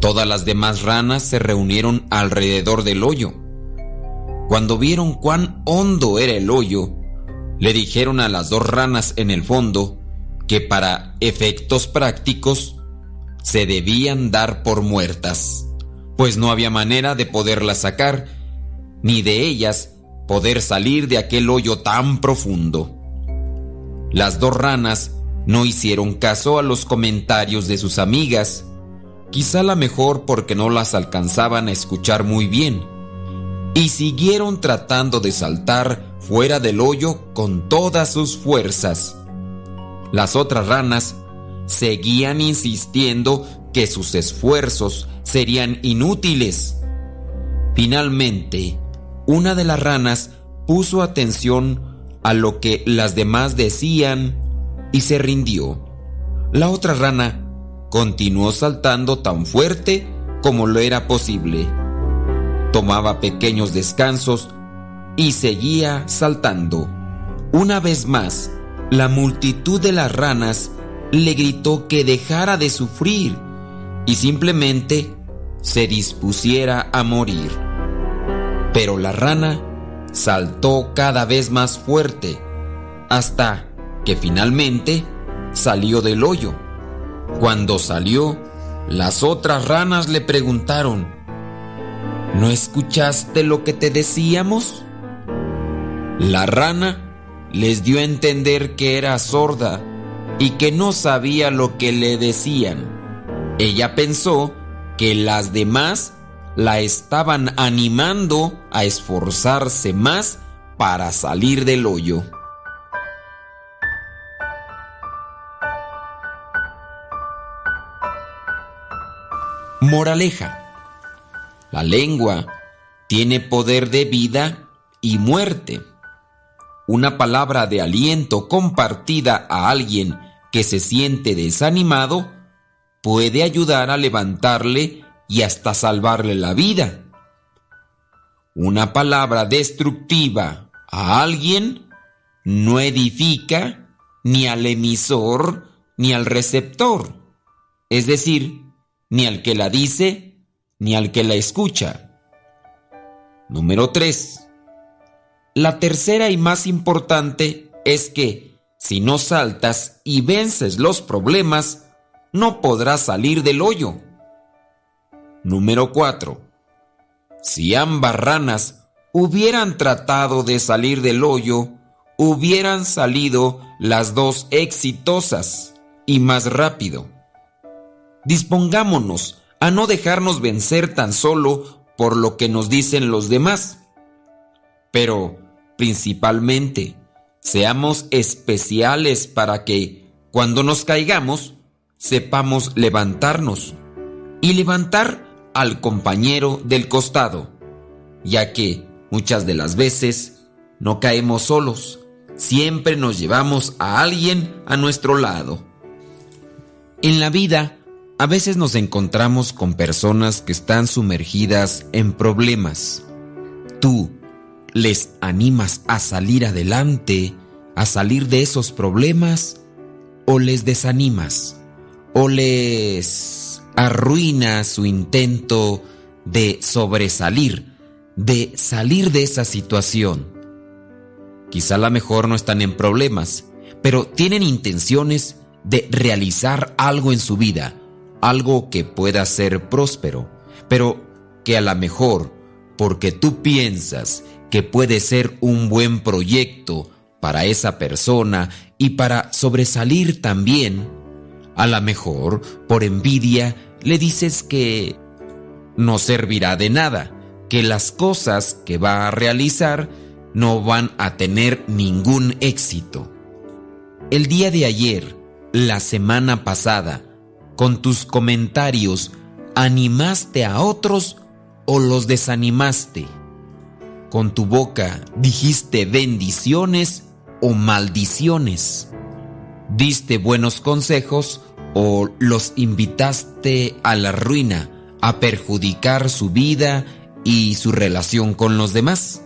Todas las demás ranas se reunieron alrededor del hoyo. Cuando vieron cuán hondo era el hoyo, le dijeron a las dos ranas en el fondo que para efectos prácticos se debían dar por muertas, pues no había manera de poderlas sacar, ni de ellas poder salir de aquel hoyo tan profundo. Las dos ranas no hicieron caso a los comentarios de sus amigas, quizá la mejor porque no las alcanzaban a escuchar muy bien, y siguieron tratando de saltar fuera del hoyo con todas sus fuerzas. Las otras ranas seguían insistiendo que sus esfuerzos serían inútiles. Finalmente, una de las ranas puso atención a lo que las demás decían y se rindió. La otra rana continuó saltando tan fuerte como lo era posible. Tomaba pequeños descansos y seguía saltando. Una vez más, la multitud de las ranas le gritó que dejara de sufrir y simplemente se dispusiera a morir. Pero la rana saltó cada vez más fuerte hasta que finalmente salió del hoyo. Cuando salió, las otras ranas le preguntaron, ¿no escuchaste lo que te decíamos? La rana les dio a entender que era sorda y que no sabía lo que le decían. Ella pensó que las demás la estaban animando a esforzarse más para salir del hoyo. Moraleja. La lengua tiene poder de vida y muerte. Una palabra de aliento compartida a alguien que se siente desanimado puede ayudar a levantarle y hasta salvarle la vida. Una palabra destructiva a alguien no edifica ni al emisor ni al receptor, es decir, ni al que la dice, ni al que la escucha. Número 3. La tercera y más importante es que si no saltas y vences los problemas, no podrás salir del hoyo. Número 4. Si ambas ranas hubieran tratado de salir del hoyo, hubieran salido las dos exitosas y más rápido. Dispongámonos a no dejarnos vencer tan solo por lo que nos dicen los demás. Pero, principalmente, seamos especiales para que, cuando nos caigamos, sepamos levantarnos y levantar al compañero del costado, ya que muchas de las veces no caemos solos, siempre nos llevamos a alguien a nuestro lado. En la vida, a veces nos encontramos con personas que están sumergidas en problemas. Tú les animas a salir adelante, a salir de esos problemas, o les desanimas, o les arruinas su intento de sobresalir, de salir de esa situación. Quizá a lo mejor no están en problemas, pero tienen intenciones de realizar algo en su vida algo que pueda ser próspero, pero que a lo mejor, porque tú piensas que puede ser un buen proyecto para esa persona y para sobresalir también, a lo mejor, por envidia, le dices que no servirá de nada, que las cosas que va a realizar no van a tener ningún éxito. El día de ayer, la semana pasada, con tus comentarios animaste a otros o los desanimaste. Con tu boca dijiste bendiciones o maldiciones. Diste buenos consejos o los invitaste a la ruina, a perjudicar su vida y su relación con los demás.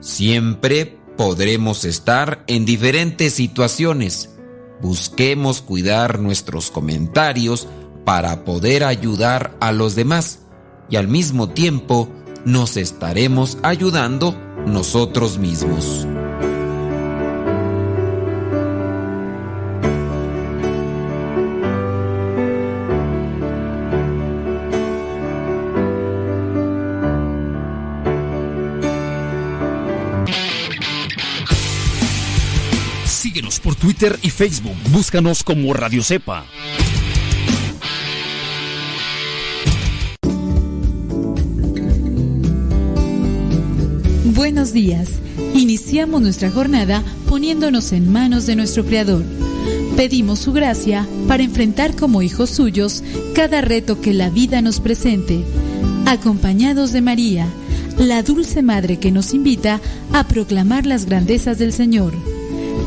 Siempre podremos estar en diferentes situaciones Busquemos cuidar nuestros comentarios para poder ayudar a los demás y al mismo tiempo nos estaremos ayudando nosotros mismos. Por Twitter y Facebook. Búscanos como Radio Cepa. Buenos días. Iniciamos nuestra jornada poniéndonos en manos de nuestro Creador. Pedimos su gracia para enfrentar como hijos suyos cada reto que la vida nos presente, acompañados de María, la dulce Madre que nos invita a proclamar las grandezas del Señor.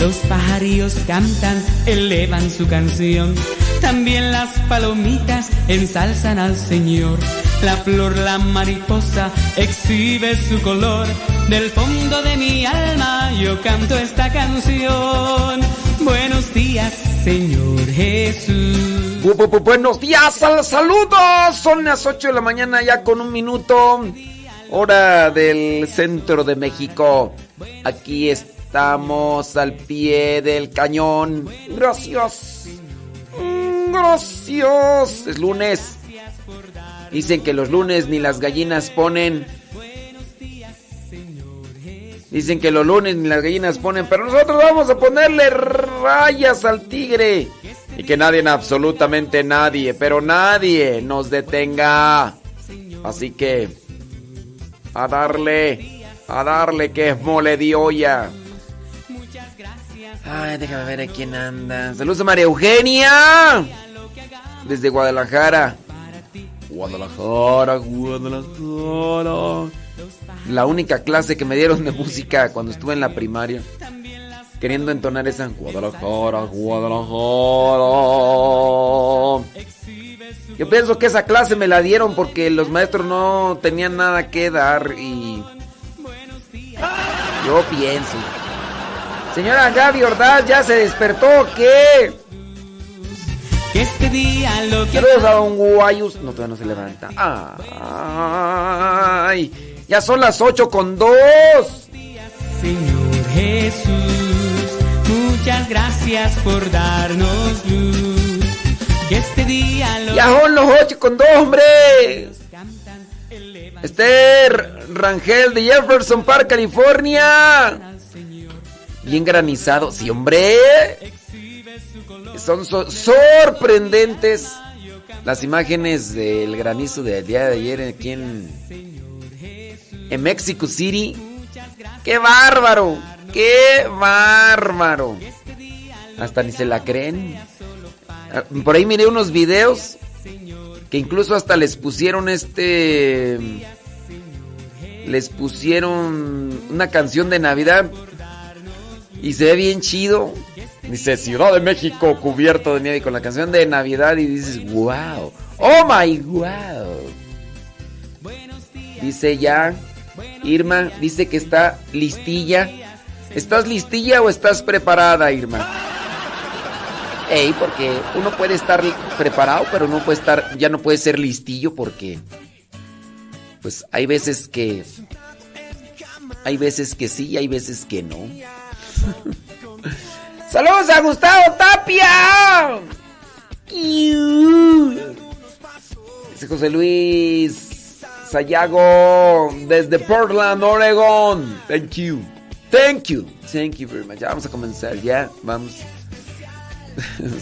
Los pajarillos cantan, elevan su canción. También las palomitas ensalzan al Señor. La flor, la mariposa, exhibe su color. Del fondo de mi alma yo canto esta canción. Buenos días, Señor Jesús. Bu- bu- bu- buenos días, sal- saludos. Son las 8 de la mañana ya con un minuto. Hora del centro de México. Aquí estamos al pie del cañón. Gracias. Mm, Gracias. Es lunes. Dicen que los lunes ni las gallinas ponen. Dicen que los lunes ni las gallinas ponen, pero nosotros vamos a ponerle rayas al tigre. Y que nadie, absolutamente nadie, pero nadie nos detenga. Así que, a darle. A darle que es mole de olla. Ay, déjame ver a quién anda. Saludos a María Eugenia. Desde Guadalajara. Guadalajara, Guadalajara. La única clase que me dieron de música cuando estuve en la primaria. Queriendo entonar esa Guadalajara, Guadalajara. Yo pienso que esa clase me la dieron porque los maestros no tenían nada que dar y... Yo pienso. Señora Gaby Ordaz, ¿ya se despertó qué? Que este día lo que... Saludos a Don Guayus. No, todavía no se levanta. Ay, ya son las 8 con 2. Señor Jesús, muchas gracias por darnos luz. Que este día lo Ya son los 8 con 2, hombre. Esther Rangel de Jefferson Park, California. Bien granizado. Sí, hombre. Son so- sorprendentes las imágenes del granizo del día de ayer aquí en, en Mexico City. ¡Qué bárbaro! ¡Qué bárbaro! Hasta ni se la creen. Ah, Por ahí miré unos videos que incluso hasta les pusieron este les pusieron una canción de Navidad y se ve bien chido. Dice Ciudad de México cubierto de nieve con la canción de Navidad y dices, wow, oh my wow. Dice ya, Irma, dice que está listilla. ¿Estás listilla o estás preparada, Irma? Ey, porque uno puede estar preparado, pero no puede estar, ya no puede ser listillo porque, pues hay veces que, hay veces que sí y hay veces que no. ¡Saludos a Gustavo Tapia! Dice José Luis Sayago desde Portland, Oregon. Thank you. Thank you. Thank you very much. Ya vamos a comenzar, ya. Vamos.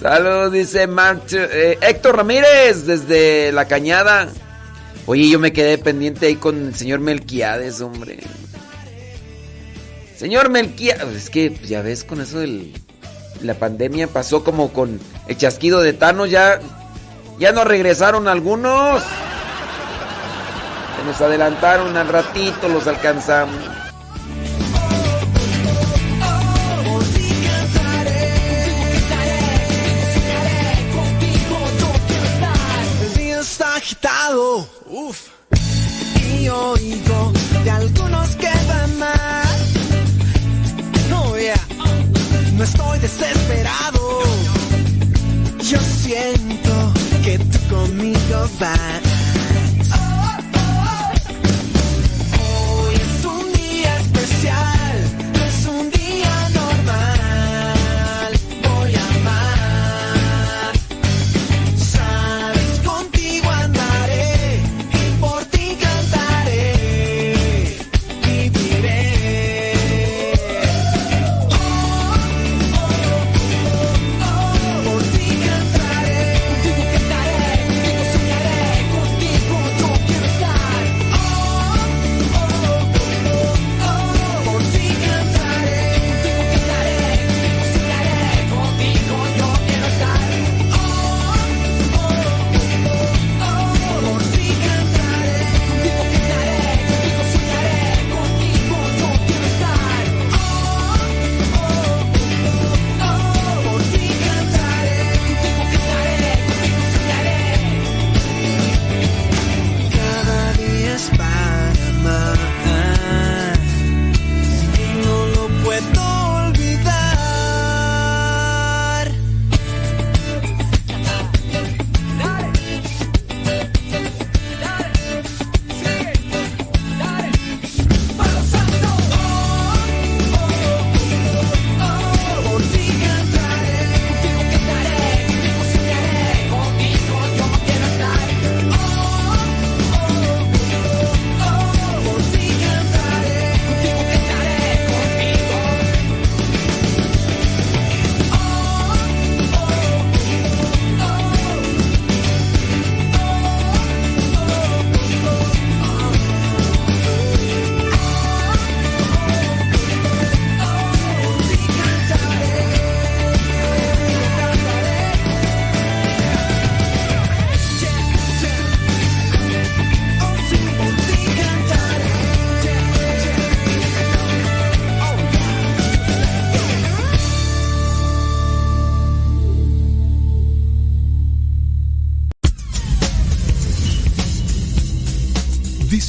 Saludos, dice eh, Héctor Ramírez desde La Cañada. Oye, yo me quedé pendiente ahí con el señor Melquiades, hombre. Señor Melquiades, es que ya ves con eso de la pandemia pasó como con el chasquido de Thanos, ya, ya nos regresaron algunos. Se nos adelantaron al ratito, los alcanzamos.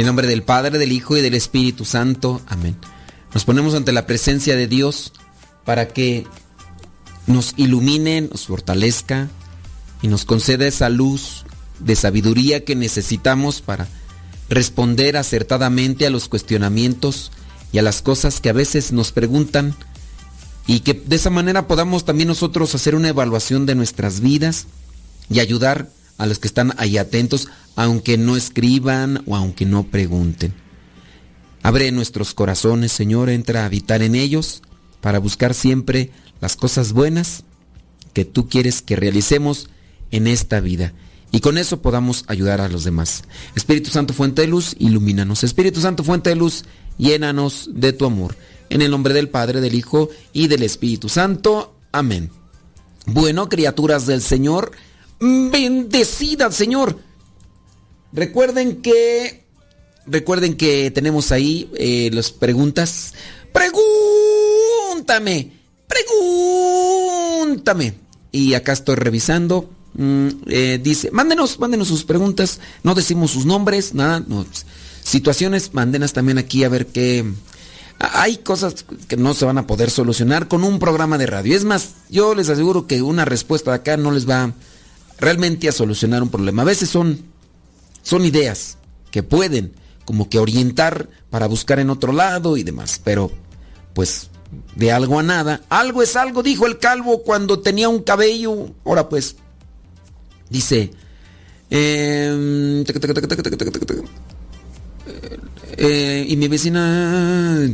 El nombre del Padre, del Hijo y del Espíritu Santo. Amén. Nos ponemos ante la presencia de Dios para que nos ilumine, nos fortalezca y nos conceda esa luz de sabiduría que necesitamos para responder acertadamente a los cuestionamientos y a las cosas que a veces nos preguntan y que de esa manera podamos también nosotros hacer una evaluación de nuestras vidas y ayudar a los que están ahí atentos, aunque no escriban o aunque no pregunten. Abre nuestros corazones, Señor, entra a habitar en ellos para buscar siempre las cosas buenas que tú quieres que realicemos en esta vida. Y con eso podamos ayudar a los demás. Espíritu Santo, fuente de luz, ilumínanos. Espíritu Santo, fuente de luz, llénanos de tu amor. En el nombre del Padre, del Hijo y del Espíritu Santo. Amén. Bueno, criaturas del Señor, bendecida Señor. Recuerden que recuerden que tenemos ahí eh, las preguntas. Pregúntame, pregúntame. Y acá estoy revisando. Mm, eh, dice, mándenos, mándenos sus preguntas. No decimos sus nombres, nada. Situaciones, mándenas también aquí a ver qué. Hay cosas que no se van a poder solucionar con un programa de radio. Es más, yo les aseguro que una respuesta de acá no les va realmente a solucionar un problema. A veces son, son ideas que pueden como que orientar para buscar en otro lado y demás. Pero, pues, de algo a nada. Algo es algo, dijo el calvo cuando tenía un cabello. Ahora pues, dice... Y mi vecina...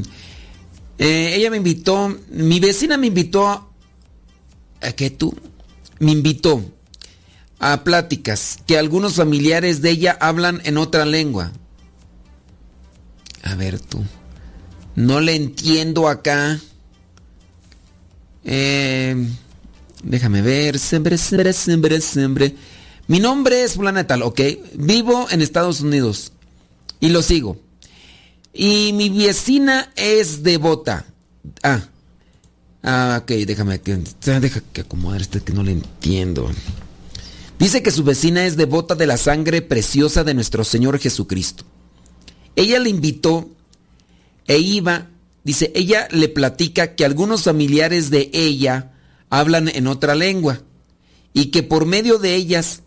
Eh, ella me invitó, mi vecina me invitó a... ¿A qué tú? Me invitó a pláticas que algunos familiares de ella hablan en otra lengua. A ver tú. No le entiendo acá. Eh, déjame ver. Siempre, siempre, siempre, siempre. Mi nombre es Fulana ¿ok? Vivo en Estados Unidos. Y lo sigo. Y mi vecina es devota. Ah. Ah, ok, déjame. Deja que acomodar este que no le entiendo. Dice que su vecina es devota de la sangre preciosa de nuestro Señor Jesucristo. Ella le invitó e iba, dice, ella le platica que algunos familiares de ella hablan en otra lengua y que por medio de ellas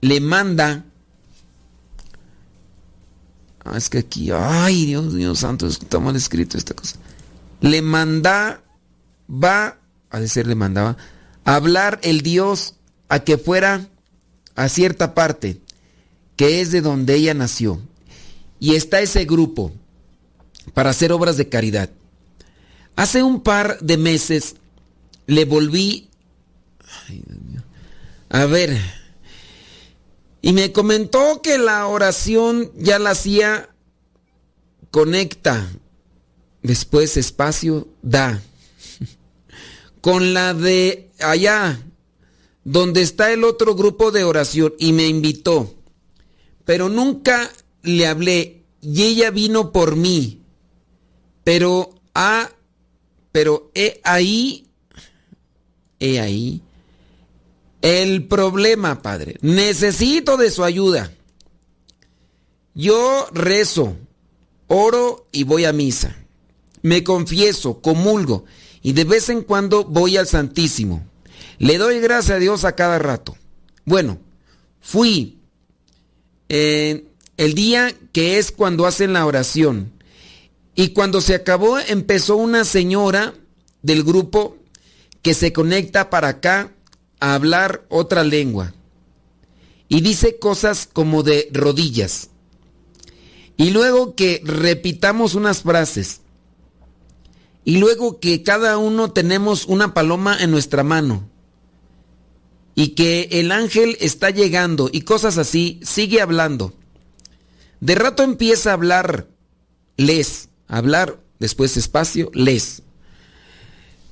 le manda... Ah, es que aquí, ay Dios, Dios santo, está mal escrito esta cosa. Le manda, va, a decir le mandaba, hablar el Dios a que fuera a cierta parte, que es de donde ella nació. Y está ese grupo para hacer obras de caridad. Hace un par de meses le volví... A ver. Y me comentó que la oración ya la hacía conecta. Después espacio da. Con la de allá, donde está el otro grupo de oración y me invitó. Pero nunca le hablé y ella vino por mí. Pero ah, pero he ahí he ahí el problema, padre. Necesito de su ayuda. Yo rezo, oro y voy a misa. Me confieso, comulgo y de vez en cuando voy al Santísimo. Le doy gracias a Dios a cada rato. Bueno, fui eh, el día que es cuando hacen la oración. Y cuando se acabó empezó una señora del grupo que se conecta para acá a hablar otra lengua. Y dice cosas como de rodillas. Y luego que repitamos unas frases. Y luego que cada uno tenemos una paloma en nuestra mano. Y que el ángel está llegando y cosas así, sigue hablando. De rato empieza a hablar, les, hablar, después espacio, les.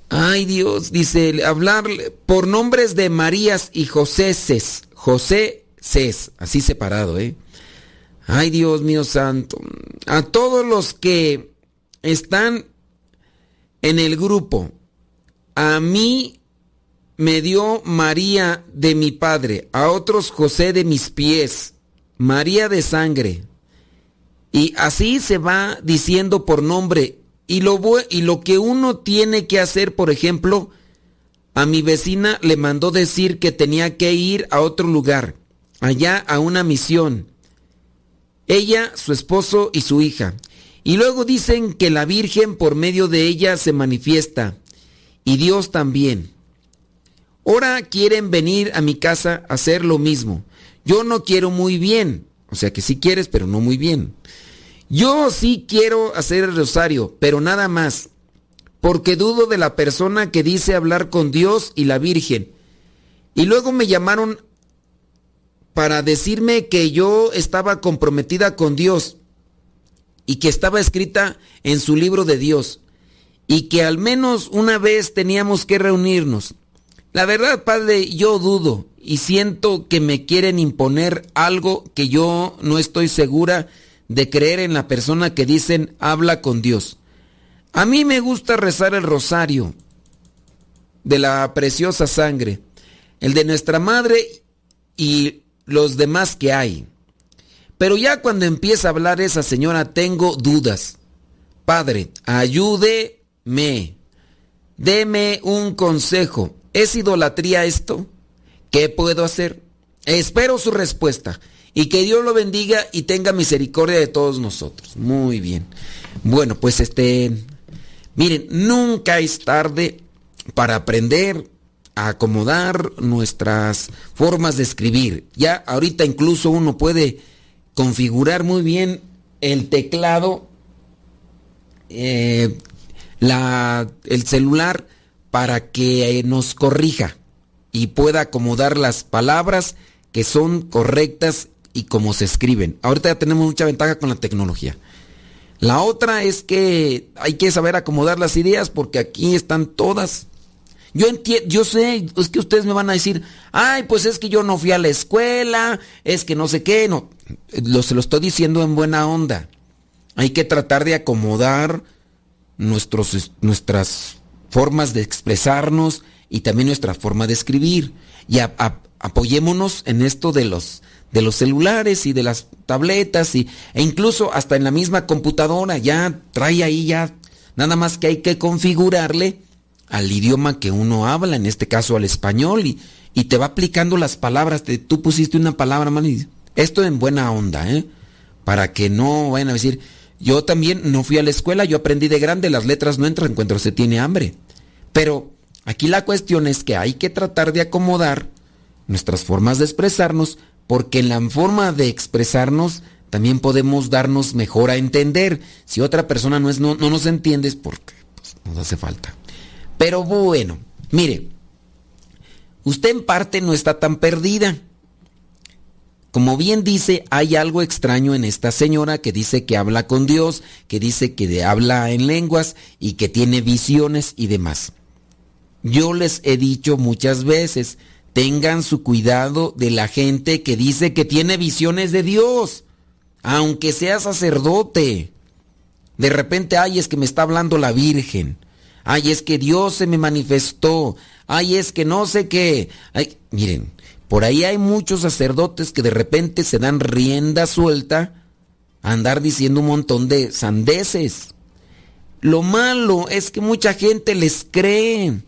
Ay Dios, dice, hablar por nombres de Marías y José Cés, José Cés, así separado, ¿eh? Ay Dios mío santo, a todos los que están en el grupo, a mí me dio María de mi padre, a otros José de mis pies, María de sangre. Y así se va diciendo por nombre. Y lo, y lo que uno tiene que hacer, por ejemplo, a mi vecina le mandó decir que tenía que ir a otro lugar, allá a una misión. Ella, su esposo y su hija. Y luego dicen que la Virgen por medio de ella se manifiesta. Y Dios también. Ahora quieren venir a mi casa a hacer lo mismo. Yo no quiero muy bien. O sea que sí quieres, pero no muy bien. Yo sí quiero hacer el rosario, pero nada más. Porque dudo de la persona que dice hablar con Dios y la Virgen. Y luego me llamaron para decirme que yo estaba comprometida con Dios y que estaba escrita en su libro de Dios y que al menos una vez teníamos que reunirnos. La verdad, Padre, yo dudo y siento que me quieren imponer algo que yo no estoy segura de creer en la persona que dicen habla con Dios. A mí me gusta rezar el rosario de la preciosa sangre, el de nuestra madre y los demás que hay. Pero ya cuando empieza a hablar esa señora tengo dudas. Padre, ayúdeme. Deme un consejo. ¿Es idolatría esto? ¿Qué puedo hacer? Espero su respuesta y que Dios lo bendiga y tenga misericordia de todos nosotros. Muy bien. Bueno, pues este, miren, nunca es tarde para aprender a acomodar nuestras formas de escribir. Ya ahorita incluso uno puede configurar muy bien el teclado, eh, la, el celular para que eh, nos corrija y pueda acomodar las palabras que son correctas y como se escriben. Ahorita ya tenemos mucha ventaja con la tecnología. La otra es que hay que saber acomodar las ideas porque aquí están todas. Yo entiendo, yo sé, es que ustedes me van a decir, ay, pues es que yo no fui a la escuela, es que no sé qué, no, lo, se lo estoy diciendo en buena onda. Hay que tratar de acomodar nuestros, nuestras formas de expresarnos y también nuestra forma de escribir. Y apoyémonos en esto de los, de los celulares y de las tabletas y, e incluso hasta en la misma computadora. Ya trae ahí ya, nada más que hay que configurarle al idioma que uno habla, en este caso al español, y, y te va aplicando las palabras. Te, tú pusiste una palabra mal y esto en buena onda, ¿eh? Para que no vayan a decir, yo también no fui a la escuela, yo aprendí de grande, las letras no entran cuando se tiene hambre. Pero aquí la cuestión es que hay que tratar de acomodar nuestras formas de expresarnos, porque en la forma de expresarnos también podemos darnos mejor a entender. Si otra persona no, es, no, nos entiende es porque pues, nos hace falta. Pero bueno, mire, usted en parte no está tan perdida. Como bien dice, hay algo extraño en esta señora que dice que habla con Dios, que dice que habla en lenguas y que tiene visiones y demás. Yo les he dicho muchas veces, tengan su cuidado de la gente que dice que tiene visiones de Dios, aunque sea sacerdote. De repente, ay, es que me está hablando la Virgen. Ay, es que Dios se me manifestó. Ay, es que no sé qué. Ay, miren, por ahí hay muchos sacerdotes que de repente se dan rienda suelta a andar diciendo un montón de sandeces. Lo malo es que mucha gente les cree.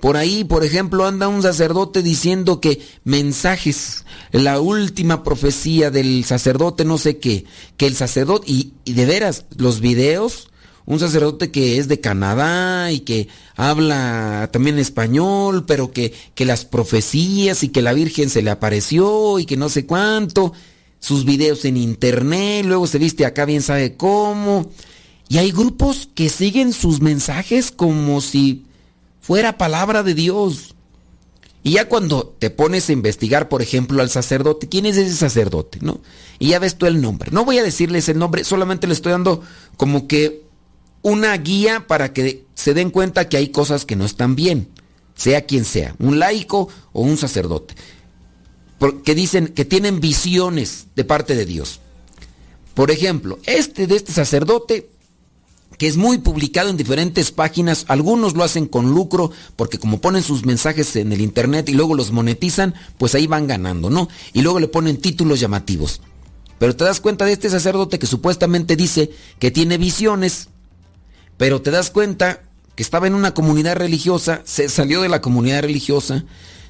Por ahí, por ejemplo, anda un sacerdote diciendo que mensajes, la última profecía del sacerdote, no sé qué, que el sacerdote, y, de veras, los videos un sacerdote que es de Canadá y que habla también español, pero que, que las profecías y que la Virgen se le apareció y que no sé cuánto, sus videos en internet, luego se viste acá bien sabe cómo. Y hay grupos que siguen sus mensajes como si fuera palabra de Dios. Y ya cuando te pones a investigar, por ejemplo, al sacerdote, ¿quién es ese sacerdote? ¿No? Y ya ves tú el nombre. No voy a decirles el nombre, solamente le estoy dando como que una guía para que se den cuenta que hay cosas que no están bien, sea quien sea, un laico o un sacerdote, que dicen que tienen visiones de parte de Dios. Por ejemplo, este de este sacerdote que es muy publicado en diferentes páginas. Algunos lo hacen con lucro porque como ponen sus mensajes en el internet y luego los monetizan, pues ahí van ganando, ¿no? Y luego le ponen títulos llamativos. Pero te das cuenta de este sacerdote que supuestamente dice que tiene visiones, pero te das cuenta que estaba en una comunidad religiosa, se salió de la comunidad religiosa,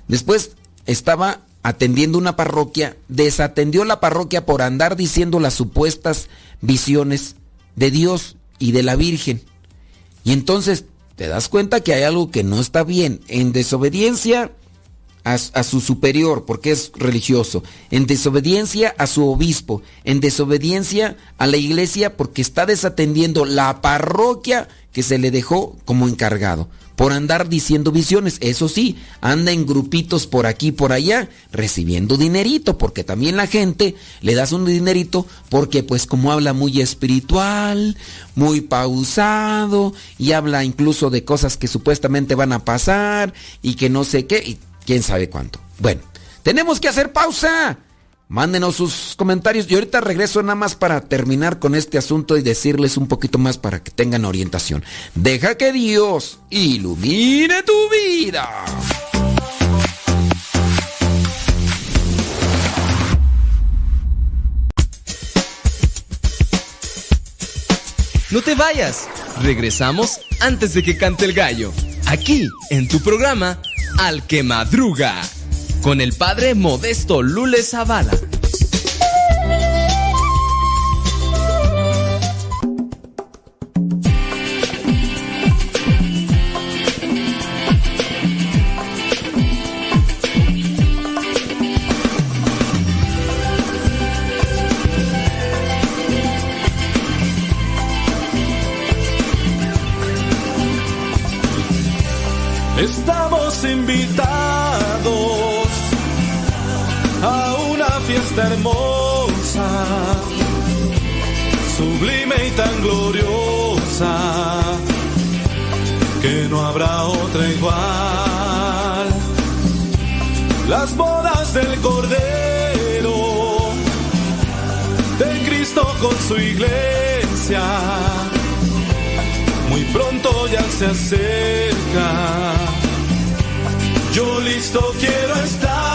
después estaba atendiendo una parroquia, desatendió la parroquia por andar diciendo las supuestas visiones de Dios y de la Virgen. Y entonces te das cuenta que hay algo que no está bien. En desobediencia a, su superior, porque es religioso. En desobediencia a su obispo. En desobediencia a la iglesia, porque está desatendiendo la parroquia que se le dejó como encargado por andar diciendo visiones. Eso sí, anda en grupitos por aquí por allá, recibiendo dinerito, porque también la gente le das un dinerito, porque pues como habla muy espiritual, muy pausado, y habla incluso de cosas que supuestamente van a pasar, y que no sé qué, y quién sabe cuánto. Bueno, tenemos que hacer pausa. Mándenos sus comentarios y ahorita regreso nada más para terminar con este asunto y decirles un poquito más para que tengan orientación. Deja que Dios ilumine tu vida. No te vayas, regresamos antes de que cante el gallo, aquí en tu programa Al que Madruga con el padre Modesto Lule Zavala. Estamos invitados hermosa, sublime y tan gloriosa, que no habrá otra igual. Las bodas del Cordero, de Cristo con su iglesia, muy pronto ya se acerca. Yo listo quiero estar.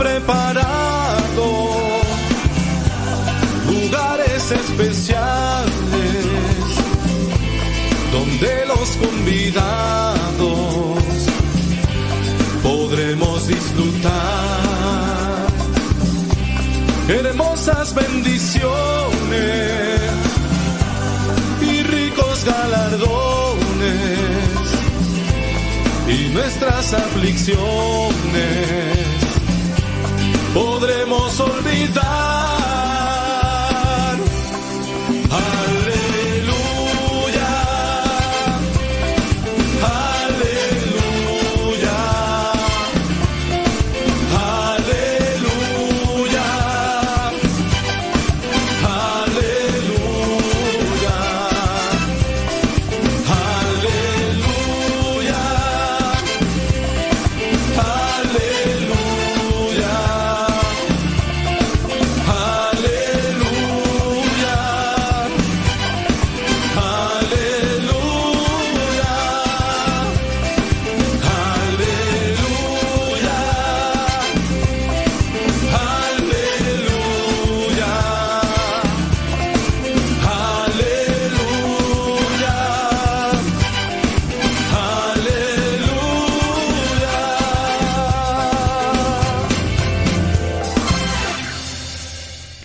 Preparado. Lugares especiales donde los convidados podremos disfrutar. Hermosas bendiciones y ricos galardones y nuestras aflicciones podremos olvidar.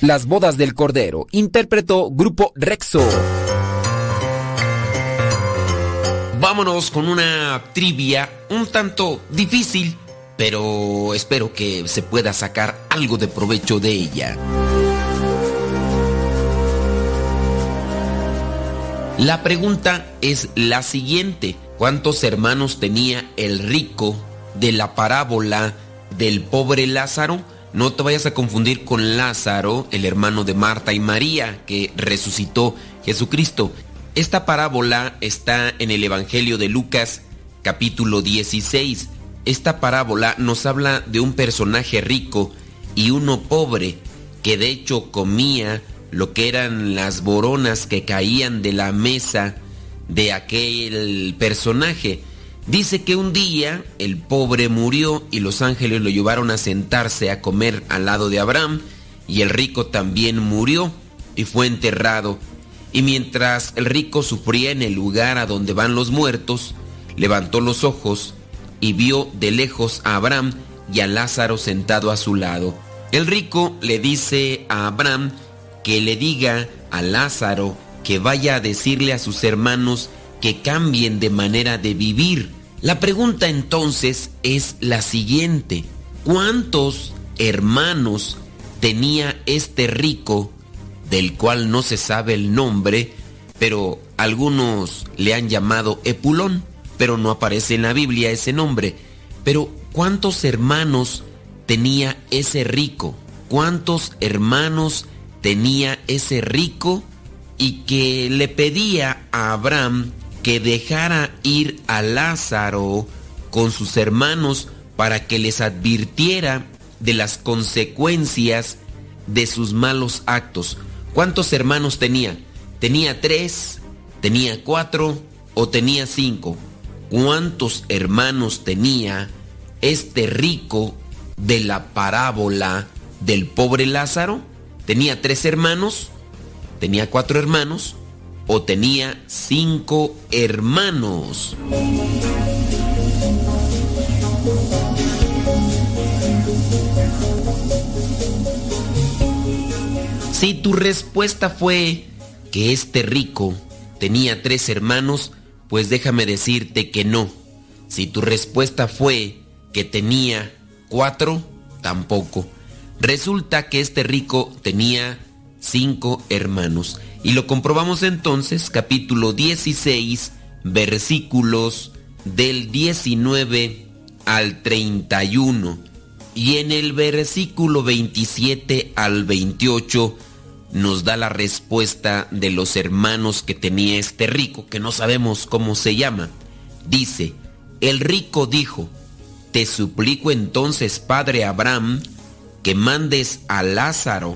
Las bodas del Cordero. Interpretó Grupo Rexo. Vámonos con una trivia un tanto difícil, pero espero que se pueda sacar algo de provecho de ella. La pregunta es la siguiente. ¿Cuántos hermanos tenía el rico de la parábola del pobre Lázaro? No te vayas a confundir con Lázaro, el hermano de Marta y María, que resucitó Jesucristo. Esta parábola está en el Evangelio de Lucas capítulo 16. Esta parábola nos habla de un personaje rico y uno pobre que de hecho comía lo que eran las boronas que caían de la mesa de aquel personaje. Dice que un día el pobre murió y los ángeles lo llevaron a sentarse a comer al lado de Abraham y el rico también murió y fue enterrado. Y mientras el rico sufría en el lugar a donde van los muertos, levantó los ojos y vio de lejos a Abraham y a Lázaro sentado a su lado. El rico le dice a Abraham que le diga a Lázaro que vaya a decirle a sus hermanos que cambien de manera de vivir. La pregunta entonces es la siguiente. ¿Cuántos hermanos tenía este rico, del cual no se sabe el nombre, pero algunos le han llamado Epulón, pero no aparece en la Biblia ese nombre? Pero ¿cuántos hermanos tenía ese rico? ¿Cuántos hermanos tenía ese rico y que le pedía a Abraham que dejara ir a Lázaro con sus hermanos para que les advirtiera de las consecuencias de sus malos actos. ¿Cuántos hermanos tenía? ¿Tenía tres? ¿Tenía cuatro? ¿O tenía cinco? ¿Cuántos hermanos tenía este rico de la parábola del pobre Lázaro? tenía tres hermanos, tenía cuatro hermanos o tenía cinco hermanos. Si tu respuesta fue que este rico tenía tres hermanos, pues déjame decirte que no. Si tu respuesta fue que tenía cuatro, tampoco. Resulta que este rico tenía cinco hermanos. Y lo comprobamos entonces, capítulo 16, versículos del 19 al 31. Y en el versículo 27 al 28 nos da la respuesta de los hermanos que tenía este rico, que no sabemos cómo se llama. Dice, el rico dijo, te suplico entonces, padre Abraham, que mandes a Lázaro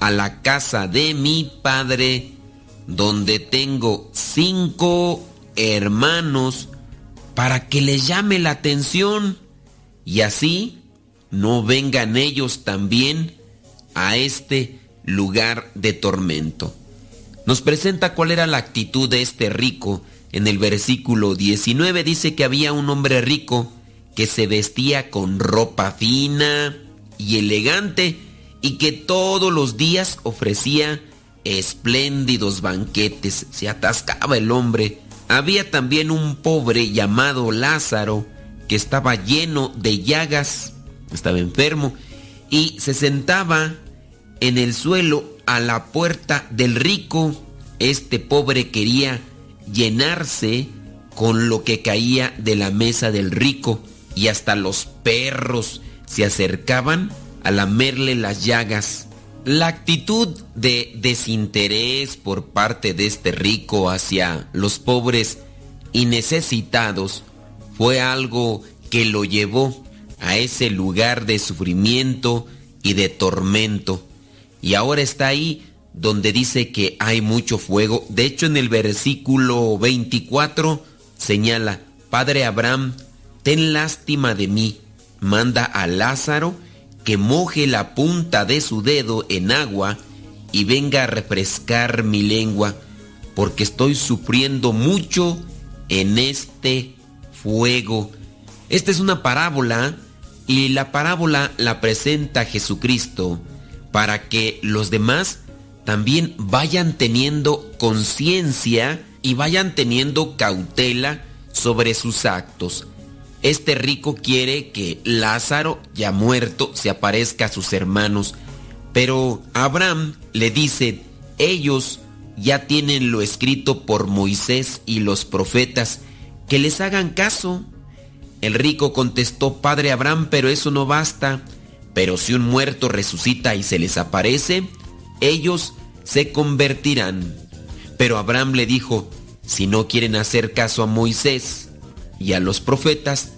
a la casa de mi padre, donde tengo cinco hermanos, para que le llame la atención y así no vengan ellos también a este lugar de tormento. Nos presenta cuál era la actitud de este rico. En el versículo 19 dice que había un hombre rico que se vestía con ropa fina, y elegante y que todos los días ofrecía espléndidos banquetes. Se atascaba el hombre. Había también un pobre llamado Lázaro que estaba lleno de llagas, estaba enfermo y se sentaba en el suelo a la puerta del rico. Este pobre quería llenarse con lo que caía de la mesa del rico y hasta los perros se acercaban a lamerle las llagas. La actitud de desinterés por parte de este rico hacia los pobres y necesitados fue algo que lo llevó a ese lugar de sufrimiento y de tormento. Y ahora está ahí donde dice que hay mucho fuego. De hecho, en el versículo 24 señala, Padre Abraham, ten lástima de mí manda a Lázaro que moje la punta de su dedo en agua y venga a refrescar mi lengua, porque estoy sufriendo mucho en este fuego. Esta es una parábola y la parábola la presenta Jesucristo para que los demás también vayan teniendo conciencia y vayan teniendo cautela sobre sus actos. Este rico quiere que Lázaro, ya muerto, se aparezca a sus hermanos, pero Abraham le dice, ellos ya tienen lo escrito por Moisés y los profetas, que les hagan caso. El rico contestó, Padre Abraham, pero eso no basta. Pero si un muerto resucita y se les aparece, ellos se convertirán. Pero Abraham le dijo, si no quieren hacer caso a Moisés y a los profetas,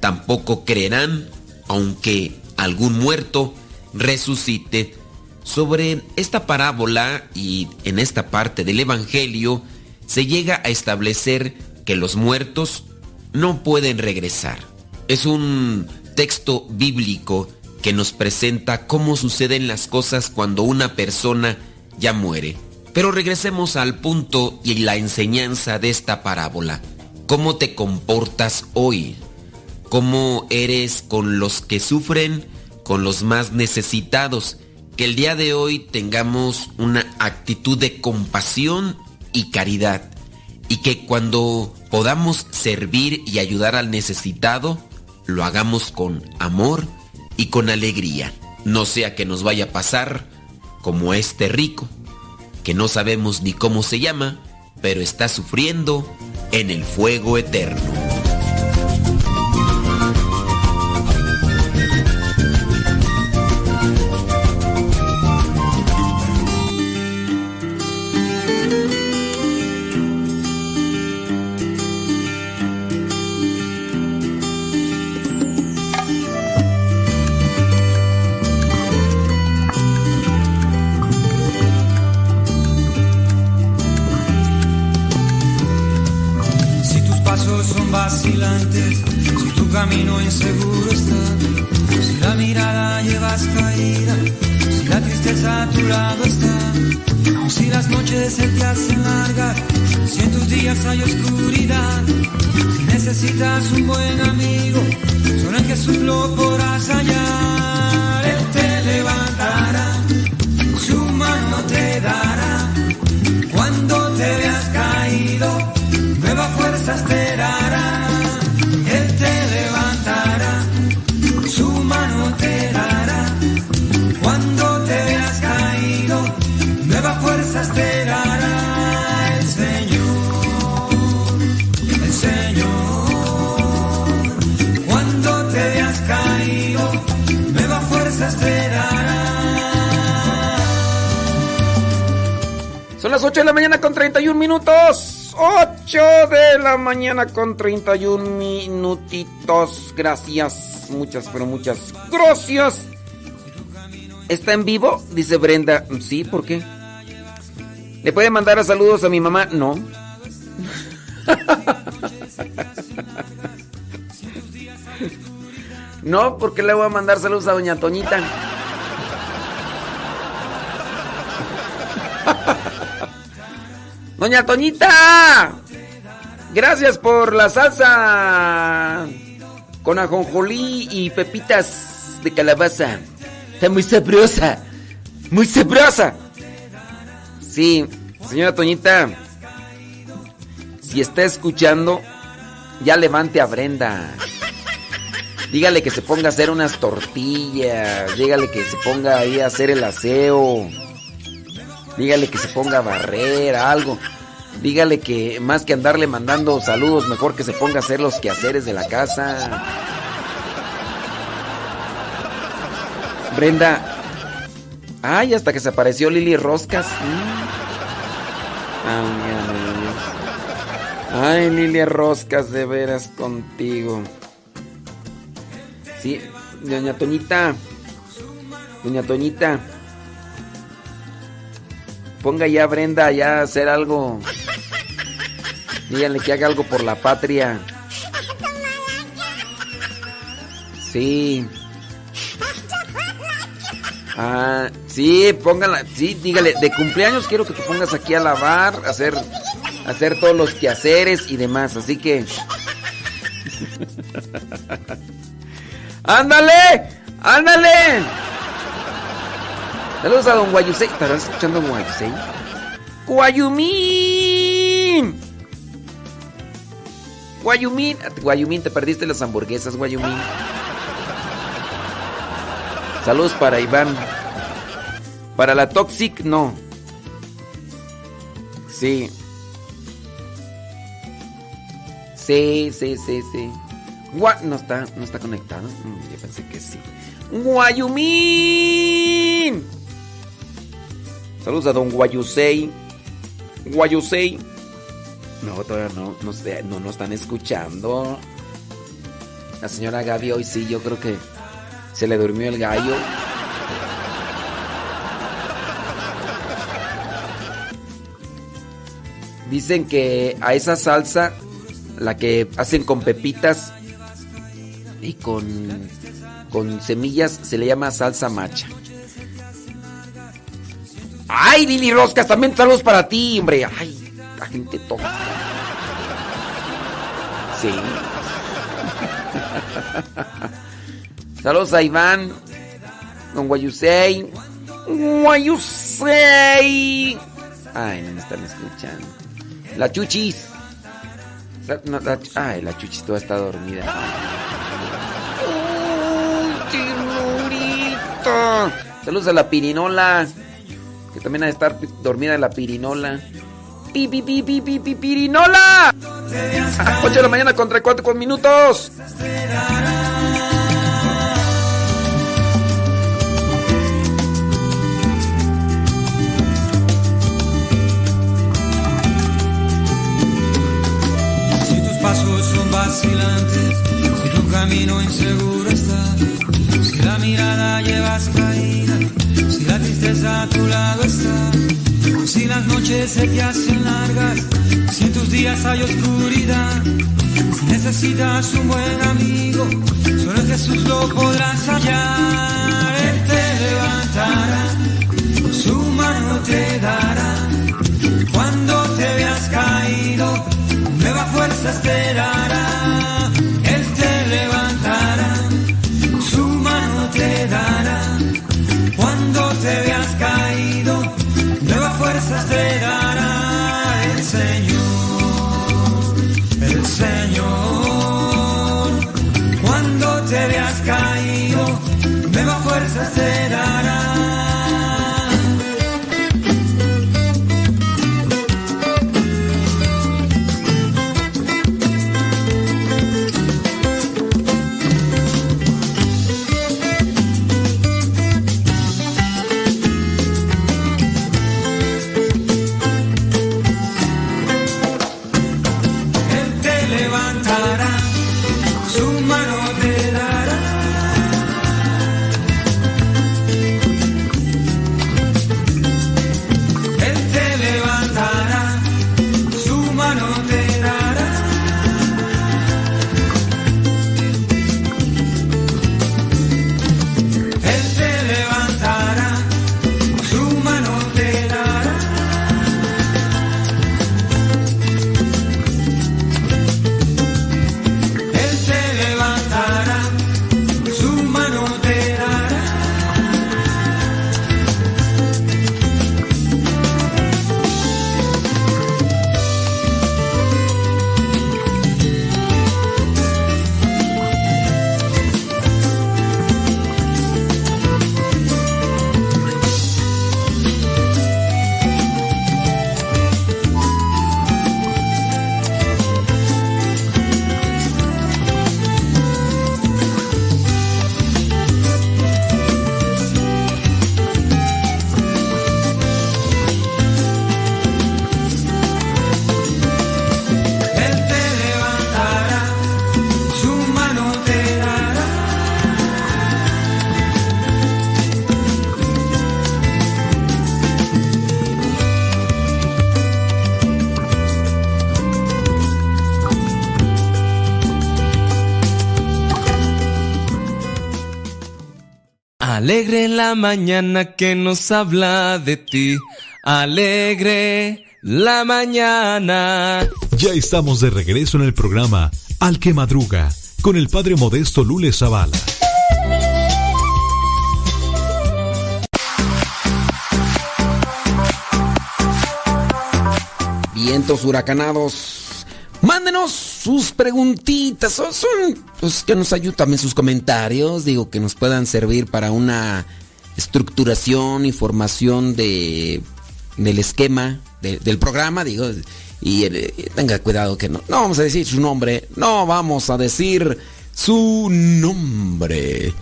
tampoco creerán, aunque algún muerto resucite. Sobre esta parábola y en esta parte del Evangelio se llega a establecer que los muertos no pueden regresar. Es un texto bíblico que nos presenta cómo suceden las cosas cuando una persona ya muere. Pero regresemos al punto y la enseñanza de esta parábola. ¿Cómo te comportas hoy? ¿Cómo eres con los que sufren, con los más necesitados? Que el día de hoy tengamos una actitud de compasión y caridad. Y que cuando podamos servir y ayudar al necesitado, lo hagamos con amor y con alegría. No sea que nos vaya a pasar como este rico, que no sabemos ni cómo se llama, pero está sufriendo en el fuego eterno. Si tu camino inseguro está, si la mirada llevas caída, si la tristeza a tu lado está, si las noches se te hacen largas, si en tus días hay oscuridad, si necesitas un buen amigo, solo en Jesús lo podrás hallar, Él te levantará, su mano te dará, cuando te veas la mañana con 31 minutos. 8 de la mañana con 31 minutitos. Gracias, muchas, pero muchas gracias. ¿Está en vivo? Dice Brenda. Sí, ¿por qué? ¿Le puede mandar saludos a mi mamá? No. No, porque le voy a mandar saludos a doña Toñita. Doña Toñita, gracias por la salsa con ajonjolí y pepitas de calabaza. Está muy sabrosa, muy sabrosa. Sí, señora Toñita, si está escuchando, ya levante a Brenda. Dígale que se ponga a hacer unas tortillas. Dígale que se ponga ahí a hacer el aseo. Dígale que se ponga a barrer, algo. Dígale que más que andarle mandando saludos, mejor que se ponga a hacer los quehaceres de la casa. Brenda, Ay, hasta que se apareció Lili Roscas. Ay, Lili Roscas, de veras contigo. Sí, doña Toñita. Doña Toñita. Ponga ya Brenda ya a hacer algo. Díganle que haga algo por la patria. Sí. Ah, sí, póngala, sí, dígale, de cumpleaños quiero que te pongas aquí a lavar, hacer, hacer todos los quehaceres y demás, así que... ¡Ándale! ¡Ándale! Saludos a don Guayusei. ¿Estarás escuchando don Guayusei? ¡Guayumín! Guayumín. Guayumín, te perdiste las hamburguesas, Guayumín. Saludos para Iván. Para la Toxic, no. Sí. Sí, sí, sí, sí. Gua no está, no está conectado. Mm, yo pensé que sí. Guayumín. Saludos a don Guayusei. Guayusei. No, todavía no, no, no nos están escuchando. La señora Gaby hoy sí, yo creo que se le durmió el gallo. Dicen que a esa salsa, la que hacen con pepitas y con, con semillas, se le llama salsa macha. ¡Ay, Lili Roscas! También saludos para ti, hombre. ¡Ay, la gente tóxica! Sí. saludos a Iván, con Guayusei. Guayusei. Ay, no me están escuchando. La chuchis. Ay, la chuchis toda está dormida. ¡Uy, Saludos a la pirinola. Que también ha de estar dormida la pirinola. ¡Pi, pi, pi, pi, pi, pi pirinola! 8 de la mañana contra 4 con minutos. pasos son vacilantes, si tu camino inseguro está, si la mirada llevas caída, si la tristeza a tu lado está, si las noches se te hacen largas, si en tus días hay oscuridad, si necesitas un buen amigo, solo Jesús lo podrás hallar, Él te levantará, su mano te dará, cuando te veas caído, nueva fuerza esperará, Él te veas caído, nueva fuerza te dará el Señor, el Señor, cuando te veas caído, nueva fuerza te dará. la mañana que nos habla de ti. Alegre la mañana. Ya estamos de regreso en el programa Al que Madruga con el padre modesto Lule Zavala. Vientos huracanados. Mándenos sus preguntitas. Son, son pues, que nos ayuden también sus comentarios. Digo, que nos puedan servir para una estructuración y formación de del esquema del programa, digo, y eh, tenga cuidado que no, no vamos a decir su nombre, no vamos a decir su nombre.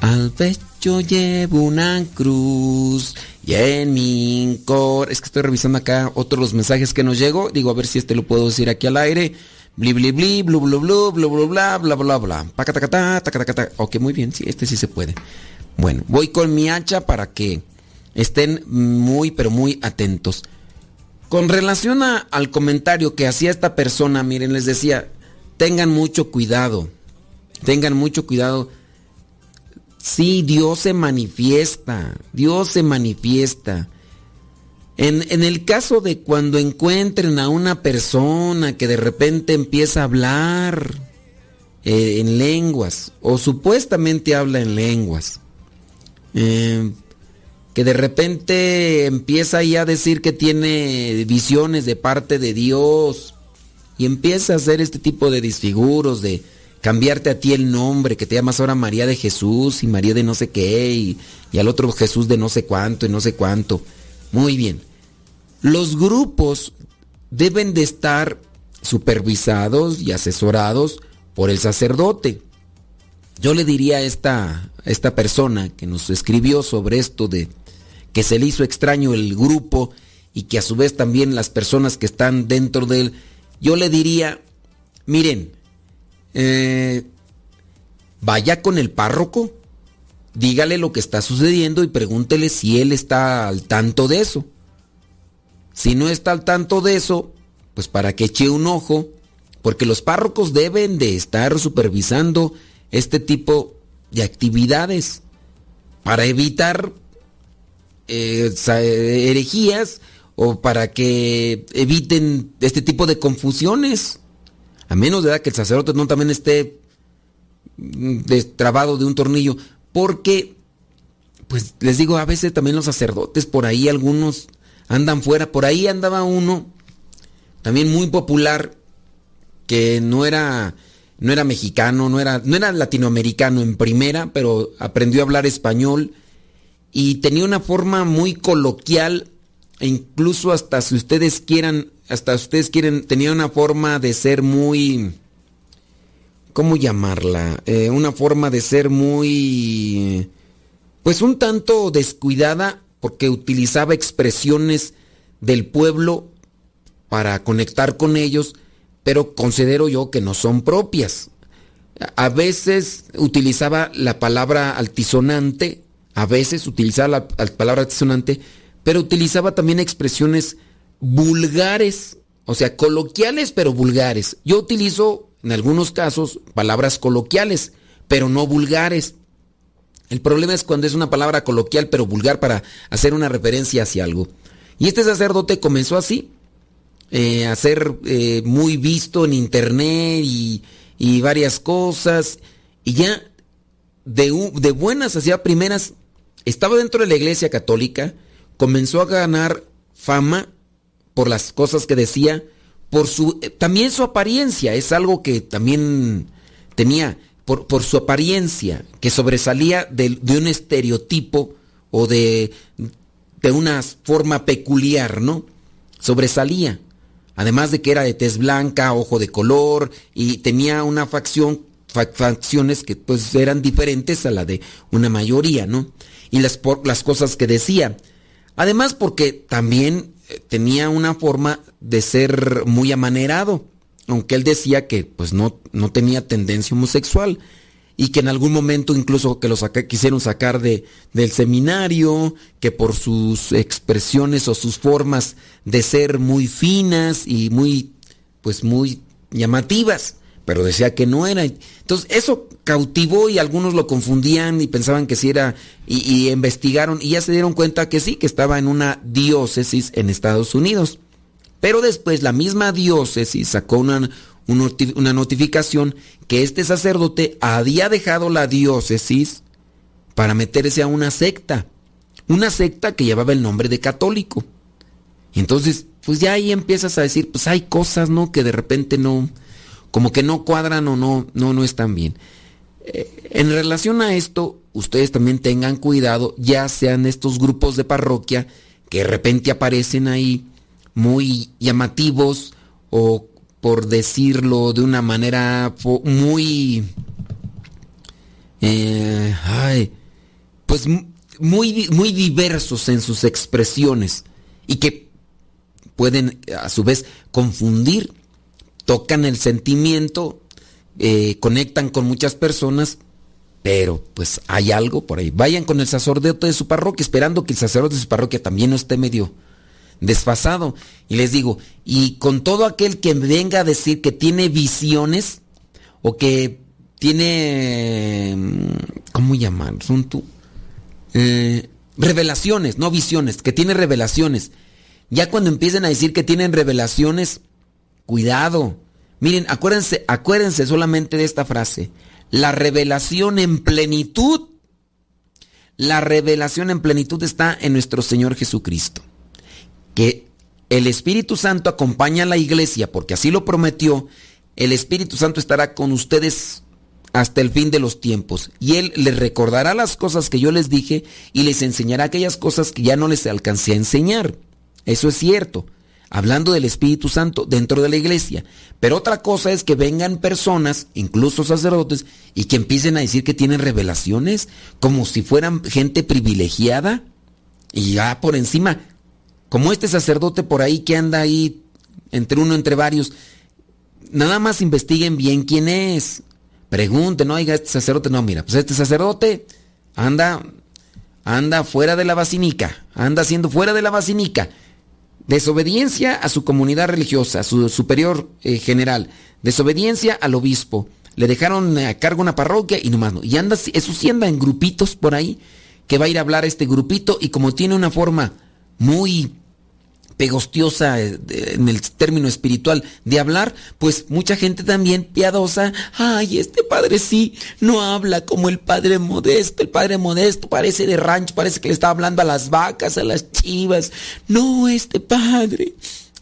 Al pecho llevo una cruz y en mi cor... Es que estoy revisando acá otros mensajes que nos llegó. Digo, a ver si este lo puedo decir aquí al aire. Bli, bli, bli, blu, blu, blu, blu, blu, bla, bla, bla, bla. Pacatacata, tacatacata. Ok, muy bien, sí, este sí se puede. Bueno, voy con mi hacha para que estén muy, pero muy atentos. Con relación al comentario que hacía esta persona, miren, les decía, tengan mucho cuidado. Tengan mucho cuidado Sí, Dios se manifiesta, Dios se manifiesta. En, el caso de cuando encuentren a una persona que de repente empieza a hablar eh, en lenguas, o supuestamente habla en lenguas, eh, que de repente empieza ya a decir que tiene visiones de parte de Dios, y empieza a hacer este tipo de disfiguros, de, cambiarte a ti el nombre, que te llamas ahora María de Jesús y María de no sé qué y, al otro Jesús de no sé cuánto y no sé cuánto. Muy bien. Los grupos deben de estar supervisados y asesorados por el sacerdote. Yo le diría a esta, esta persona que nos escribió sobre esto de que se le hizo extraño el grupo y que a su vez también las personas que están dentro de él, yo le diría, miren, eh, vaya con el párroco, dígale lo que está sucediendo y pregúntele si él está al tanto de eso. Si no está al tanto de eso, pues para que eche un ojo, porque los párrocos deben de estar supervisando este tipo de actividades para evitar eh, herejías o para que eviten este tipo de confusiones. A menos de que el sacerdote no también esté destrabado de un tornillo. Porque, pues les digo, a veces también los sacerdotes por ahí, algunos andan fuera. Por ahí andaba uno, también muy popular, que no era, no era mexicano, no era, no era latinoamericano en primera, pero aprendió a hablar español y tenía una forma muy coloquial e incluso hasta si ustedes quieran hasta ustedes quieren, tenía una forma de ser muy, ¿cómo llamarla? Eh, una forma de ser muy, pues un tanto descuidada porque utilizaba expresiones del pueblo para conectar con ellos, pero considero yo que no son propias. A veces utilizaba la palabra altisonante, a veces utilizaba la, la palabra altisonante, pero utilizaba también expresiones vulgares, o sea, coloquiales pero vulgares. Yo utilizo en algunos casos palabras coloquiales, pero no vulgares. El problema es cuando es una palabra coloquial pero vulgar para hacer una referencia hacia algo. Y este sacerdote comenzó así, eh, a ser eh, muy visto en internet y, varias cosas. Y ya de, de buenas hacia primeras, estaba dentro de la iglesia católica, comenzó a ganar fama por las cosas que decía, por su eh, también su apariencia, es algo que también tenía por, por su apariencia, que sobresalía de, un estereotipo o de, de una forma peculiar, ¿no? Sobresalía. Además de que era de tez blanca, ojo de color y tenía una facción, facciones que pues eran diferentes a la de una mayoría, ¿no? Y las, por, las cosas que decía. Además porque también tenía una forma de ser muy amanerado, aunque él decía que pues no, no tenía tendencia homosexual y que en algún momento incluso que lo quisieron sacar de, del seminario, que por sus expresiones o sus formas de ser muy finas y muy, pues muy llamativas, pero decía que no era. Entonces eso cautivó y algunos lo confundían y pensaban que sí era, y, investigaron y ya se dieron cuenta que sí, que estaba en una diócesis en Estados Unidos. Pero después la misma diócesis sacó una, una notificación que este sacerdote había dejado la diócesis para meterse a una secta, una secta que llevaba el nombre de católico. Y entonces pues ya ahí empiezas a decir, pues hay cosas, ¿no? Que de repente no, como que no cuadran o no, no, no están bien. Eh, en relación a esto, ustedes también tengan cuidado, ya sean estos grupos de parroquia que de repente aparecen ahí muy llamativos o por decirlo de una manera muy, eh, ay, pues muy, muy diversos en sus expresiones y que pueden a su vez confundir, tocan el sentimiento, eh, conectan con muchas personas, pero pues hay algo por ahí. Vayan con el sacerdote de su parroquia esperando que el sacerdote de su parroquia también no esté medio desfasado. Y les digo, y con todo aquel que venga a decir que tiene visiones o que tiene, mm, ¿cómo llamar? Son tú. Eh, revelaciones, no visiones, que tiene revelaciones. Ya cuando empiecen a decir que tienen revelaciones, cuidado. Miren, acuérdense, acuérdense solamente de esta frase. La revelación en plenitud, la revelación en plenitud está en nuestro Señor Jesucristo. Que el Espíritu Santo acompaña a la iglesia, porque así lo prometió, el Espíritu Santo estará con ustedes hasta el fin de los tiempos. Y Él les recordará las cosas que yo les dije y les enseñará aquellas cosas que ya no les alcancé a enseñar. Eso es cierto, hablando del Espíritu Santo dentro de la iglesia. Pero otra cosa es que vengan personas, incluso sacerdotes, y que empiecen a decir que tienen revelaciones, como si fueran gente privilegiada, y ya por encima, como este sacerdote por ahí que anda ahí entre uno, entre varios, nada más investiguen bien quién es. Pregunten, no, oiga, este sacerdote, no, mira, pues este sacerdote anda, anda fuera de la basílica, anda siendo fuera de la basílica Desobediencia a su comunidad religiosa, a su superior eh, general. Desobediencia al obispo. Le dejaron a cargo una parroquia y nomás no. Y anda, eso sí anda en grupitos por ahí, que va a ir a hablar este grupito y como tiene una forma muy pegostiosa eh, en el término espiritual de hablar, pues mucha gente también piadosa, ay, este padre sí, no habla como el padre modesto, el padre modesto parece de rancho, parece que le está hablando a las vacas, a las chivas, no, este padre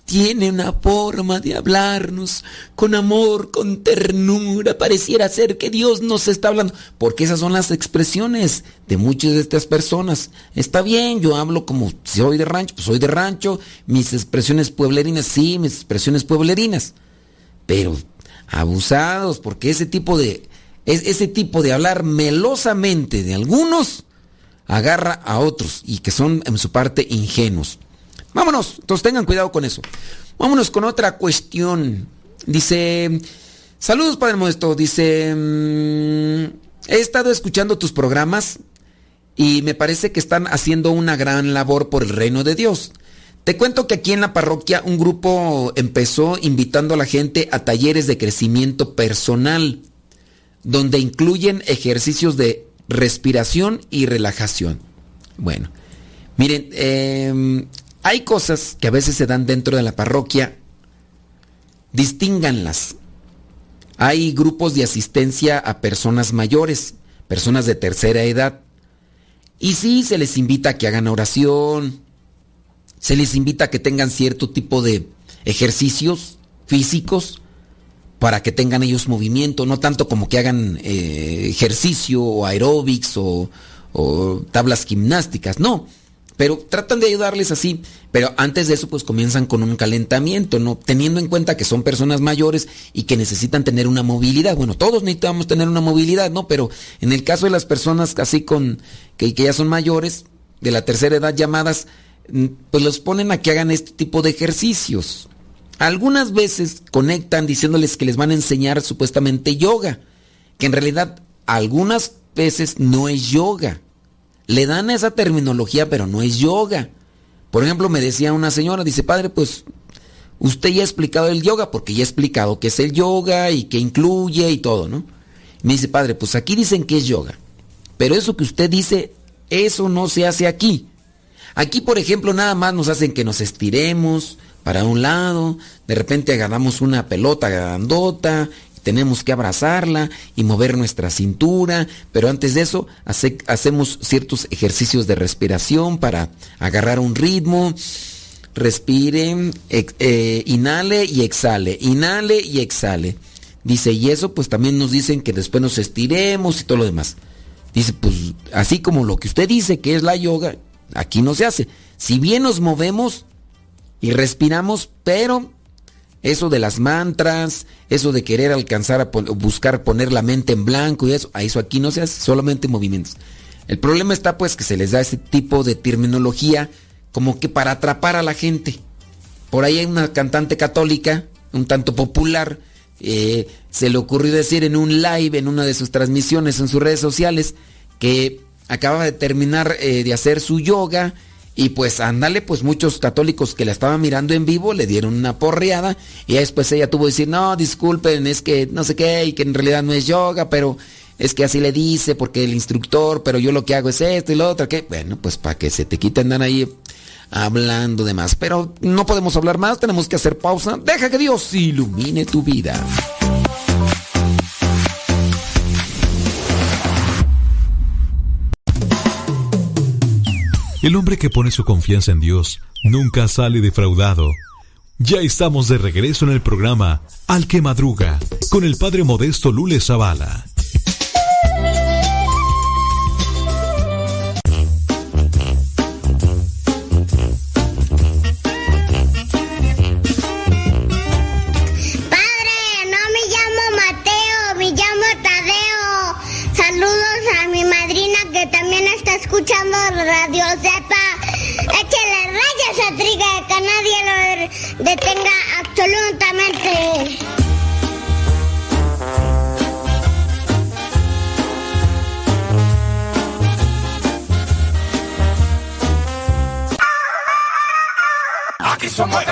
tiene una forma de hablarnos con amor, con ternura. Pareciera ser que Dios nos está hablando. Porque esas son las expresiones de muchas de estas personas. Está bien, yo hablo como si soy de rancho, pues soy de rancho. Mis expresiones pueblerinas, sí, mis expresiones pueblerinas. Pero abusados, porque ese tipo de, ese tipo de hablar melosamente de algunos agarra a otros y que son en su parte ingenuos. Vámonos, entonces tengan cuidado con eso. Vámonos con otra cuestión. Dice, saludos Padre Modesto, dice, mm, he estado escuchando tus programas y me parece que están haciendo una gran labor por el reino de Dios. Te cuento que aquí en la parroquia un grupo empezó invitando a la gente a talleres de crecimiento personal, donde incluyen ejercicios de respiración y relajación. Bueno, miren, eh, hay cosas que a veces se dan dentro de la parroquia, distínganlas. Hay grupos de asistencia a personas mayores, personas de tercera edad. Y sí, se les invita a que hagan oración, se les invita a que tengan cierto tipo de ejercicios físicos para que tengan ellos movimiento, no tanto como que hagan eh, ejercicio o aeróbics o, o tablas gimnásticas, no, pero tratan de ayudarles así. Pero antes de eso, pues comienzan con un calentamiento, ¿no? Teniendo en cuenta que son personas mayores y que necesitan tener una movilidad. Bueno, todos necesitamos tener una movilidad, ¿no? Pero en el caso de las personas así con, que, que ya son mayores, de la tercera edad llamadas, mm, pues los ponen a que hagan este tipo de ejercicios. Algunas veces conectan diciéndoles que les van a enseñar supuestamente yoga, que en realidad algunas veces no es yoga le dan esa terminología, pero no es yoga. Por ejemplo, me decía una señora, dice, padre, pues usted ya ha explicado el yoga, porque ya ha explicado qué es el yoga y qué incluye y todo, ¿no? Me dice, padre, pues aquí dicen que es yoga, pero eso que usted dice, eso no se hace aquí. Aquí, por ejemplo, nada más nos hacen que nos estiremos para un lado, de repente agarramos una pelota grandota tenemos que abrazarla y mover nuestra cintura, pero antes de eso hacemos ciertos ejercicios de respiración para agarrar un ritmo. respire, eh, inhale y exhale, inhale y exhale. Dice, y eso pues también nos dicen que después nos estiremos y todo lo demás. Dice, pues así como lo que usted dice que es la yoga, aquí no se hace. Si bien nos movemos y respiramos, pero eso de las mantras, eso de querer alcanzar a buscar poner la mente en blanco y eso, a eso aquí no se hace, solamente movimientos. El problema está pues que se les da ese tipo de terminología como que para atrapar a la gente. Por ahí hay una cantante católica, un tanto popular, eh, se le ocurrió decir en un live, en una de sus transmisiones en sus redes sociales, que acababa de terminar eh, de hacer su yoga y pues ándale, pues muchos católicos que la estaban mirando en vivo le dieron una porreada y después ella tuvo que decir, no, disculpen, es que no sé qué y que en realidad no es yoga, pero es que así le dice porque el instructor, pero yo lo que hago es esto y lo otro, que bueno, pues para que se te quiten dan ahí hablando de más. Pero no podemos hablar más, tenemos que hacer pausa. Deja que Dios ilumine tu vida. El hombre que pone su confianza en Dios nunca sale defraudado. Ya estamos de regreso en el programa Al que Madruga con el padre modesto Lule Zavala. Escuchando Radio Zepa. Échale rayas a Triga, que nadie lo detenga absolutamente. Aquí somos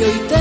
que hoy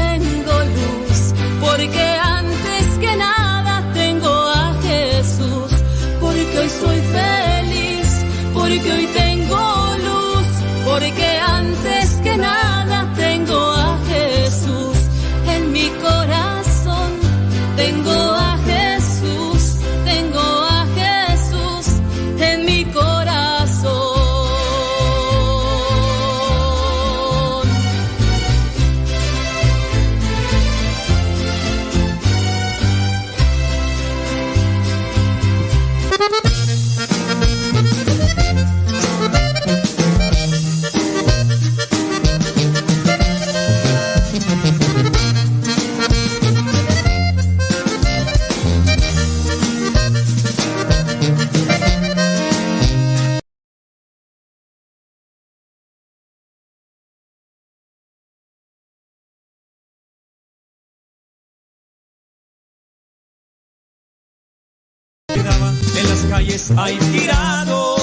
en las calles ahí tirado,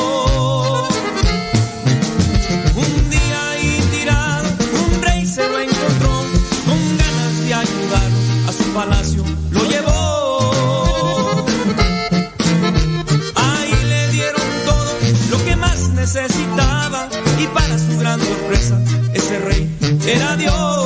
Un día ahí tirado, un rey se lo encontró, con ganas de ayudar a su palacio lo llevó. Ahí le dieron todo lo que más necesitaba y para su gran sorpresa ese rey era Dios.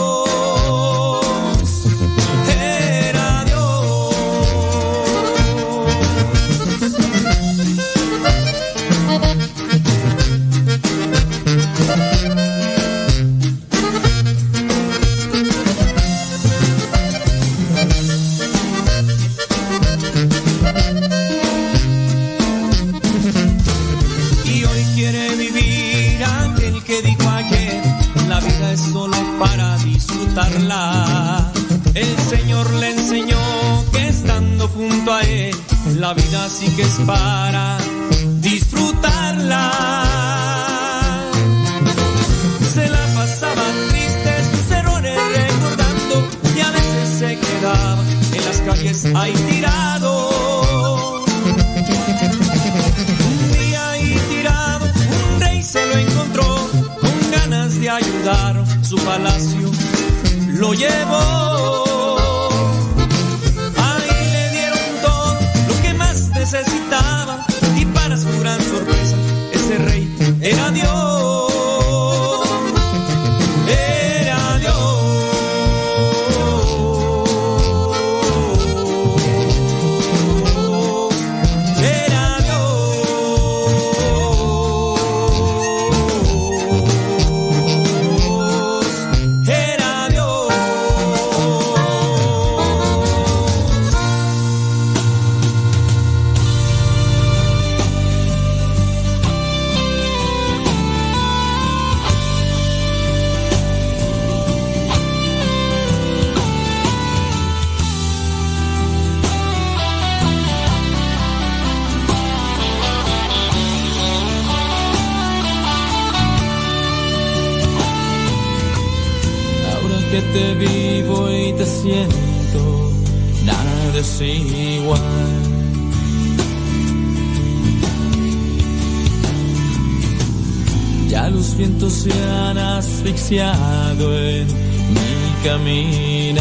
La vida sí que es para disfrutarla. Se la pasaba triste sus errores recordando y a veces se quedaba en las calles ahí tirado. Un día ahí tirado, un rey se lo encontró con ganas de ayudar. Su palacio lo llevó. gran sorpresa. Vientos se han asfixiado en mi camino.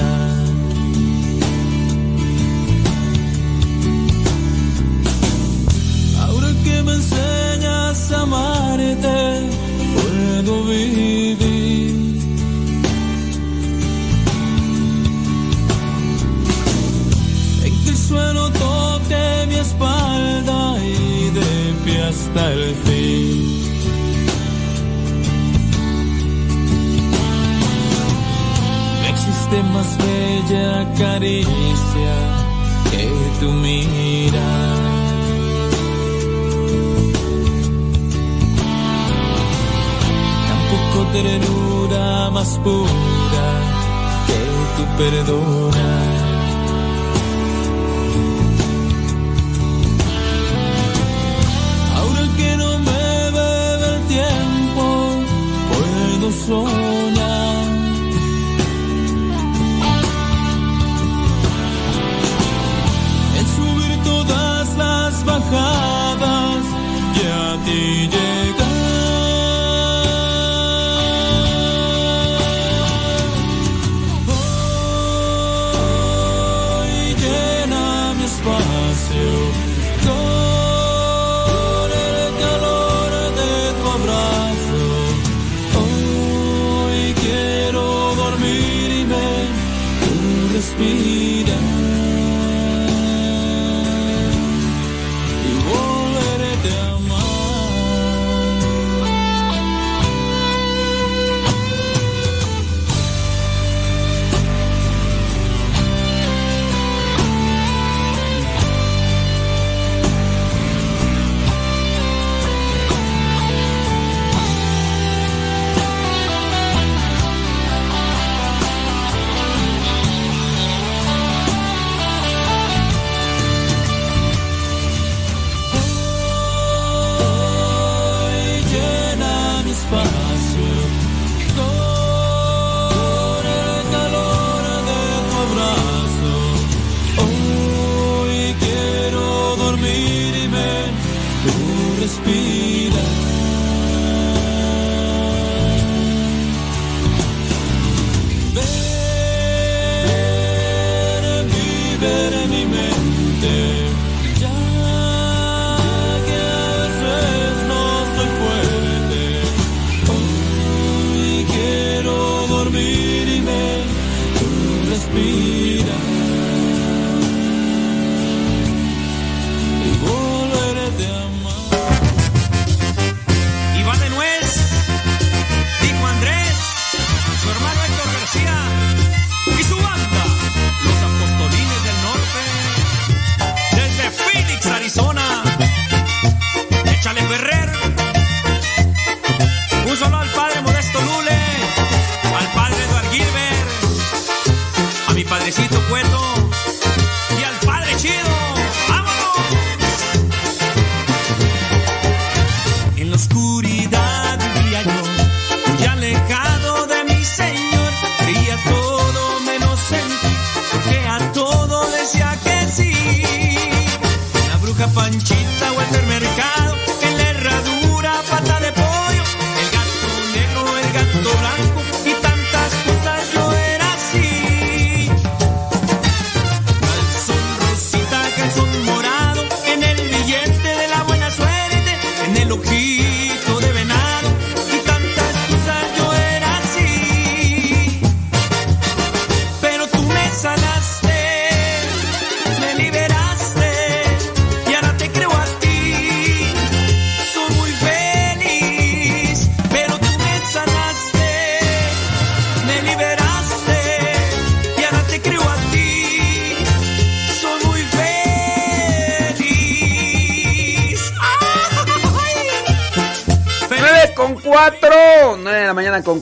que me enseñas a amarte, puedo vivir. En que el suelo toque mi espalda y de pie hasta el fin. Existe más bella caricia que tu mirada. ternura más pura que tu perdona. Ahora que no me bebe el tiempo, puedo soñar. Ya a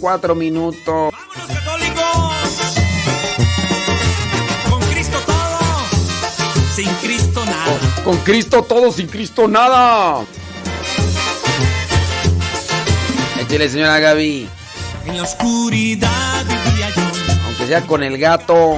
cuatro minutos. ¡Vámonos, católicos! Con Cristo todo, sin Cristo nada. Con Cristo todo, sin Cristo nada. Échale, señora Gaby. En la oscuridad vivía yo que sea con el gato.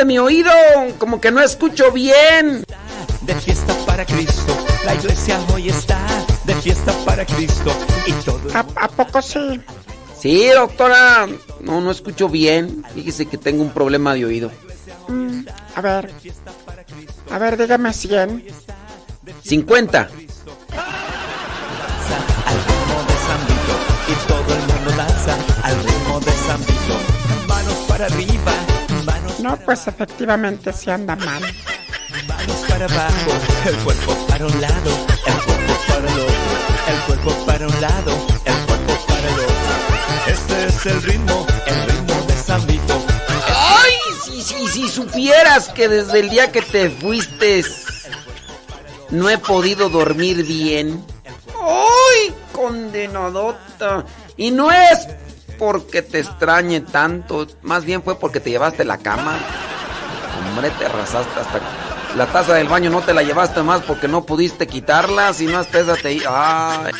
De mi oído, como que no escucho bien. de fiesta para Cristo. La iglesia hoy está de fiesta para Cristo. Y todo ¿A, a poco sí? Sí, doctora, no, no escucho bien. Fíjese que tengo un problema de oído. Mm, a ver. A ver, dígame 100. 50. No, pues efectivamente sí anda mal. manos para abajo. El cuerpo para un lado, el cuerpo para el otro. El cuerpo para un lado, el cuerpo para el otro. Este es el ritmo, el ritmo de San Vito. ¡Ay! Si, si, si supieras que desde el día que te fuiste no he podido dormir bien. ¡Ay! Condenadota. Y no es porque te extrañe tanto, más bien fue porque te llevaste la cama. Hombre, te arrasaste hasta la taza del baño, no te la llevaste más porque no pudiste quitarla, si no hasta esa te... ¡Ay!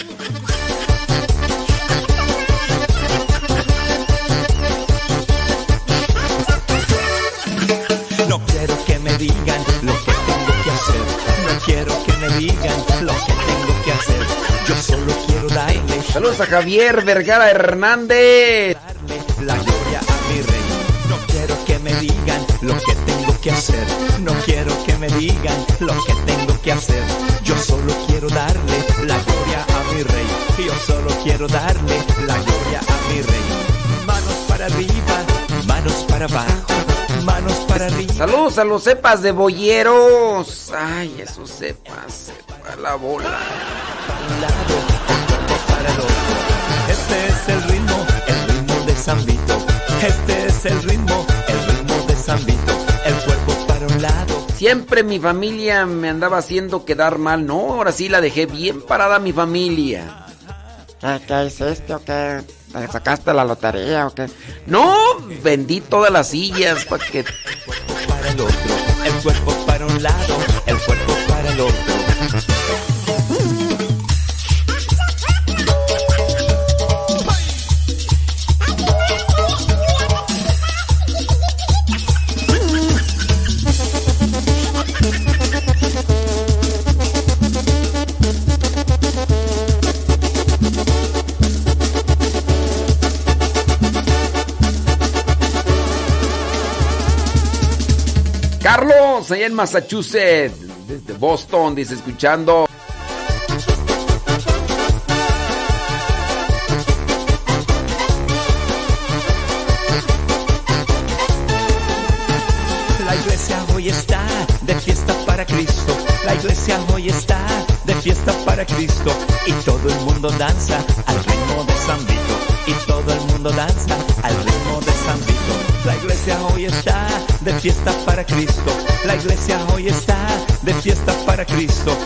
Saludos a Javier Vergara Hernández. la gloria a mi rey. No quiero que me digan lo que tengo que hacer. No quiero que me digan lo que tengo que hacer. Yo solo quiero darle la gloria a mi rey. Yo solo quiero darle la gloria a mi rey. Manos para arriba, manos para abajo, manos para arriba. Saludos a los cepas de boyeros. Ay, esos cepas, sepa la bola. El cuerpo el. Este es el ritmo, el ritmo de San Vito. Este es el ritmo, el ritmo de San Vito. El cuerpo para un lado. Siempre mi familia me andaba haciendo quedar mal. No, ahora sí la dejé bien parada mi familia. ¿Qué, qué hiciste o qué? ¿Te sacaste la lotería o qué? No, vendí todas las sillas para que... Para el otro, el cuerpo para un lado, el cuerpo para el otro. Massachusetts, desde Boston, dice escuchando. La iglesia hoy está de fiesta para Cristo. La iglesia hoy está de fiesta para Cristo. Y todo el el mundo danza al ritmo de San Vito. Y todo el mundo danza al ritmo de San Vito. La iglesia hoy está de fiesta para Cristo. La iglesia hoy está de fiesta para Cristo.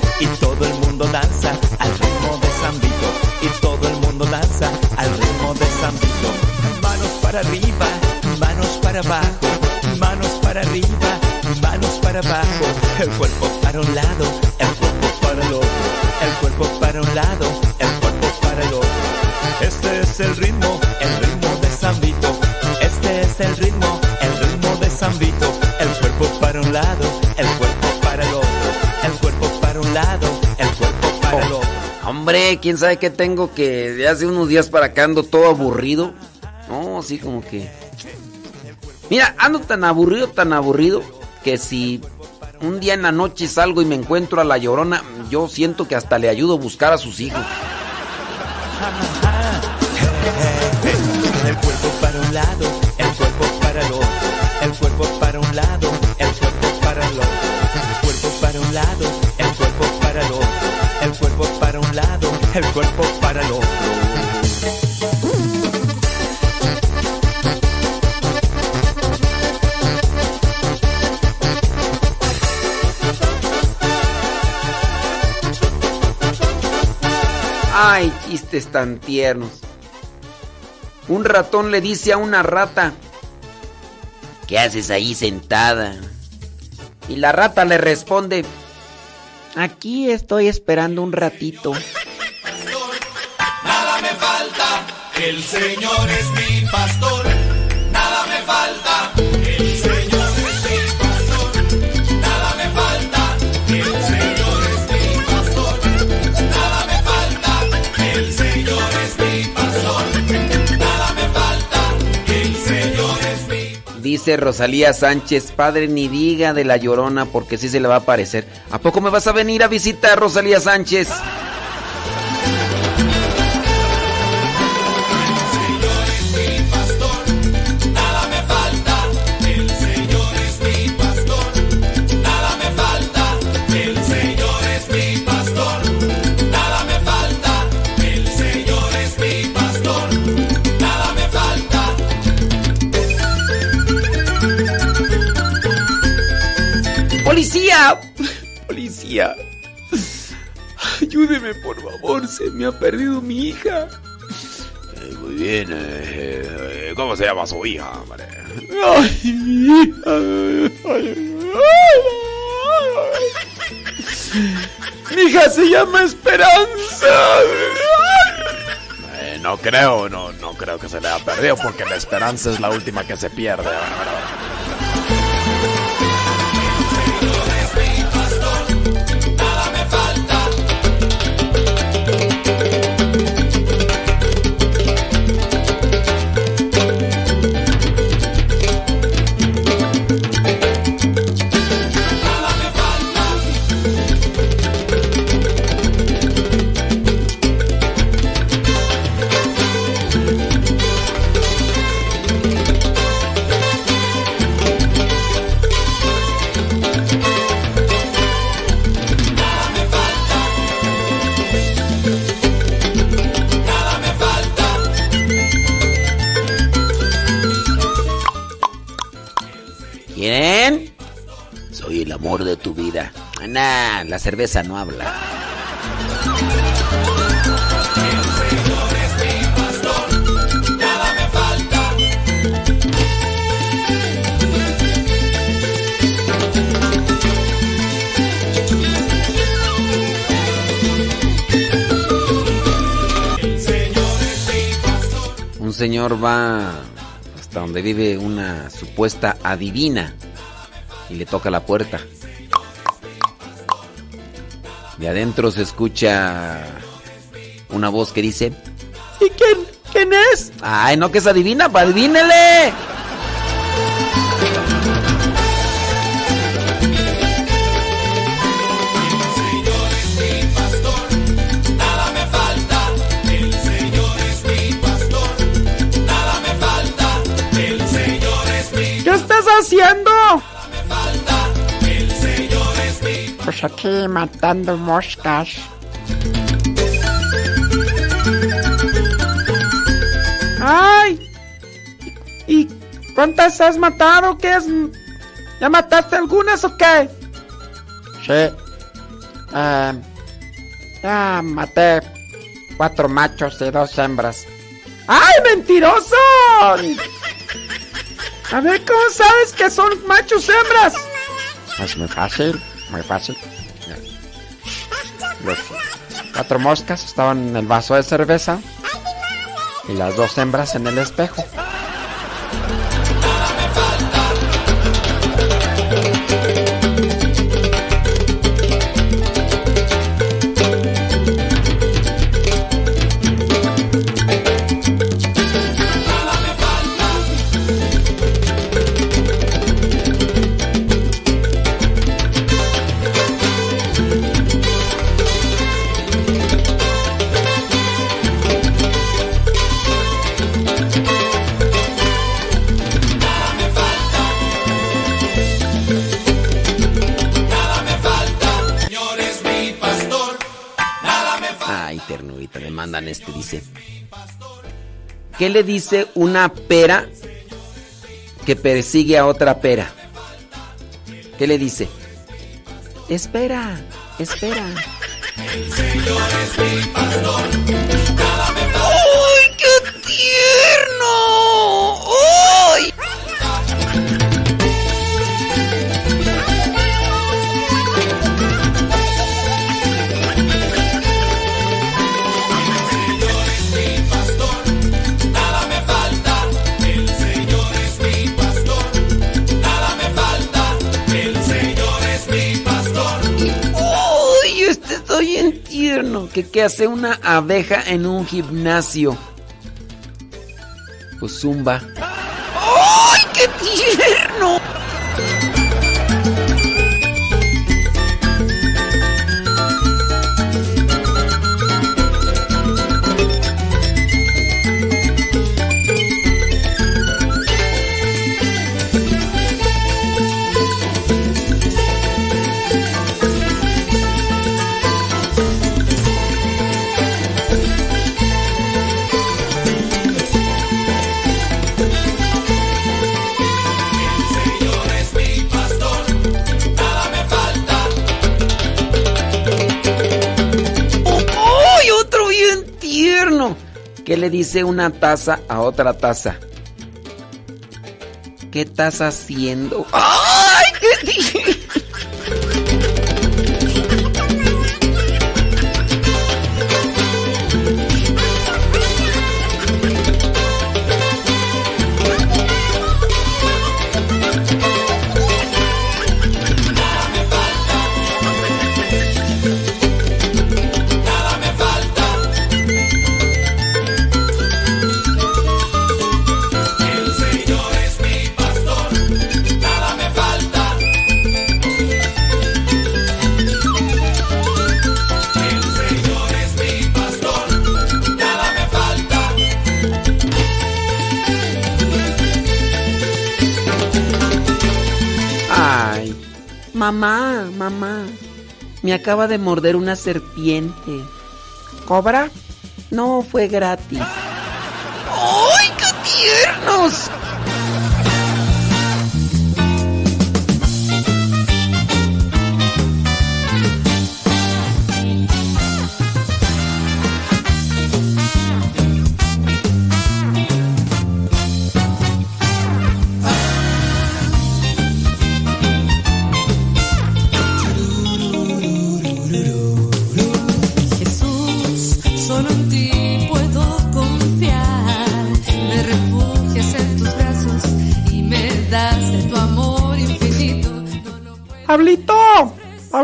Quién sabe qué tengo que de hace unos días para acá ando todo aburrido. No, así como que. Mira, ando tan aburrido, tan aburrido, que si un día en la noche salgo y me encuentro a la llorona, yo siento que hasta le ayudo a buscar a sus hijos. El cuerpo para un lado, el cuerpo para el otro. El cuerpo para un lado, el cuerpo para el otro. El cuerpo para un lado, el cuerpo para el otro. Ay, chistes tan tiernos. Un ratón le dice a una rata, ¿qué haces ahí sentada? Y la rata le responde, aquí estoy esperando un ratito. El Señor es mi pastor. Nada me falta, el Señor es mi pastor. Nada me falta, el Señor es mi pastor. Nada me falta, el Señor es mi pastor. Nada me falta, el Señor es mi Dice Rosalía Sánchez, padre, ni diga de la llorona porque sí se le va a aparecer. ¿A poco me vas a venir a visitar, Rosalía Sánchez? Ayúdeme, por favor, se me ha perdido mi hija. muy bien. eh, ¿Cómo se llama su hija, hombre? Ay, mi hija. Ay, Mi hija se llama Esperanza. Eh, no creo, no, no creo que se le haya perdido porque la esperanza es la última que se pierde. Amor de tu vida. Nah, la cerveza no habla. Un señor va hasta donde vive una supuesta adivina y le toca la puerta. De adentro se escucha una voz que dice: ¿Y quién, quién es? Ay, no que es adivina, adivínele. Señor aquí matando moscas. ¡Ay! ¿Y cuántas has matado? ¿Qué es? ¿Ya mataste algunas o qué? Sí. Eh, ya maté cuatro machos y dos hembras. ¡Ay, mentiroso! A ver, ¿cómo sabes que son machos hembras? Es muy fácil muy fácil. Cuatro moscas estaban en el vaso de cerveza y las dos hembras en el espejo. ¿Qué le dice una pera que persigue a otra pera? ¿Qué le dice? Espera, espera. El Señor es mi pastor, ¿Qué, qué hace una abeja en un gimnasio? Pues zumba. ¿Qué le dice una taza a otra taza? ¿Qué estás haciendo? ¡Ay, qué mamá, mamá, me acaba de morder una serpiente. ¿Cobra? No, fue gratis. ¡Ay, qué tiernos!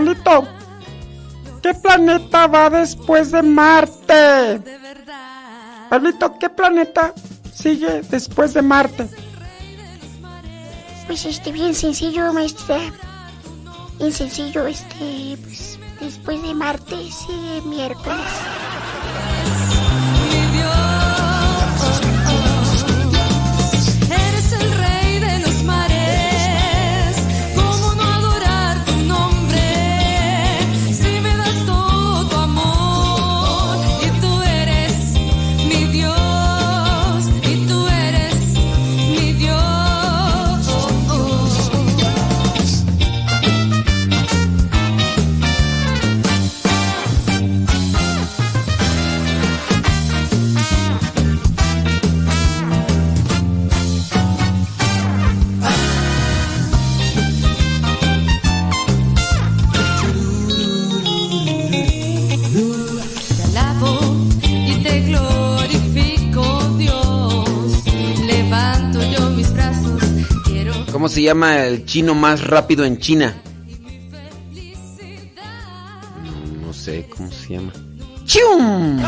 Pablito, ¿qué planeta va después de Marte? Pablito, ¿qué planeta sigue después de Marte? Pues este, bien sencillo, maestra. Bien sencillo, este, pues después de martes y miércoles. Eres ¿Cómo se llama el chino más rápido en China? No, no sé cómo se llama. ¡Chum!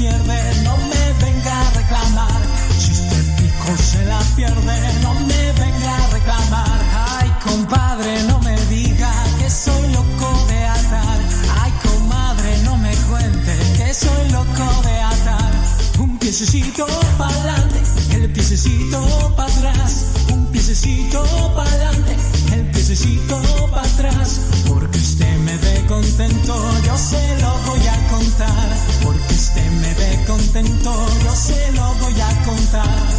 no me venga a reclamar. Si usted pico se la pierde, no me venga a reclamar. Ay, compadre, no me diga que soy loco de atar. Ay, comadre, no me cuente que soy loco de atar. Un piececito para adelante, el piececito side.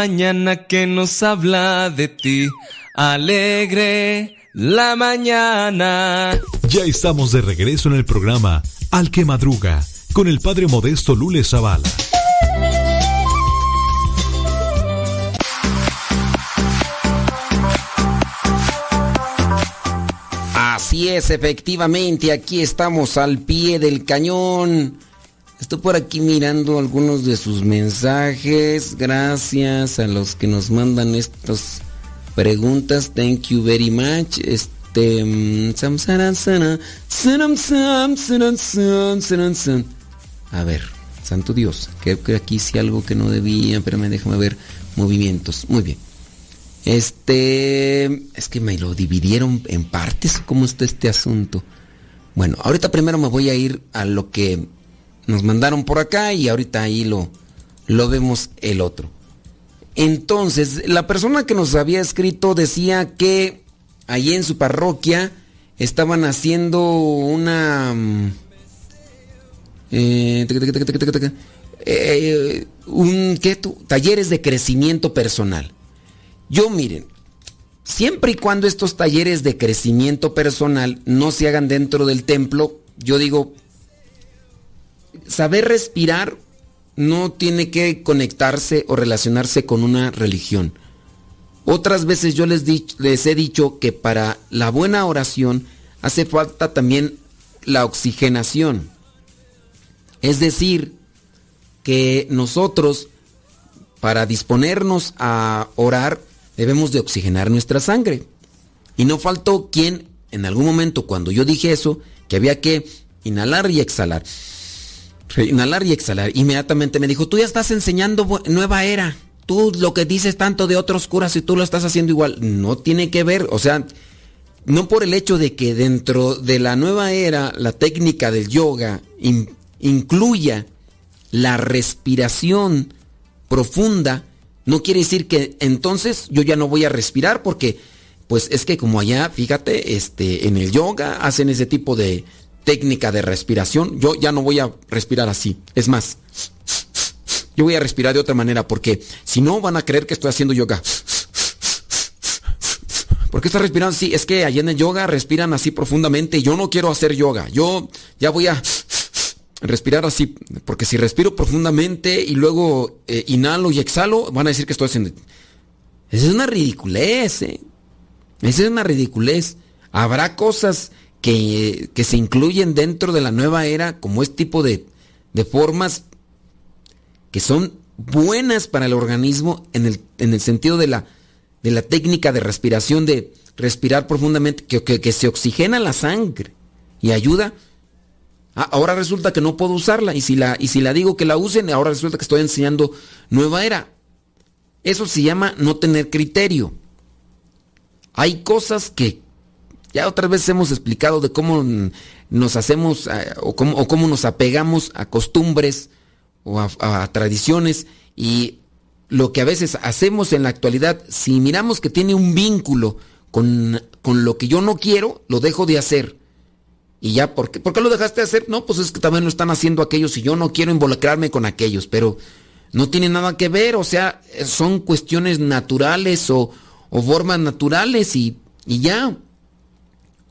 mañana que nos habla de ti. Alegre la mañana. Ya estamos de regreso en el programa Al que Madruga con el padre modesto Lule Zavala. Así es, efectivamente, aquí estamos al pie del cañón Estoy por aquí mirando algunos de sus mensajes. Gracias a los que nos mandan estas preguntas. Thank you very much. Este. A ver, santo Dios. Creo que aquí sí algo que no debía. Pero me déjame ver movimientos. Muy bien. Este. Es que me lo dividieron en partes. ¿Cómo está este asunto? Bueno, ahorita primero me voy a ir a lo que nos mandaron por acá y ahorita ahí lo, lo vemos el otro. Entonces, la persona que nos había escrito decía que allí en su parroquia estaban haciendo una... un, ¿qué tú? Talleres de crecimiento personal. Yo miren, siempre y cuando estos talleres de crecimiento personal no se hagan dentro del templo, yo digo, saber respirar no tiene que conectarse o relacionarse con una religión. Otras veces yo les, les he dicho que para la buena oración hace falta también la oxigenación. Es decir, que nosotros para disponernos a orar debemos de oxigenar nuestra sangre. Y no faltó quien en algún momento cuando yo dije eso, que había que inhalar y exhalar. Inhalar y exhalar. Inmediatamente me dijo, tú ya estás enseñando nueva era. Tú lo que dices tanto de otros curas y tú lo estás haciendo igual. No tiene que ver, o sea, no por el hecho de que dentro de la nueva era la técnica del yoga in- incluya la respiración profunda, no quiere decir que entonces yo ya no voy a respirar porque pues es que como allá, fíjate, este en el yoga hacen ese tipo de técnica de respiración, yo ya no voy a respirar así. Es más, yo voy a respirar de otra manera porque si no van a creer que estoy haciendo yoga. ¿Por qué estás respirando así? Es que allá en el yoga respiran así profundamente yo no quiero hacer yoga. Yo ya voy a respirar así, porque si respiro profundamente y luego eh, inhalo y exhalo, van a decir que estoy haciendo... Esa es una ridiculez, ¿eh? Esa es una ridiculez. Habrá cosas que, se incluyen dentro de la nueva era, como este tipo de, de formas que son buenas para el organismo en el, en el sentido de la, de la técnica de respiración, de respirar profundamente, que, que- que se oxigena la sangre y ayuda. Ah, ahora resulta que no puedo usarla y si, la, y si la digo que la usen, ahora resulta que estoy enseñando nueva era. Eso se llama no tener criterio. Hay cosas que ya otras veces hemos explicado de cómo nos hacemos eh, o, cómo, nos apegamos a costumbres o a, a tradiciones y lo que a veces hacemos en la actualidad, si miramos que tiene un vínculo con, con lo que yo no quiero, lo dejo de hacer. Y ya, ¿por qué? ¿por qué lo dejaste de hacer? No, pues es que también lo están haciendo aquellos y yo no quiero involucrarme con aquellos, pero no tiene nada que ver, o sea, son cuestiones naturales o, o formas naturales y, y ya.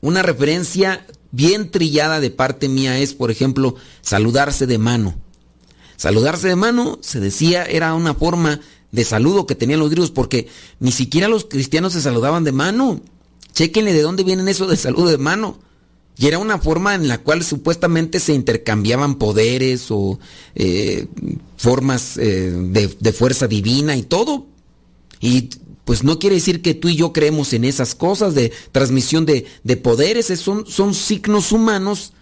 Una referencia bien trillada de parte mía es, por ejemplo, saludarse de mano. Saludarse de mano, se decía, era una forma de saludo que tenían los griegos, porque ni siquiera los cristianos se saludaban de mano. Chéquenle de dónde vienen eso de saludo de mano. Y era una forma en la cual supuestamente se intercambiaban poderes o eh, formas eh, de, de fuerza divina y todo. Y pues no quiere decir que tú y yo creemos en esas cosas de transmisión de, de poderes, es- son, son signos humanos,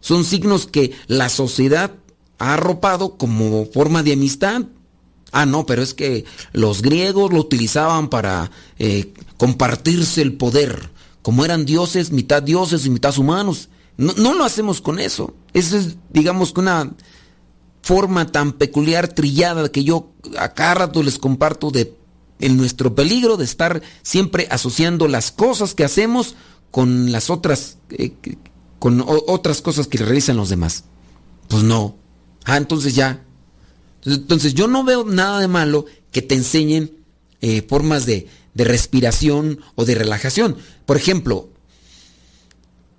son signos que la sociedad ha arropado como forma de amistad. Ah, no, pero es que los griegos lo utilizaban para eh, compartirse el poder. Como eran dioses, mitad dioses y mitad humanos. No, no lo hacemos con eso. Eso es, digamos, que una forma tan peculiar, trillada, que yo a cada rato les comparto de en nuestro peligro de estar siempre asociando las cosas que hacemos con las otras, eh, con otras cosas que realizan los demás. Pues no. Ah, entonces ya. Entonces yo no veo nada de malo que te enseñen eh, formas de, de respiración o de relajación. Por ejemplo,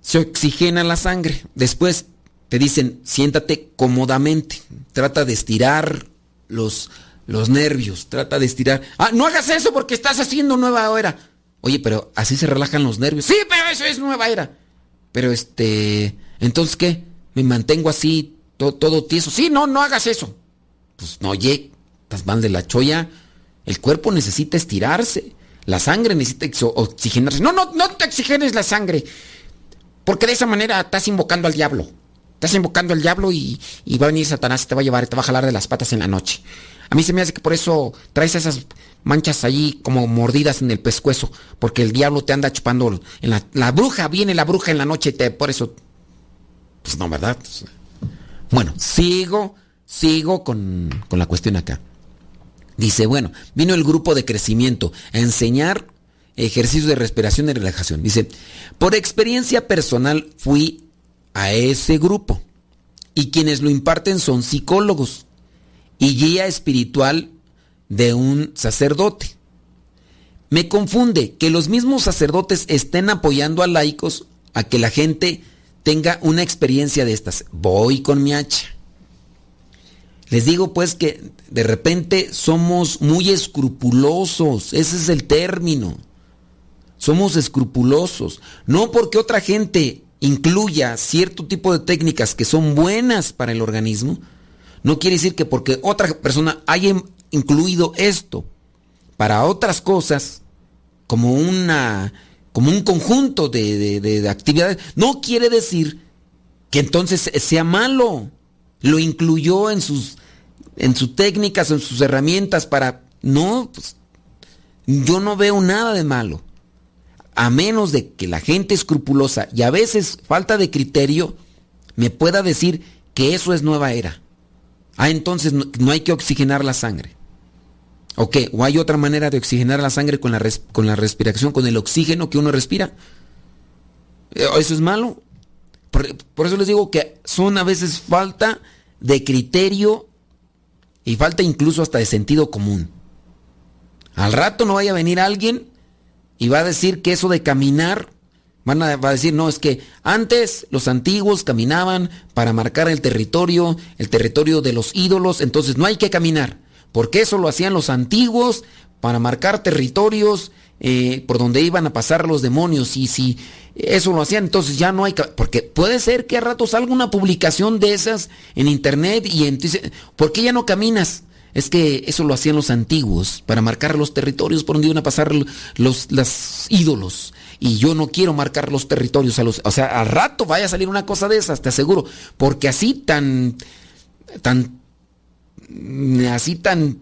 se oxigena la sangre. Después te dicen, siéntate cómodamente. Trata de estirar los, los nervios. Trata de estirar. Ah, no hagas eso porque estás haciendo nueva era. Oye, pero así se relajan los nervios. Sí, pero eso es nueva era. Pero este, entonces ¿qué? Me mantengo así, to- todo tieso. Sí, no, no hagas eso. Pues no, oye, estás mal de la cholla. El cuerpo necesita estirarse. La sangre necesita oxigenarse. No, no, no te oxigenes la sangre. Porque de esa manera estás invocando al diablo. Estás invocando al diablo y, y va a venir Satanás y te va a llevar, te va a jalar de las patas en la noche. A mí se me hace que por eso traes esas manchas allí como mordidas en el pescuezo. Porque el diablo te anda chupando. En la, bruja, viene la bruja en la noche y te, por eso. Pues no, ¿verdad? Bueno, sigo, sigo con, con la cuestión acá. Dice, bueno, vino el grupo de crecimiento a enseñar ejercicios de respiración y relajación. Dice, por experiencia personal fui a ese grupo y quienes lo imparten son psicólogos y guía espiritual de un sacerdote. Me confunde que los mismos sacerdotes estén apoyando a laicos a que la gente tenga una experiencia de estas. Voy con mi hacha. Les digo pues que de repente somos muy escrupulosos, ese es el término. Somos escrupulosos, no porque otra gente incluya cierto tipo de técnicas que son buenas para el organismo, no quiere decir que porque otra persona haya incluido esto para otras cosas como una como un conjunto de, de- de- de actividades, no quiere decir que entonces sea malo. Lo incluyó en sus en sus técnicas, en sus herramientas para no pues, yo no veo nada de malo. A menos de que la gente escrupulosa y a veces falta de criterio me pueda decir que eso es nueva era. Ah, entonces no, hay que oxigenar la sangre. ¿O qué? ¿O hay otra manera de oxigenar la sangre con la, con la respiración, con el oxígeno que uno respira? Eh, ¿Eso es malo? Por, por eso les digo que son a veces falta de criterio y falta incluso hasta de sentido común. Al rato no vaya a venir alguien y va a decir que eso de caminar, van a, va a decir, no, es que antes los antiguos caminaban para marcar el territorio, el territorio de los ídolos, entonces no hay que caminar, porque eso lo hacían los antiguos para marcar territorios eh, por donde iban a pasar los demonios, y si eso lo hacían, entonces ya no hay que, porque puede ser que a rato salga una publicación de esas en internet y entonces, ¿por qué ya no caminas? Es que eso lo hacían los antiguos para marcar los territorios por donde iban a pasar los, los ídolos. Y yo no quiero marcar los territorios a los. O sea, al rato vaya a salir una cosa de esas, te aseguro. Porque así tan. tan. así tan.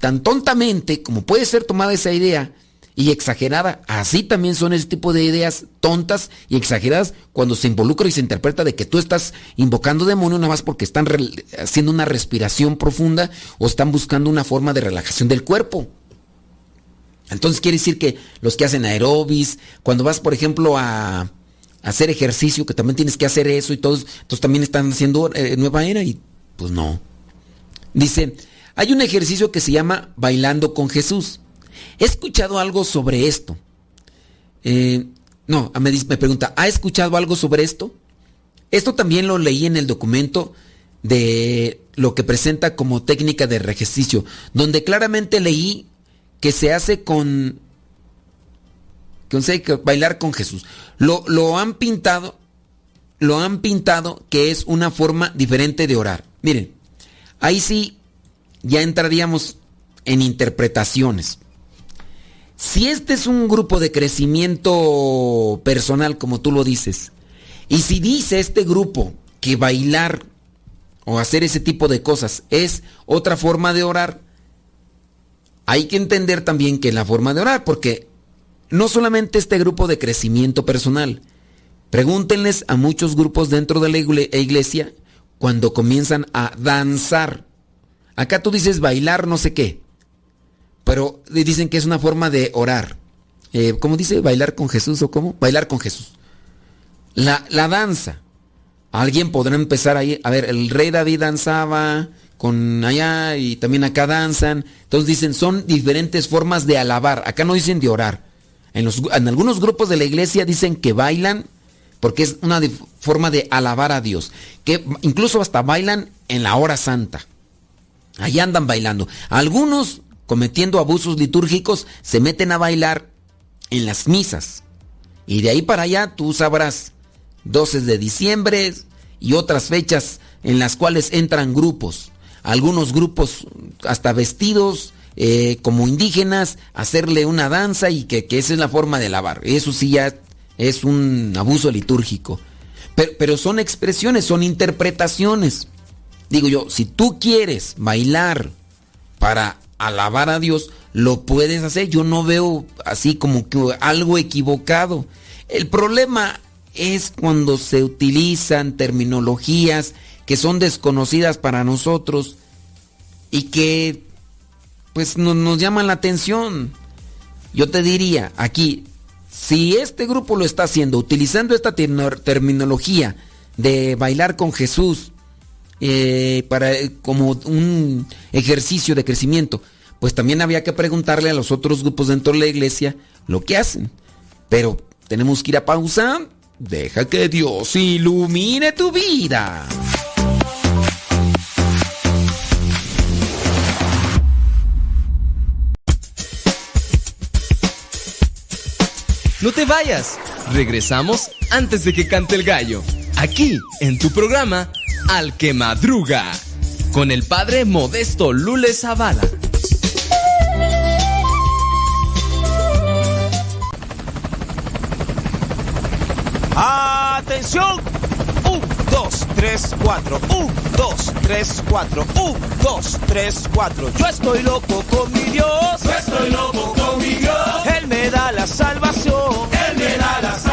tan tontamente como puede ser tomada esa idea y exagerada, así también son ese tipo de ideas tontas y exageradas cuando se involucra y se interpreta de que tú estás invocando demonio nada más porque están haciendo una respiración profunda o están buscando una forma de relajación del cuerpo. Entonces quiere decir que los que hacen aerobis, cuando vas por ejemplo a, a hacer ejercicio, que también tienes que hacer eso y todos, entonces también están haciendo eh, nueva era y pues no. Dice, hay un ejercicio que se llama Bailando con Jesús. He escuchado algo sobre esto. Eh, no, me, dice- me pregunta, ¿ha escuchado algo sobre esto? Esto también lo leí en el documento de lo que presenta como técnica de ejercicio, donde claramente leí que se hace con, que se bailar con Jesús. Lo, lo han pintado, lo han pintado que es una forma diferente de orar. Miren, ahí sí ya entraríamos en interpretaciones. Si este es un grupo de crecimiento personal, como tú lo dices, y si dice este grupo que bailar o hacer ese tipo de cosas es otra forma de orar, hay que entender también que la forma de orar, porque no solamente este grupo de crecimiento personal, pregúntenles a muchos grupos dentro de la igle- iglesia cuando comienzan a danzar. Acá tú dices bailar no sé qué, pero dicen que es una forma de orar. Eh, ¿Cómo dice? ¿Bailar con Jesús o cómo? Bailar con Jesús. La, la danza. Alguien podrá empezar ahí. A ver, el rey David danzaba con allá y también acá danzan. Entonces dicen, son diferentes formas de alabar. Acá no dicen de orar. En, los, en algunos grupos de la iglesia dicen que bailan, porque es una forma de alabar a Dios, que incluso hasta bailan en la hora santa. Ahí andan bailando. Algunos, cometiendo abusos litúrgicos, se meten a bailar en las misas. Y de ahí para allá tú sabrás, 12 de diciembre y otras fechas en las cuales entran grupos. Algunos grupos hasta vestidos eh, como indígenas, hacerle una danza y que, que esa es la forma de lavar. Eso sí ya es un abuso litúrgico. Pero, pero son expresiones, son interpretaciones. Digo yo, si tú quieres bailar para alabar a Dios, lo puedes hacer. Yo no veo así como que algo equivocado. El problema es cuando se utilizan terminologías que son desconocidas para nosotros y que pues no- nos llaman la atención. Yo te diría aquí, si este grupo lo está haciendo utilizando esta terminología de bailar con Jesús eh, para como un ejercicio de crecimiento, pues también había que preguntarle a los otros grupos dentro de la iglesia lo que hacen. Pero tenemos que ir a pausa. Deja que Dios ilumine tu vida. No te vayas. Regresamos antes de que cante el gallo. Aquí, en tu programa, Al que Madruga. Con el padre Modesto Lule Zavala. ¡Atención! Un, dos, tres, cuatro. Un, dos, tres, cuatro. Un, dos, tres, cuatro. Yo estoy loco con mi Dios. Yo estoy loco con mi Dios. Él me da la salvación. Él me da la salvación.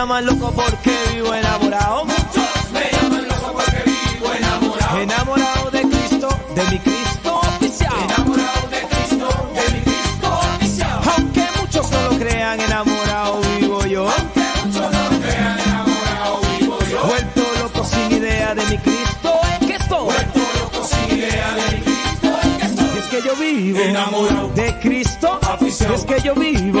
Llaman loco porque vivo enamorado. Muchos me llaman loco porque vivo enamorado. Enamorado de Cristo, de mi Cristo oficial. Enamorado de Cristo, de mi Cristo oficial. Aunque muchos no lo crean, enamorado vivo yo. Aunque muchos no lo crean, enamorado vivo yo. Vuelto loco sin idea de mi Cristo en que estoy. Vuelto loco sin idea de mi Cristo en que estoy. Y es que yo vivo enamorado de Cristo. Y es que yo vivo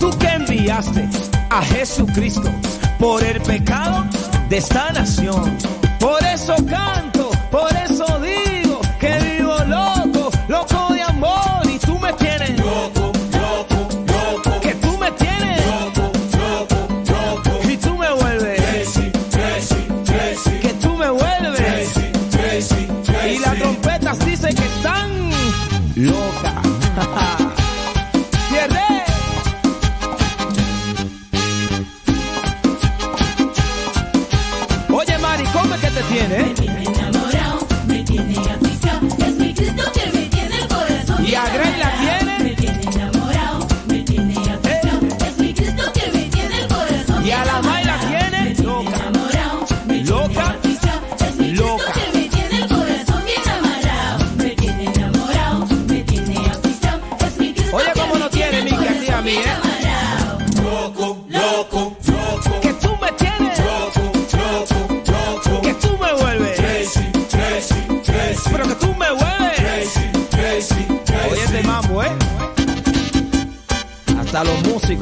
Tú que enviaste a Jesucristo por el pecado de esta nación. Por eso canto, por eso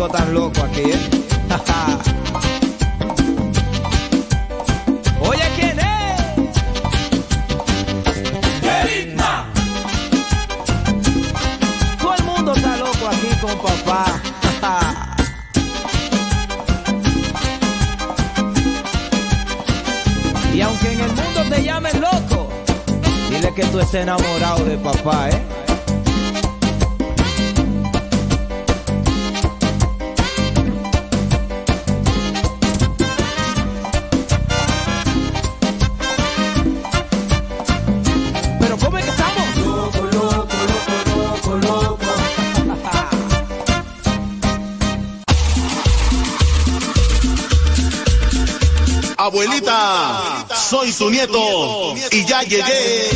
tan locos aquí, ¿eh? Oye, ¿quién es? ¡Querida! Todo el mundo está loco aquí con papá. y aunque en el mundo te llamen loco, dile que tú estés enamorado de papá, ¿eh? Su nieto y ya llegué.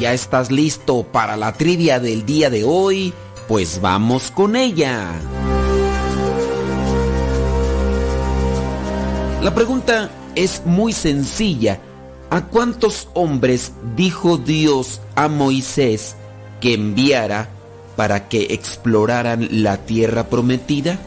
¿Ya estás listo para la trivia del día de hoy? Pues vamos con ella. La pregunta es muy sencilla. ¿A cuántos hombres dijo Dios a Moisés que enviara para que exploraran la tierra prometida?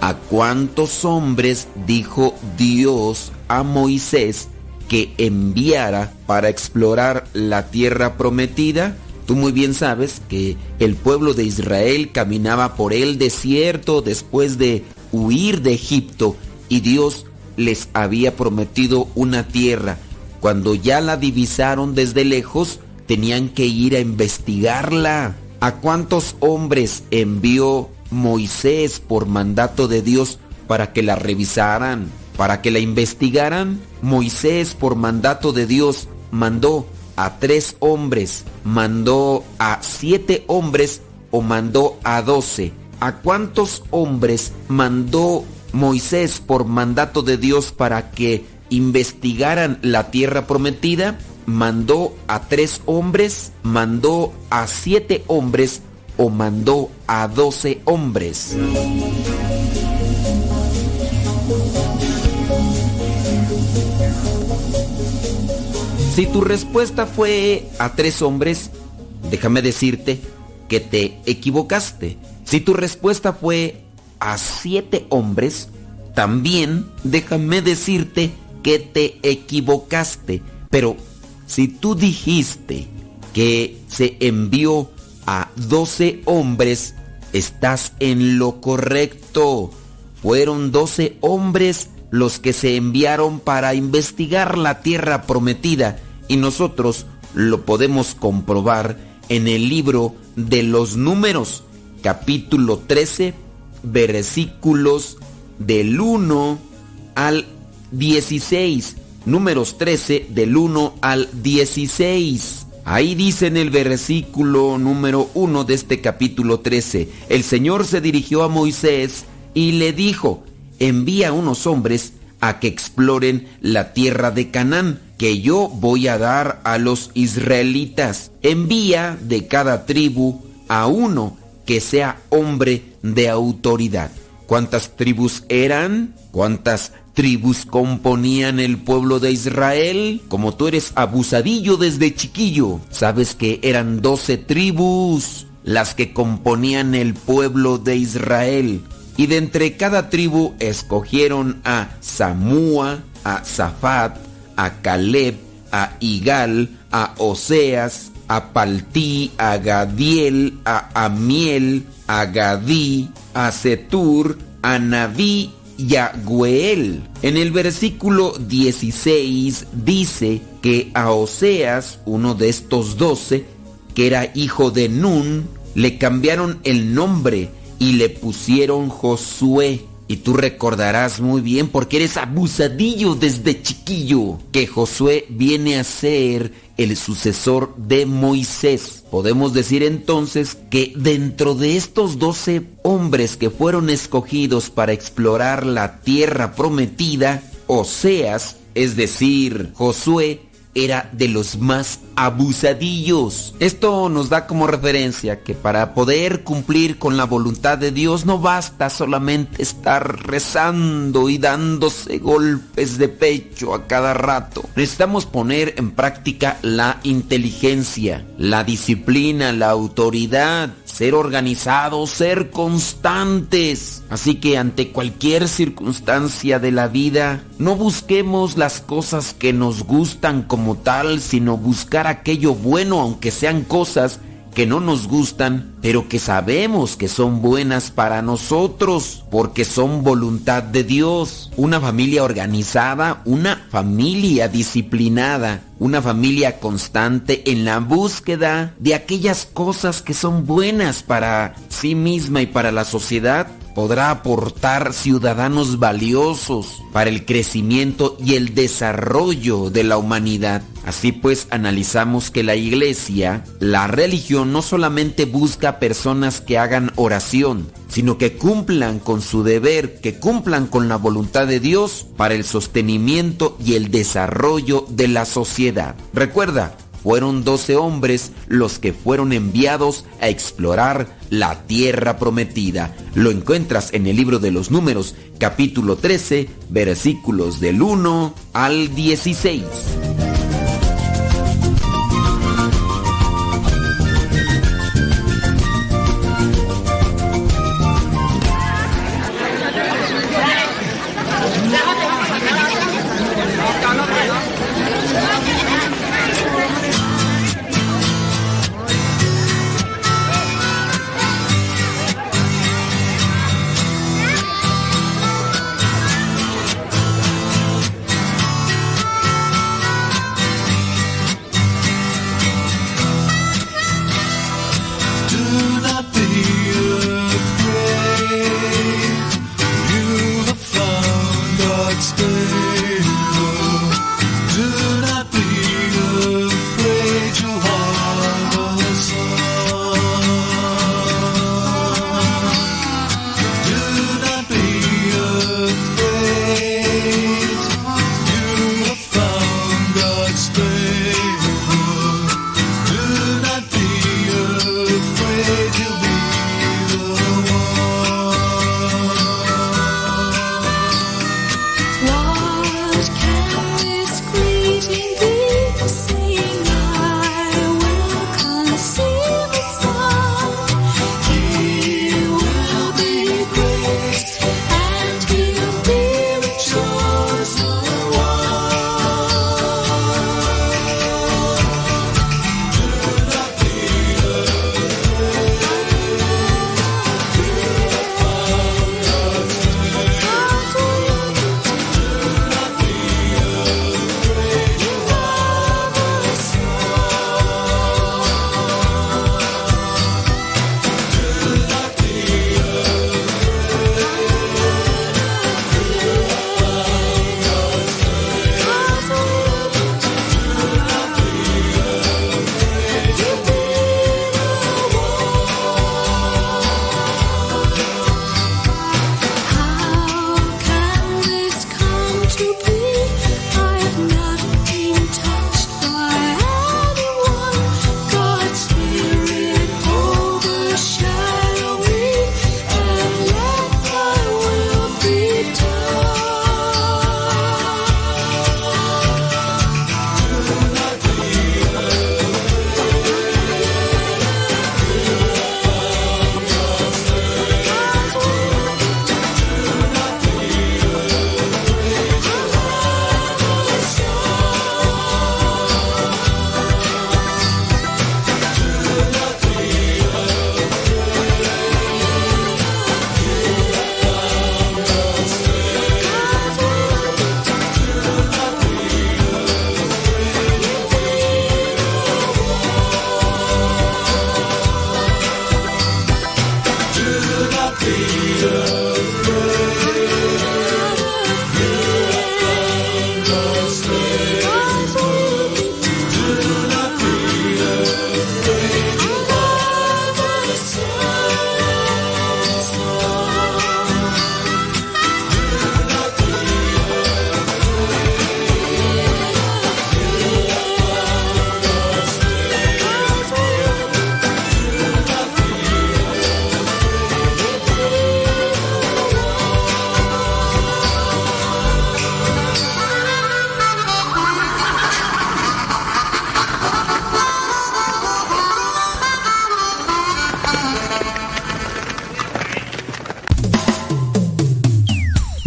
¿A cuántos hombres dijo Dios a Moisés que enviara para explorar la tierra prometida? Tú muy bien sabes que el pueblo de Israel caminaba por el desierto después de huir de Egipto y Dios les había prometido una tierra. Cuando ya la divisaron desde lejos, tenían que ir a investigarla. ¿A cuántos hombres envió Moisés por mandato de Dios para que la revisaran, para que la investigaran? Moisés por mandato de Dios mandó a tres hombres, mandó a siete hombres o mandó a doce. ¿A cuántos hombres mandó Moisés por mandato de Dios para que investigaran la tierra prometida? ¿Mandó a tres hombres? ¿Mandó a siete hombres? ¿O mandó a doce hombres? Si tu respuesta fue a tres hombres, déjame decirte que te equivocaste. Si tu respuesta fue a siete hombres, también déjame decirte que te equivocaste. Pero si tú dijiste que se envió a 12 hombres, estás en lo correcto. Fueron 12 hombres los que se enviaron para investigar la tierra prometida y nosotros lo podemos comprobar en el libro de los números, capítulo 13, versículos del 1 al 16. Números 13 del 1 al 16. Ahí dice en el versículo número 1 de este capítulo 13, el Señor se dirigió a Moisés y le dijo, envía unos hombres a que exploren la tierra de Canaán, que yo voy a dar a los israelitas. Envía de cada tribu a uno que sea hombre de autoridad. ¿Cuántas tribus eran? ¿Cuántas tribus componían el pueblo de Israel? Como tú eres abusadillo desde chiquillo, sabes que eran doce tribus las que componían el pueblo de Israel. Y de entre cada tribu escogieron a Samúa, a Zafat, a Caleb, a Igal, a Oseas, a Paltí, a Gadiel, a Amiel, a Gadí, a Setur, a Naví y a Gueel. En el versículo 16 dice que a Oseas, uno de estos doce, que era hijo de Nun, le cambiaron el nombre y le pusieron Josué. Y tú recordarás muy bien, porque eres abusadillo desde chiquillo, que Josué viene a ser el sucesor de Moisés. Podemos decir entonces que dentro de estos doce hombres que fueron escogidos para explorar la tierra prometida, Oseas, es decir, Josué, era de los más abusadillos. Esto nos da como referencia que para poder cumplir con la voluntad de Dios no basta solamente estar rezando y dándose golpes de pecho a cada rato. Necesitamos poner en práctica la inteligencia, la disciplina, la autoridad, ser organizados, ser constantes. Así que ante cualquier circunstancia de la vida, no busquemos las cosas que nos gustan como tal, sino buscar aquello bueno, aunque sean cosas que no nos gustan, pero que sabemos que son buenas para nosotros, porque son voluntad de Dios. Una familia organizada, una familia disciplinada, una familia constante en la búsqueda de aquellas cosas que son buenas para sí misma y para la sociedad podrá aportar ciudadanos valiosos para el crecimiento y el desarrollo de la humanidad. Así pues, analizamos que la iglesia, la religión, no solamente busca personas que hagan oración, sino que cumplan con su deber, que cumplan con la voluntad de Dios para el sostenimiento y el desarrollo de la sociedad. Recuerda, fueron doce hombres los que fueron enviados a explorar la tierra prometida. Lo encuentras en el libro de los números, capítulo 13, versículos del 1 al 16.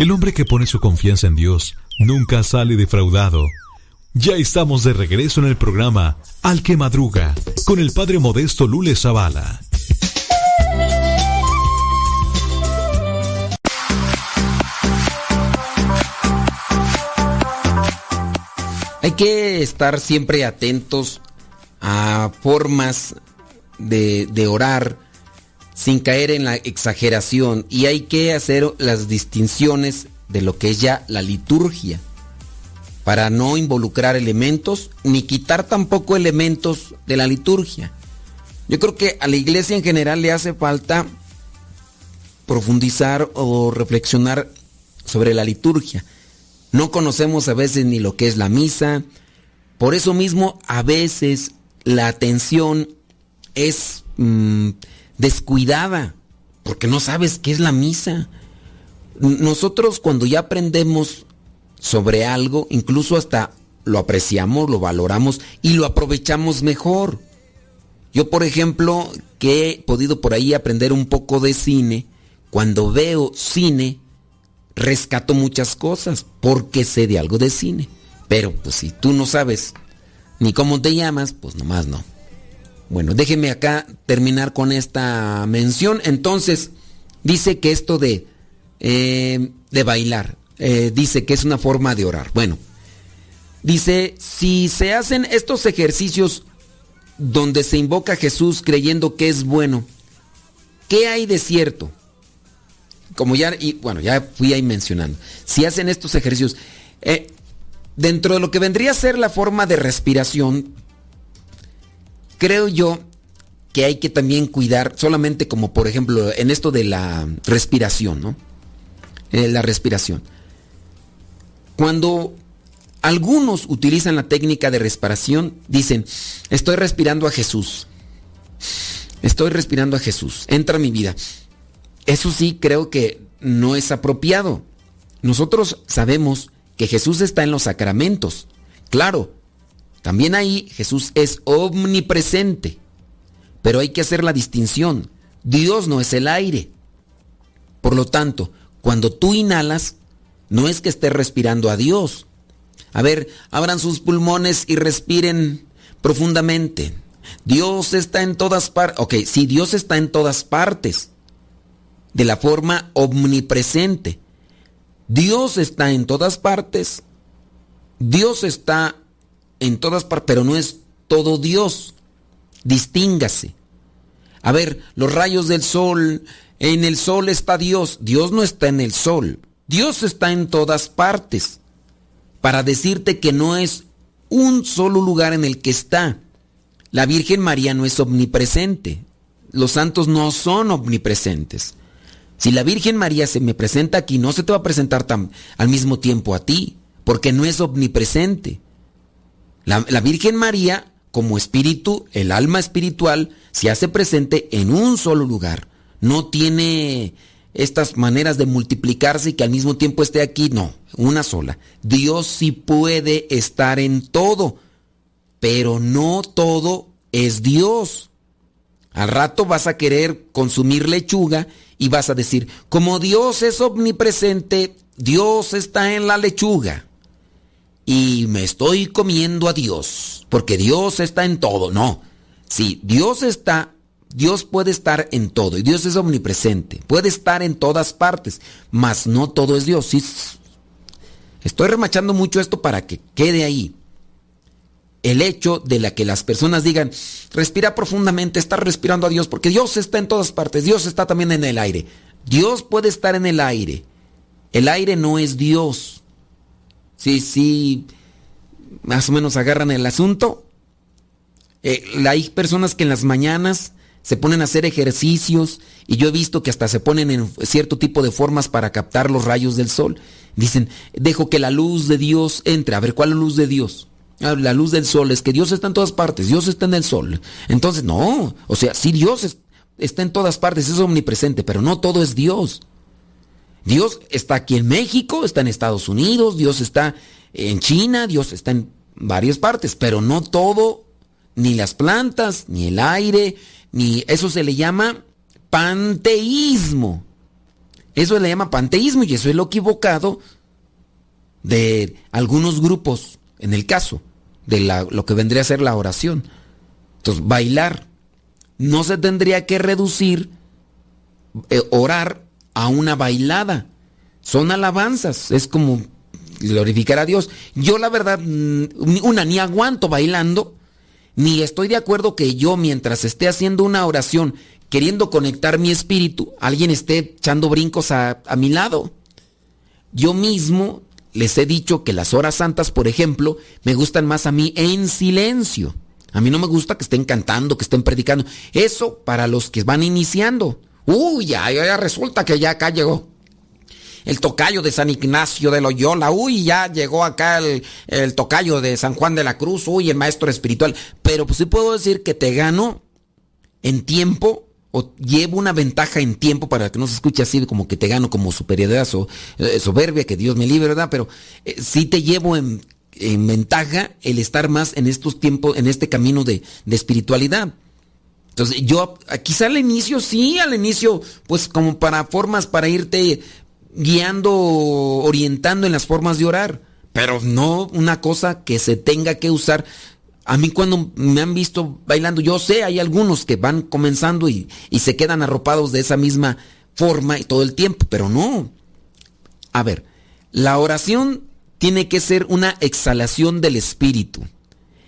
El hombre que pone su confianza en Dios nunca sale defraudado. Ya estamos de regreso en el programa Al que Madruga con el padre modesto Lule Zavala. Hay que estar siempre atentos a formas de, de orar sin caer en la exageración y hay que hacer las distinciones de lo que es ya la liturgia para no involucrar elementos ni quitar tampoco elementos de la liturgia. Yo creo que a la iglesia en general le hace falta profundizar o reflexionar sobre la liturgia. No conocemos a veces ni lo que es la misa. Por eso mismo a veces la atención es mm, descuidada, porque no sabes qué es la misa. Nosotros cuando ya aprendemos sobre algo, incluso hasta lo apreciamos, lo valoramos y lo aprovechamos mejor. Yo, por ejemplo, que he podido por ahí aprender un poco de cine, cuando veo cine, rescato muchas cosas porque sé de algo de cine. Pero pues si tú no sabes ni cómo te llamas, pues nomás no. Bueno, déjeme acá terminar con esta mención. Entonces, dice que esto de, eh, de bailar, eh, dice que es una forma de orar. Bueno, dice, si se hacen estos ejercicios donde se invoca a Jesús creyendo que es bueno, ¿qué hay de cierto? Como ya, y bueno, ya fui ahí mencionando. Si hacen estos ejercicios, eh, dentro de lo que vendría a ser la forma de respiración, creo yo que hay que también cuidar, solamente como por ejemplo en esto de la respiración, ¿no? Eh, la respiración. Cuando algunos utilizan la técnica de respiración, dicen, estoy respirando a Jesús. Estoy respirando a Jesús. Entra a mi vida. Eso sí creo que no es apropiado. Nosotros sabemos que Jesús está en los sacramentos. Claro, también ahí Jesús es omnipresente. Pero hay que hacer la distinción. Dios no es el aire. Por lo tanto, cuando tú inhalas, no es que estés respirando a Dios. A ver, abran sus pulmones y respiren profundamente. Dios está en todas partes. Ok, sí, Dios está en todas partes. De la forma omnipresente. Dios está en todas partes. Dios está en todas partes, pero no es todo Dios. Distíngase. A ver, los rayos del sol, en el sol está Dios. Dios no está en el sol. Dios está en todas partes. Para decirte que no es un solo lugar en el que está. La Virgen María no es omnipresente. Los santos no son omnipresentes. Si la Virgen María se me presenta aquí, no se te va a presentar tan, al mismo tiempo a ti, porque no es omnipresente. La, Virgen María, como espíritu, el alma espiritual, se hace presente en un solo lugar. No tiene estas maneras de multiplicarse y que al mismo tiempo esté aquí, no, una sola. Dios sí puede estar en todo, pero no todo es Dios. Al rato vas a querer consumir lechuga y vas a decir, como Dios es omnipresente, Dios está en la lechuga. Y me estoy comiendo a Dios, porque Dios está en todo. No, si Dios está, Dios puede estar en todo y Dios es omnipresente, puede estar en todas partes, mas no todo es Dios. Estoy remachando mucho esto para que quede ahí. El hecho de la que las personas digan, respira profundamente, está respirando a Dios, porque Dios está en todas partes, Dios está también en el aire. Dios puede estar en el aire. El aire no es Dios. Sí, sí, más o menos agarran el asunto. Eh, hay personas que en las mañanas se ponen a hacer ejercicios y yo he visto que hasta se ponen en cierto tipo de formas para captar los rayos del sol. Dicen, dejo que la luz de Dios entre. A ver, ¿cuál es la luz de Dios? Ah, La luz del sol es que Dios está en todas partes, Dios está en el sol. Entonces, no, o sea, sí Dios es, está en todas partes, es omnipresente, pero no todo es Dios. Dios está aquí en México, está en Estados Unidos, Dios está en China, Dios está en varias partes, pero no todo, ni las plantas, ni el aire, ni eso se le llama panteísmo. Eso se le llama panteísmo y eso es lo equivocado de algunos grupos en el caso de lo que vendría a ser la oración. Entonces, bailar no se tendría que reducir eh, orar a una bailada. Son alabanzas, es como glorificar a Dios. Yo la verdad, mm, una, ni aguanto bailando, ni estoy de acuerdo que yo mientras esté haciendo una oración, queriendo conectar mi espíritu, alguien esté echando brincos a, a mi lado. Yo mismo les he dicho que las horas santas, por ejemplo, me gustan más a mí en silencio. A mí no me gusta que estén cantando, que estén predicando. Eso para los que van iniciando. Uy, ya, ya resulta que ya acá llegó. El tocayo de San Ignacio de Loyola. Uy, ya llegó acá el, el tocayo de San Juan de la Cruz. Uy, el maestro espiritual. Pero pues sí puedo decir que te gano en tiempo o llevo una ventaja en tiempo para que no se escuche así como que te gano como superioridad o eh, soberbia, que Dios me libre, ¿verdad? Pero eh, sí te llevo en, en ventaja el estar más en estos tiempos, en este camino de, de espiritualidad. Entonces yo, quizá al inicio, sí, al inicio, pues como para formas, para irte guiando, orientando en las formas de orar, pero no una cosa que se tenga que usar. A mí cuando me han visto bailando, yo sé, hay algunos que van comenzando y, y se quedan arropados de esa misma forma y todo el tiempo, pero no. A ver, la oración tiene que ser una exhalación del espíritu.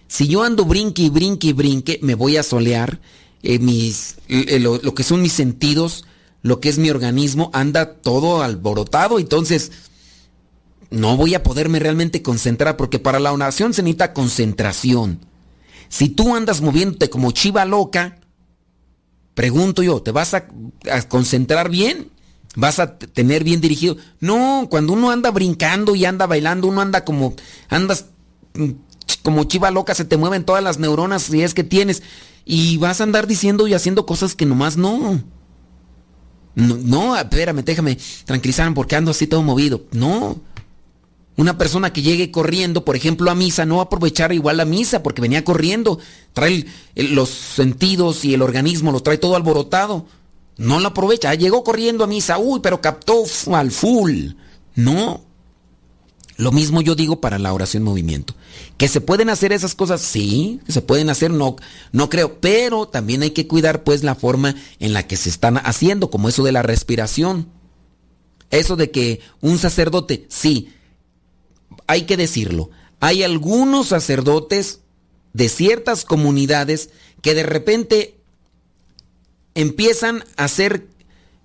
Si yo ando brinque y brinque y brinque, me voy a solear. Eh, mis, eh, lo, que son mis sentidos, lo que es mi organismo, anda todo alborotado. Entonces, no voy a poderme realmente concentrar porque para la oración se necesita concentración. Si tú andas moviéndote como chiva loca, pregunto yo, ¿te vas a, concentrar bien? ¿Vas a tener bien dirigido? No, cuando uno anda brincando y anda bailando, uno anda como, andas mm, como chiva loca, se te mueven todas las neuronas si es que tienes, y vas a andar diciendo y haciendo cosas que nomás no. No, no, espérame, déjame tranquilizar porque ando así todo movido. No. Una persona que llegue corriendo, por ejemplo, a misa, no va a aprovechar igual la misa porque venía corriendo. Trae los sentidos y el organismo, lo trae todo alborotado. No lo aprovecha. Ah, Llegó corriendo a misa, uy, pero captó al full. No. Lo mismo yo digo para la oración movimiento. Que se pueden hacer esas cosas, sí, que se pueden hacer, no, no creo, pero también hay que cuidar pues la forma en la que se están haciendo, como eso de la respiración. Eso de que un sacerdote, sí, hay que decirlo, hay algunos sacerdotes de ciertas comunidades que de repente empiezan a ser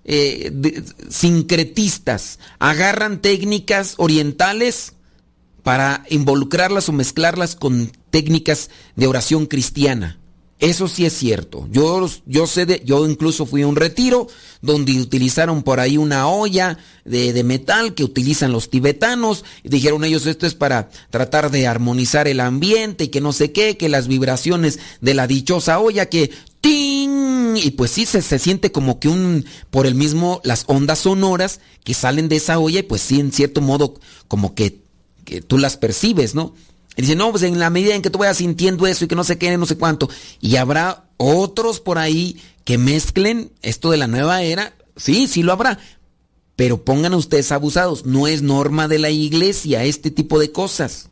eh, sincretistas, agarran técnicas orientales para involucrarlas o mezclarlas con técnicas de oración cristiana. Eso sí es cierto. Yo, yo sé de, yo incluso fui a un retiro donde utilizaron por ahí una olla de, de metal que utilizan los tibetanos. Y dijeron ellos esto es para tratar de armonizar el ambiente y que no sé qué, que las vibraciones de la dichosa olla que ¡ting! Y pues sí se, se siente como que un, por el mismo, las ondas sonoras que salen de esa olla y pues sí en cierto modo como que, que tú las percibes, ¿no? Y dice, no, pues en la medida en que tú vayas sintiendo eso y que no sé qué, no sé cuánto. Y habrá otros por ahí que mezclen esto de la nueva era. Sí, sí lo habrá. Pero pongan ustedes abusados. No es norma de la iglesia este tipo de cosas.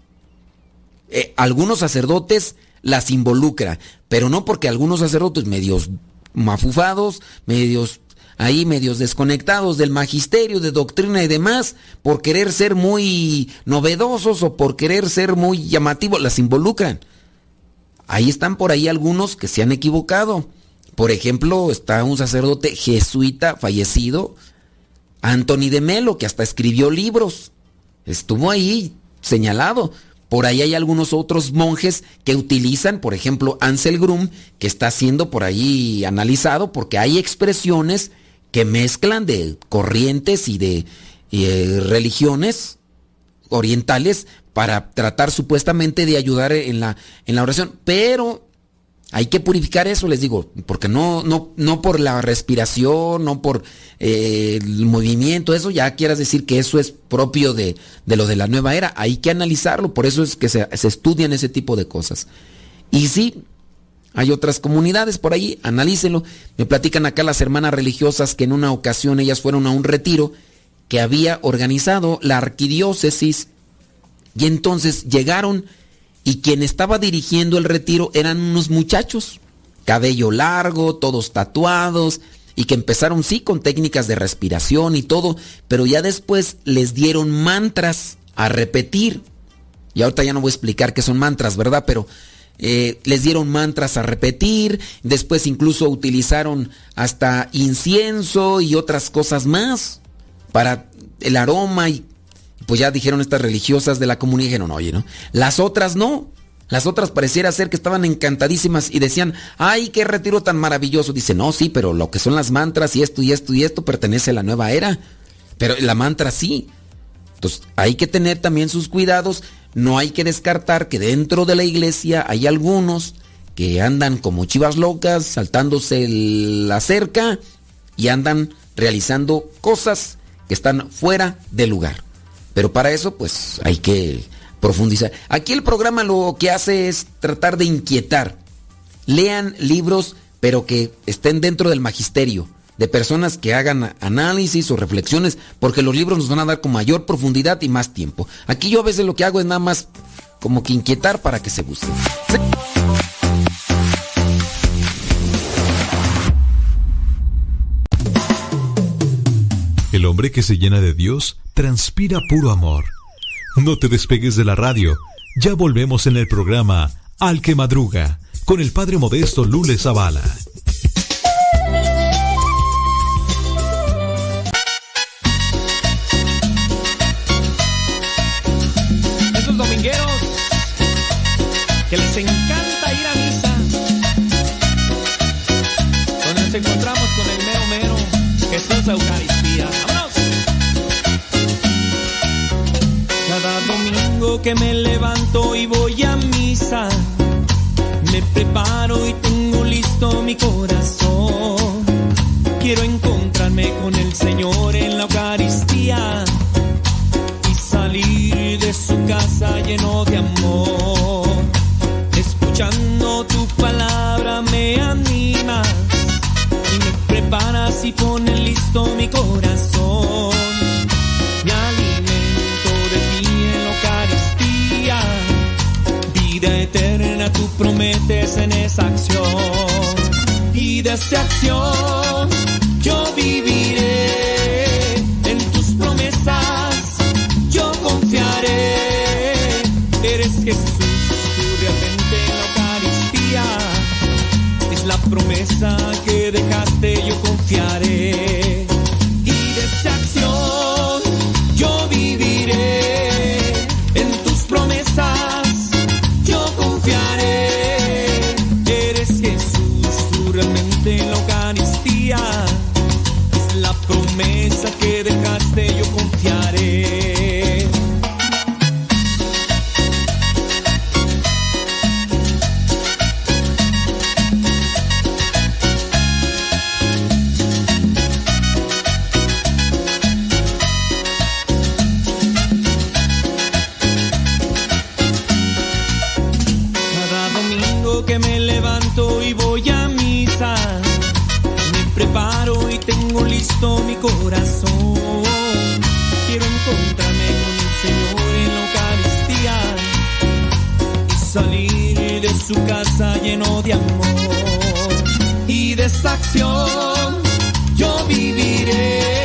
Eh, algunos sacerdotes las involucran, pero no porque algunos sacerdotes medios mafufados, medios ahí medios desconectados del magisterio, de doctrina y demás, por querer ser muy novedosos o por querer ser muy llamativos, las involucran. Ahí están por ahí algunos que se han equivocado. Por ejemplo, está un sacerdote jesuita fallecido, Anthony de Melo, que hasta escribió libros. Estuvo ahí señalado. Por ahí hay algunos otros monjes que utilizan, por ejemplo, Ansel Grum, que está siendo por ahí analizado porque hay expresiones que mezclan de corrientes y de eh, religiones orientales para tratar supuestamente de ayudar en la, en la oración. Pero hay que purificar eso, les digo, porque no, no, no por la respiración, no por eh, el movimiento, eso ya quieras decir que eso es propio de, de lo de la nueva era. Hay que analizarlo, por eso es que se, se estudian ese tipo de cosas. Y sí, hay otras comunidades por ahí, analícenlo. Me platican acá las hermanas religiosas que en una ocasión ellas fueron a un retiro que había organizado la arquidiócesis y entonces llegaron y quien estaba dirigiendo el retiro eran unos muchachos, cabello largo, todos tatuados, y que empezaron sí con técnicas de respiración y todo, pero ya después les dieron mantras a repetir. Y ahorita ya no voy a explicar qué son mantras, ¿verdad? Pero eh, les dieron mantras a repetir, después incluso utilizaron hasta incienso y otras cosas más para el aroma y pues ya dijeron estas religiosas de la comunidad, dijeron, oye, ¿no? Las otras no. Las otras pareciera ser que estaban encantadísimas y decían, ay, qué retiro tan maravilloso. Dice, no, sí, pero lo que son las mantras y esto y esto y esto pertenece a la nueva era. Pero la mantra sí. Entonces hay que tener también sus cuidados. No hay que descartar que dentro de la iglesia hay algunos que andan como chivas locas, saltándose la cerca y andan realizando cosas que están fuera de lugar. Pero para eso, pues hay que profundizar. Aquí el programa lo que hace es tratar de inquietar. Lean libros, pero que estén dentro del magisterio, de personas que hagan análisis o reflexiones, porque los libros nos van a dar con mayor profundidad y más tiempo. Aquí yo a veces lo que hago es nada más como que inquietar para que se busquen. El hombre que se llena de Dios transpira puro amor. No te despegues de la radio. Ya volvemos en el programa Al que Madruga con el padre modesto Lule Zavala. Esos domingueros que les encanta que me levanto y voy a misa, me preparo y tengo listo mi corazón. Quiero encontrarme con el Señor en la Eucaristía y salir de su casa lleno de amor. Escuchando tu palabra me anima y me preparas y pones listo mi corazón. Vida eterna tú prometes en esa acción. Y de esta acción yo viviré en tus promesas, yo confiaré. Eres Jesús, tú realmente en la Eucaristía. Es la promesa su casa lleno de amor. Y de esta acción yo viviré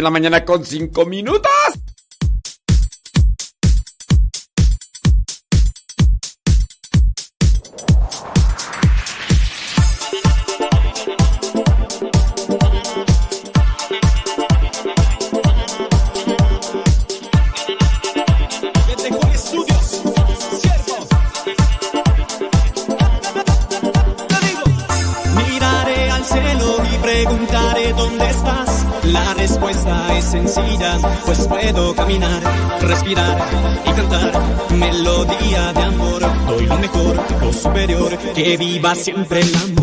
de la mañana con 5 minutos. viva siempre el amor.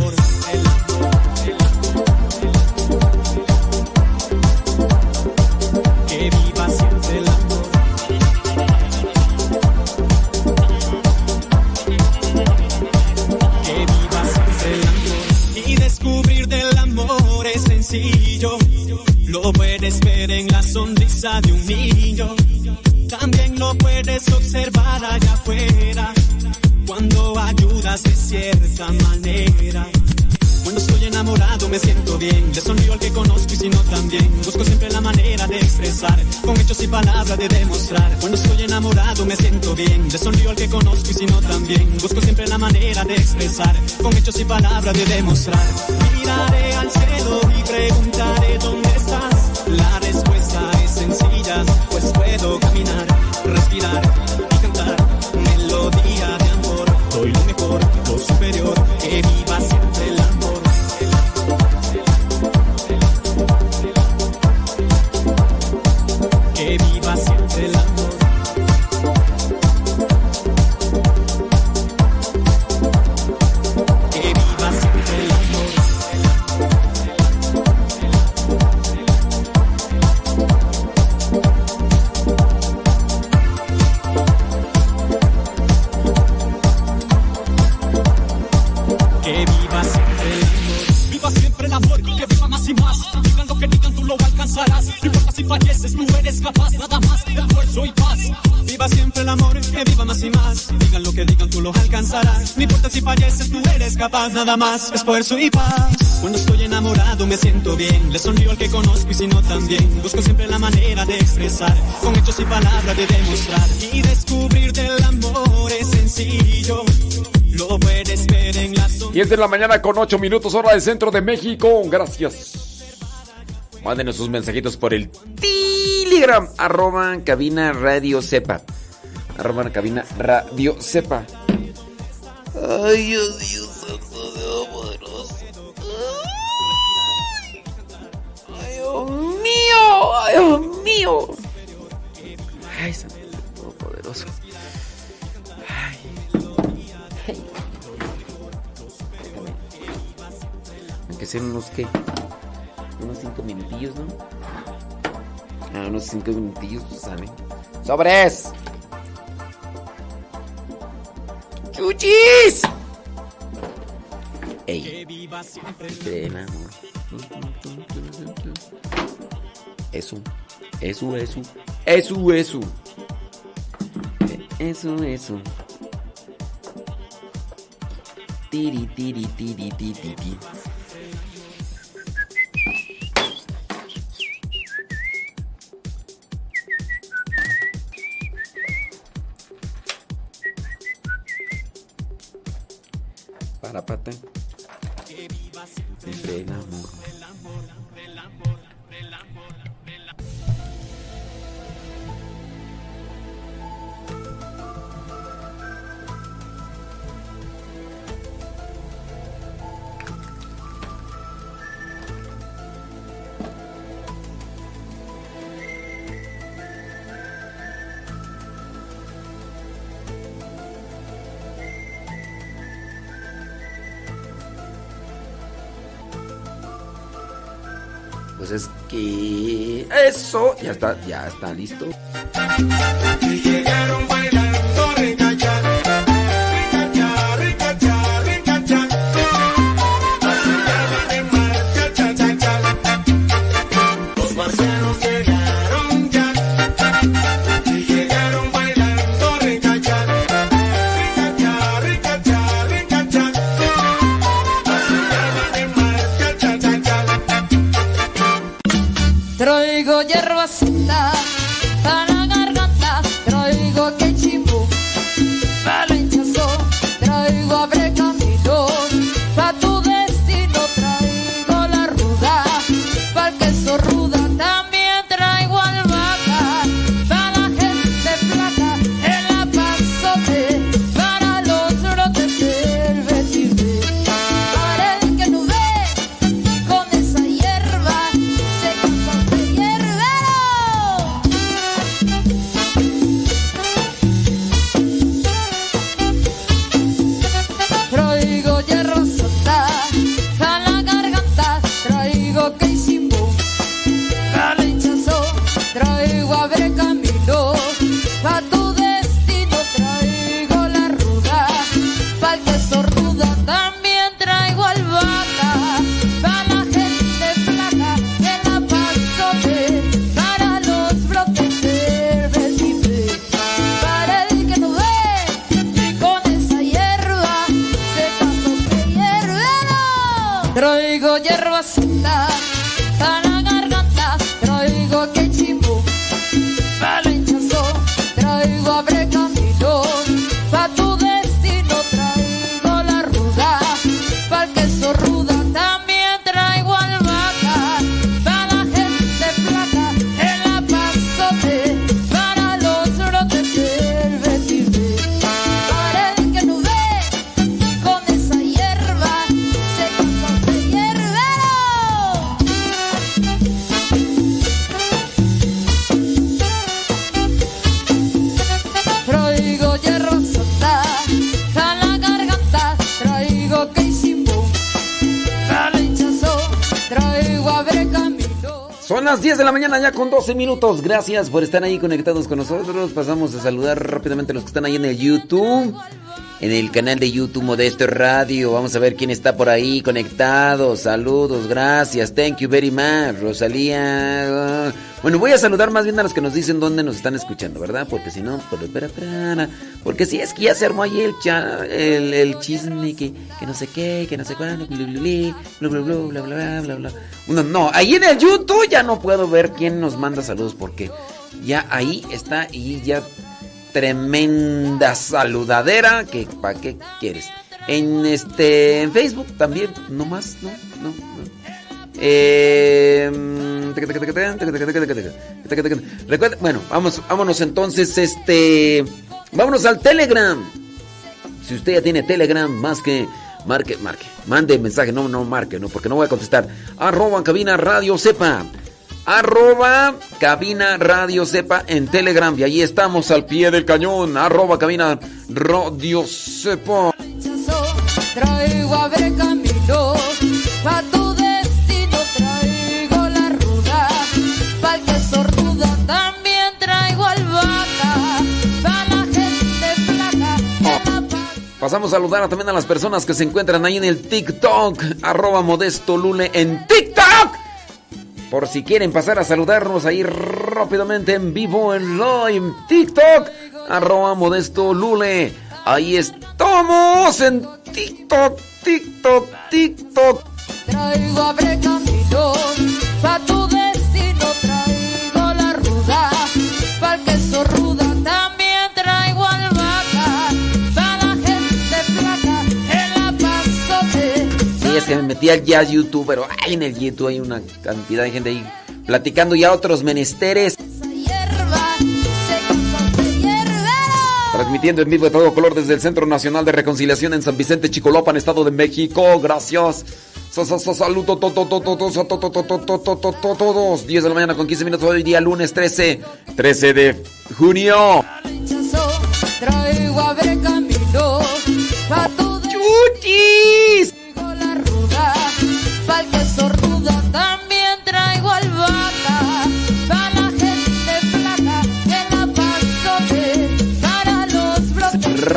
nada más, esfuerzo y paz. Cuando estoy enamorado me siento bien, le sonrío al que conozco y si no también. Busco siempre la manera de expresar, con hechos y palabras de demostrar. Y descubrir del amor es sencillo. Lo puedes ver en la 10 de la mañana con 8 minutos, hora del centro de México. Gracias. Mándenos sus mensajitos por el Telegram, arroba cabina radio sepa. Arroba cabina radio sepa. Ay, Dios ¡Sobres! ¡Chuchis! ¡Ey! Eso, eso, eso, eso, eso. Eso, eso. Tiri, tiri, tiri, tiri, tiri. Zapata. Siempre. aquí. Eso, ya está, ya está listo. Con 12 minutos. Gracias por estar ahí conectados con nosotros. Pasamos a saludar rápidamente a los que están ahí en el YouTube. En el canal de YouTube Modesto Radio. Vamos a ver quién está por ahí conectado. Saludos, gracias. Thank you very much. Rosalía. Bueno, voy a saludar más bien a los que nos dicen dónde nos están escuchando, ¿verdad? Porque si no, por espera, espera, porque si es que ya se armó ahí el, cha, el, el, chisme que, que, no sé qué, que no sé cuándo, bla bla bla, bla, bla, bla, bla, No, no, ahí en el YouTube ya no puedo ver quién nos manda saludos porque ya ahí está y ya tremenda saludadera que para qué quieres. En este en Facebook también, no más, no, no, no. Eh, recuerda, bueno, vamos, vámonos entonces este vámonos al Telegram. Si usted ya tiene Telegram, más que marque, marque, mande mensaje, no, no marque, no, porque no voy a contestar. Arroba cabina radio sepa. Arroba cabina radio sepa en Telegram. Y ahí estamos al pie del cañón. Arroba cabina radio sepa. Traigo camino, pa' tu destino traigo la ruda, queso ruda también Pasamos a saludar a- también a las personas que se encuentran ahí en el TikTok. Arroba modesto lule en TikTok. Por si quieren pasar a saludarnos ahí rápidamente en vivo en live TikTok. Arroba modesto lule. Ahí estamos en TikTok, TikTok, TikTok. Traigo camino, pa' tu destino traigo la ruda, pa' queso ruda es que me metí al jazz YouTube, pero ay, en el YouTube hay una cantidad de gente ahí platicando ya otros menesteres. Transmitiendo en vivo de todo color desde el Centro Nacional de Reconciliación en San Vicente, Chicolopan, Estado de México. Gracias. Saludo todos. 10 de la mañana con 15 minutos hoy día lunes 13, 13 de junio. ¡Chuchis!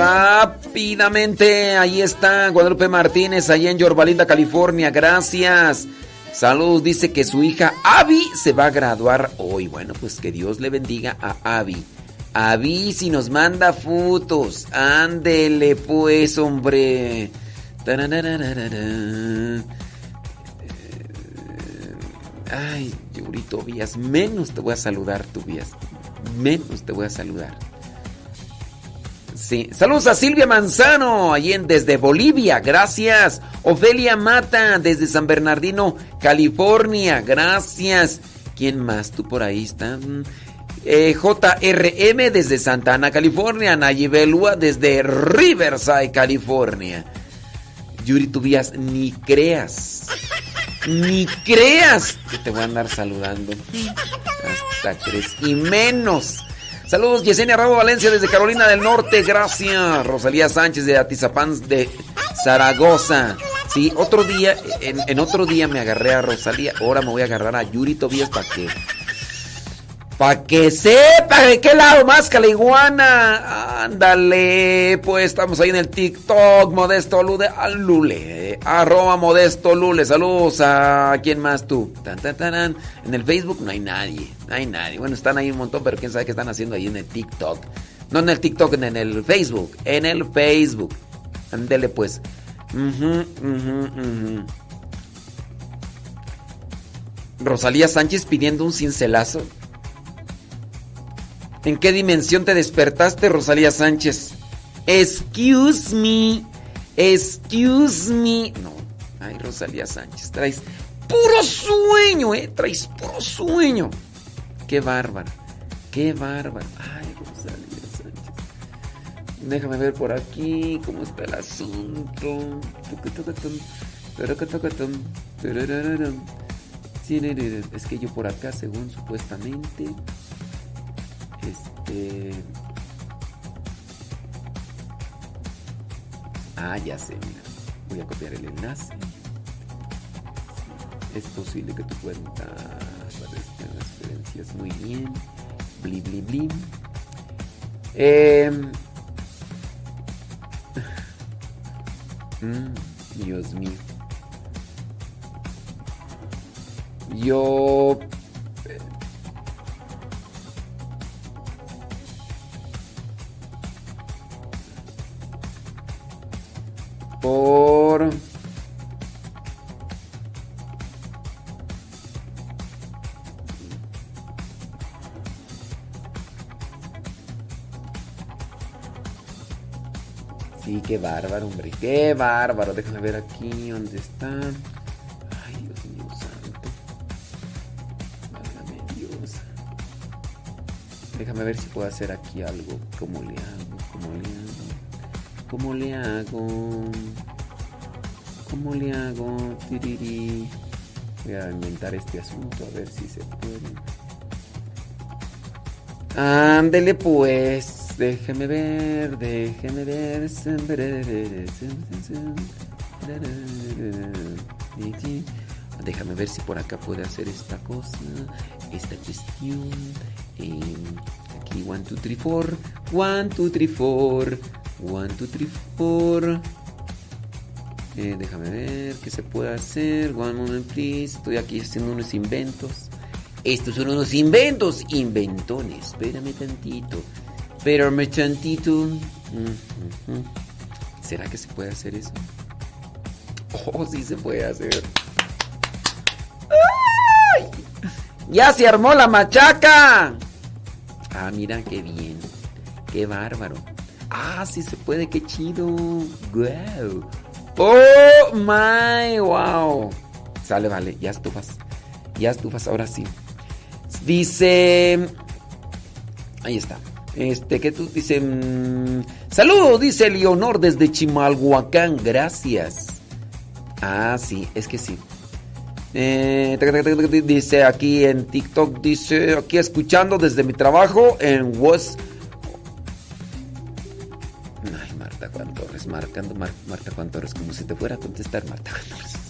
Rápidamente, ahí está Guadalupe Martínez, allá en Yorbalinda, California. Gracias. Saludos, dice que su hija Abby se va a graduar hoy. Bueno, pues que Dios le bendiga a Abby. Abby, si nos manda fotos, ándele pues, hombre. Ay, Yuri Tobías, menos te voy a saludar, Tobías. Menos te voy a saludar. Sí. Saludos a Silvia Manzano, allí en, desde Bolivia, gracias. Ofelia Mata, desde San Bernardino, California, gracias. ¿Quién más? ¿Tú por ahí estás? Eh, JRM desde Santa Ana, California. Nayibelua desde Riverside, California. Yuri Tobías, ni creas. Ni creas que te voy a andar saludando. Hasta crees. Y menos. Saludos, Yesenia Rabo Valencia desde Carolina del Norte. Gracias. Rosalía Sánchez de Atizapán de Zaragoza. Sí, otro día, en, en otro día me agarré a Rosalía. Ahora me voy a agarrar a Yuri Tobías para que. Para que sepa de qué lado más que la iguana. Ándale, pues estamos ahí en el TikTok, Modesto Lule, Lule, arroba Modesto Lule. Saludos a quién más tú. En el Facebook no hay nadie, no hay nadie. Bueno, están ahí un montón, pero quién sabe qué están haciendo ahí en el TikTok. No en el TikTok, en el Facebook, en el Facebook. Ándele pues. Rosalía Sánchez pidiendo un cincelazo. ¿En qué dimensión te despertaste, Rosalía Sánchez? Excuse me. Excuse me. No. Ay, Rosalía Sánchez, traes puro sueño, ¿eh? Traes puro sueño. Qué bárbaro. Qué bárbaro. Ay, Rosalía Sánchez. Déjame ver por aquí cómo está el asunto. Es que yo por acá, según supuestamente. Este. Ah, ya sé, mira. Voy a copiar el enlace. Es posible que tu cuenta aparezca en las referencias muy bien. Bli, bli, bli. Mm, Dios mío. Yo por Sí, qué bárbaro, hombre, qué bárbaro. Déjame ver aquí dónde está. Ay, Dios mío santo. Déjame ver si puedo hacer aquí algo. ¿Cómo le hago? ¿Cómo le hago? ¿Cómo le hago? ¿Cómo le hago? Tiriri. Voy a inventar este asunto a ver si se puede. Ándele pues. Déjeme ver, déjeme ver. Déjame ver si por acá puede hacer esta cosa, esta cuestión. Eh, aquí, 1, 2, 3, 4. 1, 2, 3, 4. 1, 2, 3, 4. Eh, déjame ver qué se puede hacer. One moment, please. Estoy aquí haciendo unos inventos. Estos son unos inventos, inventones. Espérame tantito. Espérame tantito. Mm, ujú. ¿Será que se puede hacer eso? Oh, sí se puede hacer. ¡Ya se armó la machaca! Ah, mira qué bien. Qué bárbaro. Ah, sí se puede, qué chido. Wow. Oh my, wow. Sale, vale, ya estufas. Ya estufas, ahora sí. Dice. Ahí está. Este, que tú dice. mm, Saludos, dice Leonor desde Chimalhuacán. Gracias. Ah, sí, es que sí. Eh, dice aquí en TikTok, dice aquí escuchando desde mi trabajo en West. Ay, Marta Juan Torres, marcando Mar Marta Juan Torres, como si te fuera a contestar Marta Juan Torres.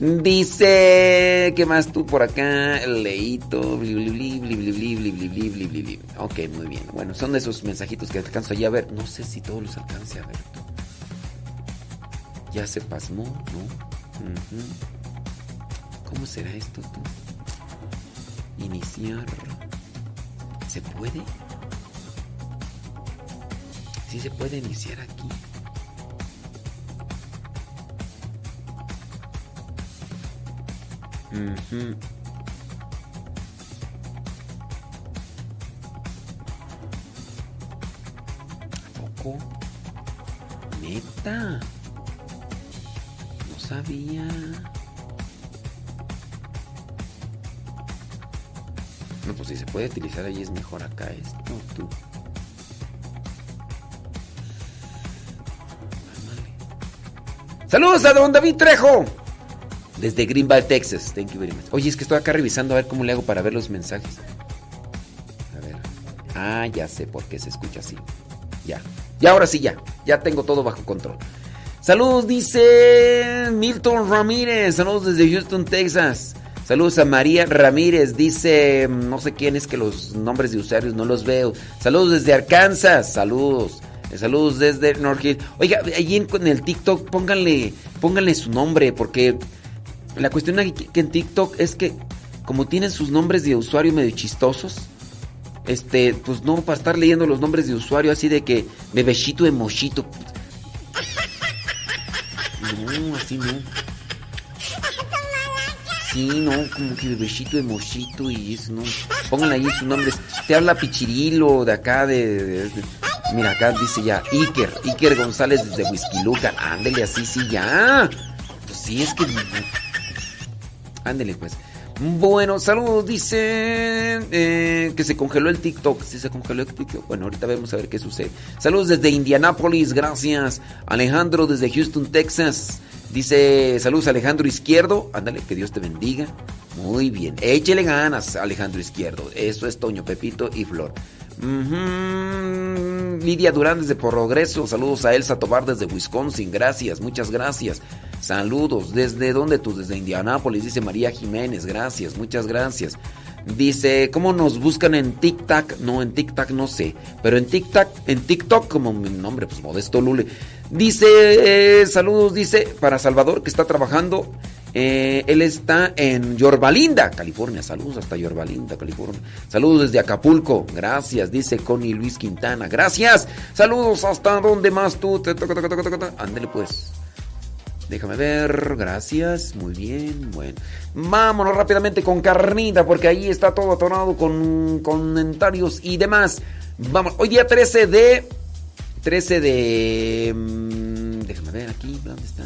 Dice, ¿qué más tú por acá? Leito, Ok, muy bien. Bueno, son de esos mensajitos que alcanzo allí a ver. No sé si todos los alcance a ver. Ya se pasmó, ¿no? ¿Cómo será esto tú? Iniciar. ¿Se puede? Sí se puede iniciar aquí. ¿A poco? Neta. No sabía. No, pues si se puede utilizar ahí es mejor acá esto, tú. Saludos a don David Trejo. Desde Greenville, Texas. Thank you very much. Oye, es que estoy acá revisando a ver cómo le hago para ver los mensajes. A ver. Ah, ya sé por qué se escucha así. Ya. Y ahora sí, ya. Ya tengo todo bajo control. Saludos, dice Milton Ramírez. Saludos desde Houston, Texas. Saludos a María Ramírez. Dice, no sé quién es que los nombres de usuarios no los veo. Saludos desde Arkansas. Saludos. Eh, Saludos desde North Hill. Oiga, allí en, el TikTok pónganle, pónganle su nombre porque la cuestión aquí que en TikTok es que como tienen sus nombres de usuario medio chistosos, este, pues no para estar leyendo los nombres de usuario así de que bebechito de mochito. No, así no. Sí, no, como que bebechito de mochito y eso, no. Pónganle ahí sus nombres. Te habla Pichirilo de acá de- Mira, acá dice ya Iker, Iker González desde Luca. Ándele así, sí, ya. Pues sí, es que. Ándele, pues. Bueno, saludos, dicen eh, que se congeló el TikTok. Si se congeló el TikTok. Bueno, ahorita vamos a ver qué sucede. Saludos desde Indianápolis, gracias. Alejandro desde Houston, Texas. Dice, saludos Alejandro Izquierdo. Ándale, que Dios te bendiga. Muy bien. Échele ganas, Alejandro Izquierdo. Eso es Toño, Pepito y Flor. Lidia Durán desde Progreso. Saludos a Elsa Tobar desde Wisconsin. Gracias, muchas gracias. Saludos. ¿Desde dónde tú? Desde Indianápolis. Dice María Jiménez. Gracias, muchas gracias. Dice, ¿cómo nos buscan en TikTok? No, en TikTok no sé. Pero en TikTok, en TikTok, como mi nombre, pues Modesto Lule. Dice, eh, saludos, dice, para Salvador que está trabajando. Eh, él está en Yorbalinda, California. Saludos hasta Yorbalinda, California. Saludos desde Acapulco. Gracias, dice Connie Luis Quintana. Gracias. Saludos hasta donde más tú. Ándele pues. Déjame ver, gracias, muy bien, bueno. Vámonos rápidamente con Carnita, porque ahí está todo atorado con comentarios y demás. Vamos, hoy día 13 de... 13 de... mm, déjame ver aquí, ¿dónde está?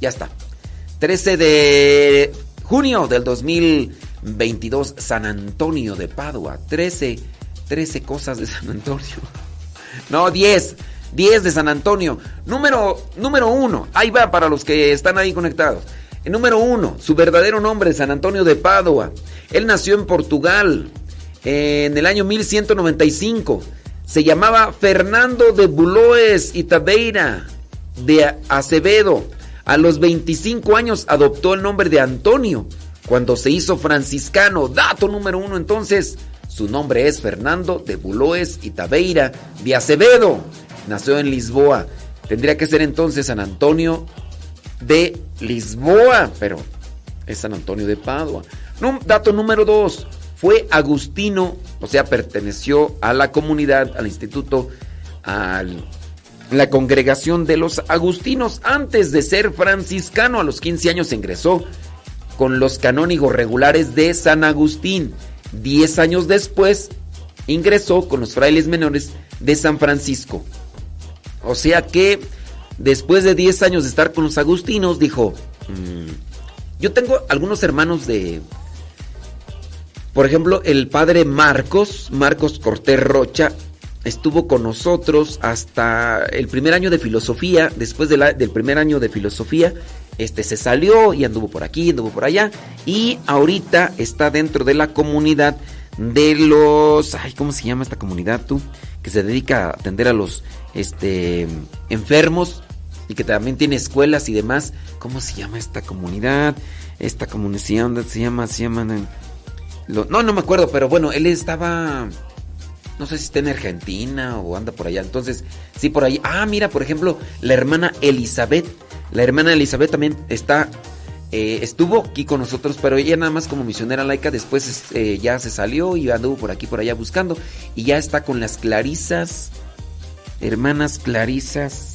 Ya está. 13 de junio del 2022, San Antonio de Padua. 13, 13 cosas de San Antonio. No, 10. 10 de San Antonio. Número, número 1. Ahí va para los que están ahí conectados. El número 1. Su verdadero nombre, San Antonio de Padua. Él nació en Portugal en el año 1195. Se llamaba Fernando de Buloes y Tabeira de Acevedo. A los 25 años adoptó el nombre de Antonio cuando se hizo franciscano. Dato número uno entonces. Su nombre es Fernando de Buloes y Tabeira de Acevedo. Nació en Lisboa. Tendría que ser entonces San Antonio de Lisboa, pero es San Antonio de Padua. Dato número dos. Fue Agustino, o sea, perteneció a la comunidad, al instituto, a la congregación de los agustinos. Antes de ser franciscano, a los 15 años ingresó con los canónigos regulares de San Agustín. Diez años después ingresó con los frailes menores de San Francisco. O sea que después de 10 años de estar con los agustinos, dijo, "Mm, yo tengo algunos hermanos de, por ejemplo, el padre Marcos, Marcos Cortés Rocha, estuvo con nosotros hasta el primer año de filosofía, después de del primer año de filosofía, este se salió y anduvo por aquí, anduvo por allá, y ahorita está dentro de la comunidad de los, ay, ¿cómo se llama esta comunidad tú? Que se dedica a atender a los, este, enfermos y que también tiene escuelas y demás. ¿Cómo se llama esta comunidad? Esta comunidad se llama, se llama, no, no me acuerdo, pero bueno, él estaba, no sé si está en Argentina o anda por allá. Entonces, sí, por ahí. Ah, mira, por ejemplo, la hermana Elizabeth. La hermana Elizabeth también está, eh, estuvo aquí con nosotros, pero ella nada más como misionera laica, después es- eh, ya se salió y anduvo por aquí, por allá buscando. Y ya está con las Clarisas, hermanas Clarisas.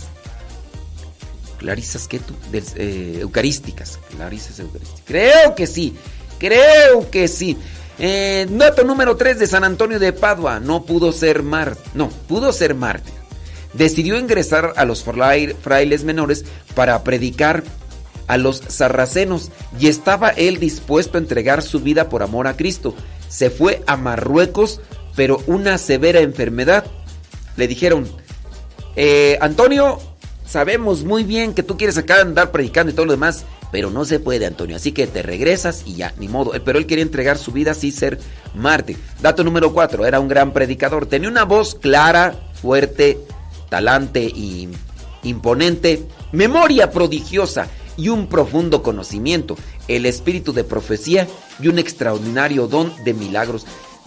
Clarisas, ¿qué tú? Eh, eucarísticas. Clarisas eucarísticas. Creo que sí. Creo que sí. Eh, número 3 de San Antonio de Padua. No pudo ser mar. No, pudo ser mártir. Decidió ingresar a los frai- frailes menores para predicar a los sarracenos y estaba él dispuesto a entregar su vida por amor a Cristo. Se fue a Marruecos, pero una severa enfermedad. Le dijeron, eh, Antonio, sabemos muy bien que tú quieres acá andar predicando y todo lo demás, pero no se puede, Antonio. Así que te regresas y ya, ni modo. Pero él quería entregar su vida así ser mártir. Dato número 4, era un gran predicador. Tenía una voz clara, fuerte, talante y imponente, memoria prodigiosa y un profundo conocimiento, el espíritu de profecía y un extraordinario don de milagros.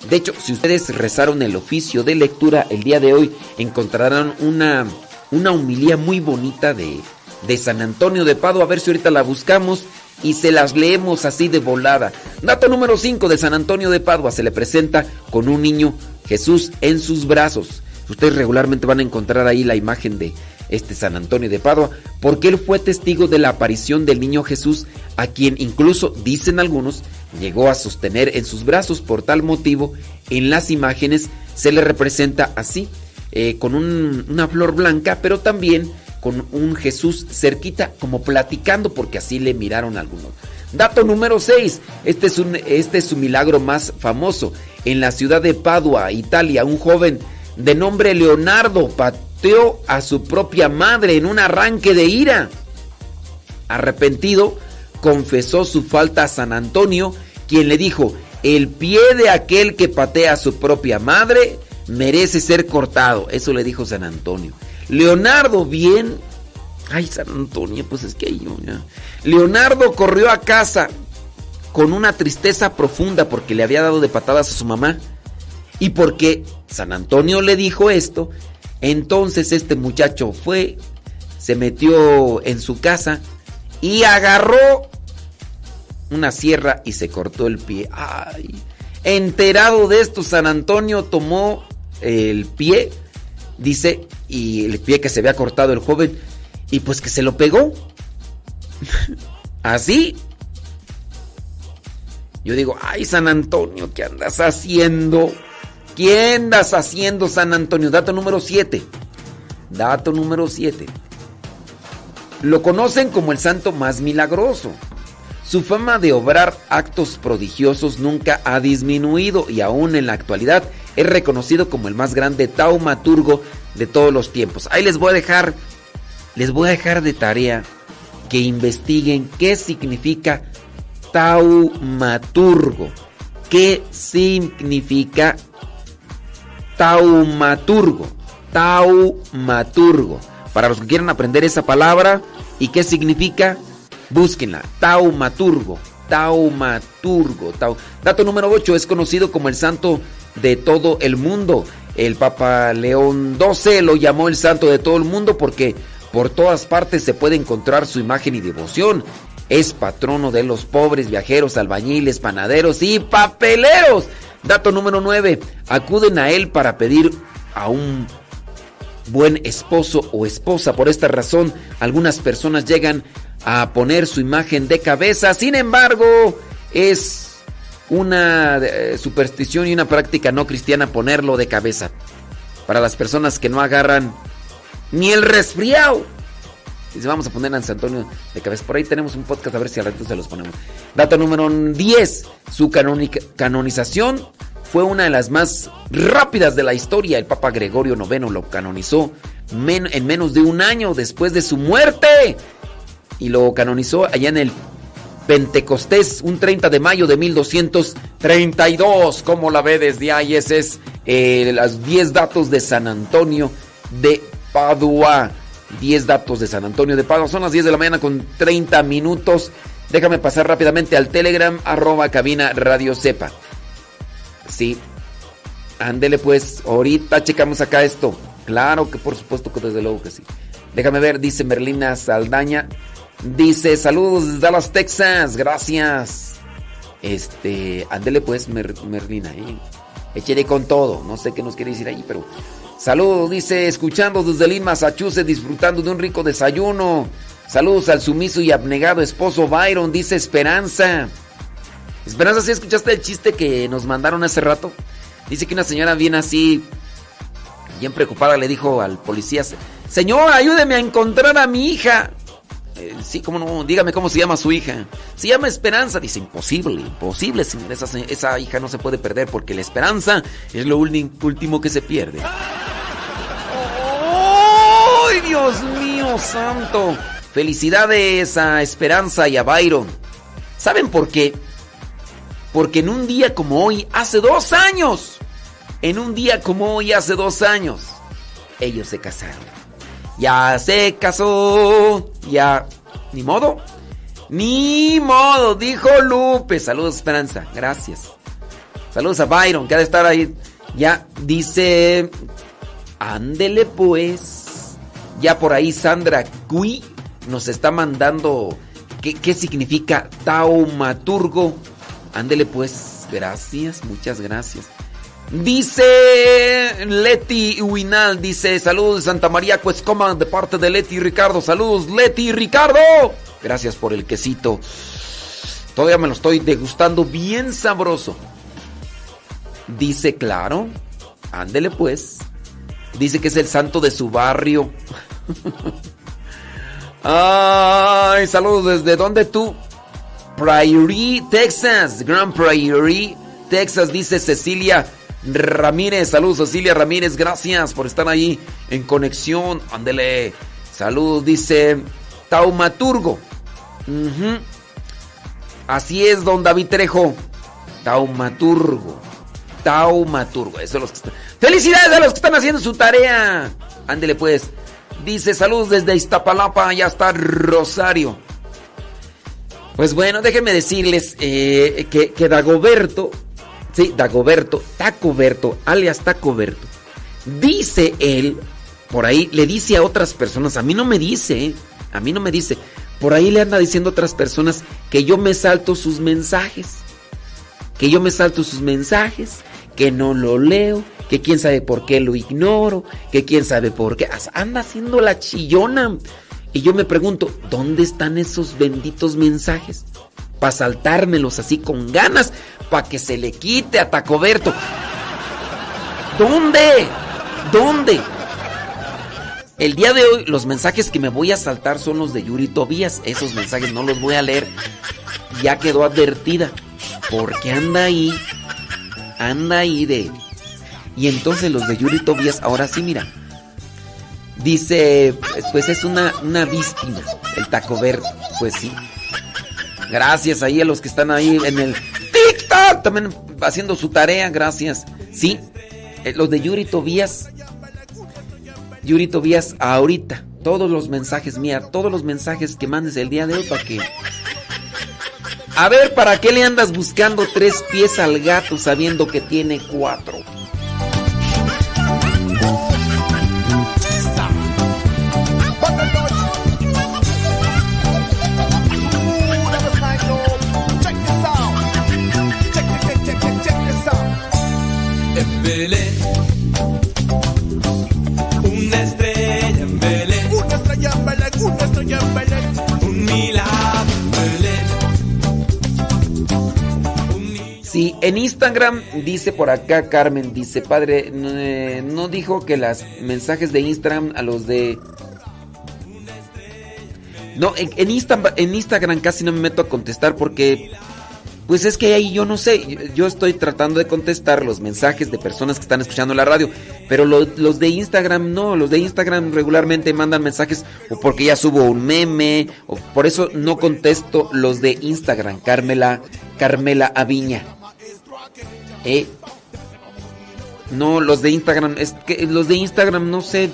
De hecho, si ustedes rezaron el oficio de lectura el día de hoy, encontrarán una, una humilía muy bonita de, de San Antonio de Padua. A ver si ahorita la buscamos y se las leemos así de volada. Dato número 5 de San Antonio de Padua. Se le presenta con un niño Jesús en sus brazos. Ustedes regularmente van a encontrar ahí la imagen de este San Antonio de Padua, porque él fue testigo de la aparición del niño Jesús, a quien incluso, dicen algunos, llegó a sostener en sus brazos. Por tal motivo, en las imágenes se le representa así, eh, con un- una flor blanca, pero también con un Jesús cerquita, como platicando, porque así le miraron algunos. Dato número 6. Este es, este es su milagro más famoso. En la ciudad de Padua, Italia, un joven de nombre Leonardo pateó a su propia madre en un arranque de ira. Arrepentido, confesó su falta a San Antonio, quien le dijo, el pie de aquel que patea a su propia madre merece ser cortado. Eso le dijo San Antonio. Leonardo, bien... Ay, San Antonio, pues es que ahí yo. Leonardo corrió a casa con una tristeza profunda porque le había dado de patadas a su mamá. Y porque San Antonio le dijo esto, entonces este muchacho fue, se metió en su casa y agarró una sierra y se cortó el pie. Ay, enterado de esto, San Antonio tomó el pie, dice, y el pie que se había cortado el joven, y pues que se lo pegó. Así. Yo digo, ay, San Antonio, ¿qué andas haciendo? ¿Qué andas haciendo, San Antonio? Dato número 7. Dato número 7. Lo conocen como el santo más milagroso. Su fama de obrar actos prodigiosos nunca ha disminuido y aún en la actualidad es reconocido como el más grande taumaturgo de todos los tiempos. Ahí les voy a dejar, les voy a dejar de tarea que investiguen qué significa taumaturgo. ¿Qué significa taumaturgo? Taumaturgo. Para los que quieran aprender esa palabra y qué significa, búsquenla. Taumaturgo. Taumaturgo. Tau- Dato número 8. Es conocido como el santo de todo el mundo. El Papa León XII lo llamó el santo de todo el mundo porque por todas partes se puede encontrar su imagen y devoción. Es patrono de los pobres, viajeros, albañiles, panaderos y papeleros. Dato número 9. Acuden a él para pedir a un buen esposo o esposa. Por esta razón, algunas personas llegan a poner su imagen de cabeza. Sin embargo, es una eh, superstición y una práctica no cristiana ponerlo de cabeza. Para las personas que no agarran ni el resfriado. Dice, vamos a poner a San Antonio de cabeza. Por ahí tenemos un podcast, a ver si al rato se los ponemos. Dato número 10. Su canonización fue una de las más rápidas de la historia. El Papa Gregorio IX lo canonizó en menos de un año después de su muerte. Y lo canonizó allá en el Pentecostés, un 30 de mayo de 1232. Como la ve desde ahí? Ese es eh, los 10 datos de San Antonio de Padua. 10 datos de San Antonio de Padua. Son las 10 de la mañana con 30 minutos. Déjame pasar rápidamente al Telegram, arroba cabina radio sepa. Sí. Ándele pues, ahorita checamos acá esto. Claro que por supuesto que desde luego que sí. Déjame ver, dice Merlina Saldaña. Dice, saludos desde Dallas, Texas. Gracias. Este, ándele pues, Mer- Merlina. ¿eh? Échele con todo. No sé qué nos quiere decir ahí, pero... Saludos, dice, escuchando desde Lynn, Massachusetts, disfrutando de un rico desayuno. Saludos al sumiso y abnegado esposo Byron, dice Esperanza. Esperanza, ¿sí escuchaste el chiste que nos mandaron hace rato? Dice que una señora viene así, bien preocupada, le dijo al policía, Señor, ayúdeme a encontrar a mi hija. Eh, sí, cómo no, dígame cómo se llama su hija. Se llama Esperanza. Dice, imposible, imposible, señor. Esa, esa hija no se puede perder porque la esperanza es lo último que se pierde. ¡Ay, Dios mío santo! Felicidades a Esperanza y a Byron. ¿Saben por qué? Porque en un día como hoy, hace dos años, en un día como hoy, hace dos años, ellos se casaron. Ya se casó, ya... Ni modo. Ni modo, dijo Lupe. Saludos, Esperanza. Gracias. Saludos a Byron, que ha de estar ahí. Ya dice... Ándele pues. Ya por ahí Sandra Cui nos está mandando qué, qué significa taumaturgo. Ándele pues. Gracias, muchas gracias. Dice Leti Winal, dice saludos de Santa María Cuescoma de parte de Leti Ricardo. Saludos Leti Ricardo. Gracias por el quesito. Todavía me lo estoy degustando bien sabroso. Dice claro. Ándele pues. Dice que es el santo de su barrio. Ay, saludos desde dónde tú? Prairie, Texas. Grand Prairie, Texas, dice Cecilia Ramírez. Saludos, Cecilia Ramírez. Gracias por estar ahí en conexión. Ándele. Saludos, dice Taumaturgo. Así es, don David Trejo. Taumaturgo. Taumaturgo. Eso es los que están. ¡Felicidades a los que están haciendo su tarea! Ándele pues. Dice saludos desde Iztapalapa. Ya está Rosario. Pues bueno, déjenme decirles eh, que, que Dagoberto, sí, Dagoberto, Tacoberto, alias Tacoberto, dice él, por ahí le dice a otras personas, a mí no me dice, eh, a mí no me dice, por ahí le anda diciendo a otras personas que yo me salto sus mensajes, que yo me salto sus mensajes, que no lo leo, que quién sabe por qué lo ignoro, que quién sabe por qué, anda haciendo la chillona. Y yo me pregunto, ¿dónde están esos benditos mensajes? Para saltármelos así con ganas, para que se le quite a Tacoberto. ¿Dónde? ¿Dónde? El día de hoy los mensajes que me voy a saltar son los de Yuri Tobías. Esos mensajes no los voy a leer. Ya quedó advertida. Porque anda ahí. Anda ahí de... Y entonces los de Yuri Tobías, ahora sí, mira. Dice, pues es una, una víctima, el Taco Verde. Pues sí. Gracias ahí a los que están ahí en el TikTok, también haciendo su tarea, gracias. Sí, eh, los de Yuri Tobías. Yuri Tobías, ahorita, todos los mensajes, mira, todos los mensajes que mandes el día de hoy para que... A ver, ¿para qué le andas buscando tres pies al gato sabiendo que tiene cuatro? En Instagram dice por acá Carmen, dice, padre, no, dijo que los mensajes de Instagram a los de... No, en, en en Instagram casi no me meto a contestar porque... Pues es que ahí yo no sé, yo- estoy tratando de contestar los mensajes de personas que están escuchando la radio, pero lo- los de Instagram no, los de Instagram regularmente mandan mensajes o porque ya subo un meme, o por eso no contesto los de Instagram, Carmela, Carmela Aviña. Eh, no, los de Instagram, es que los de Instagram no sé.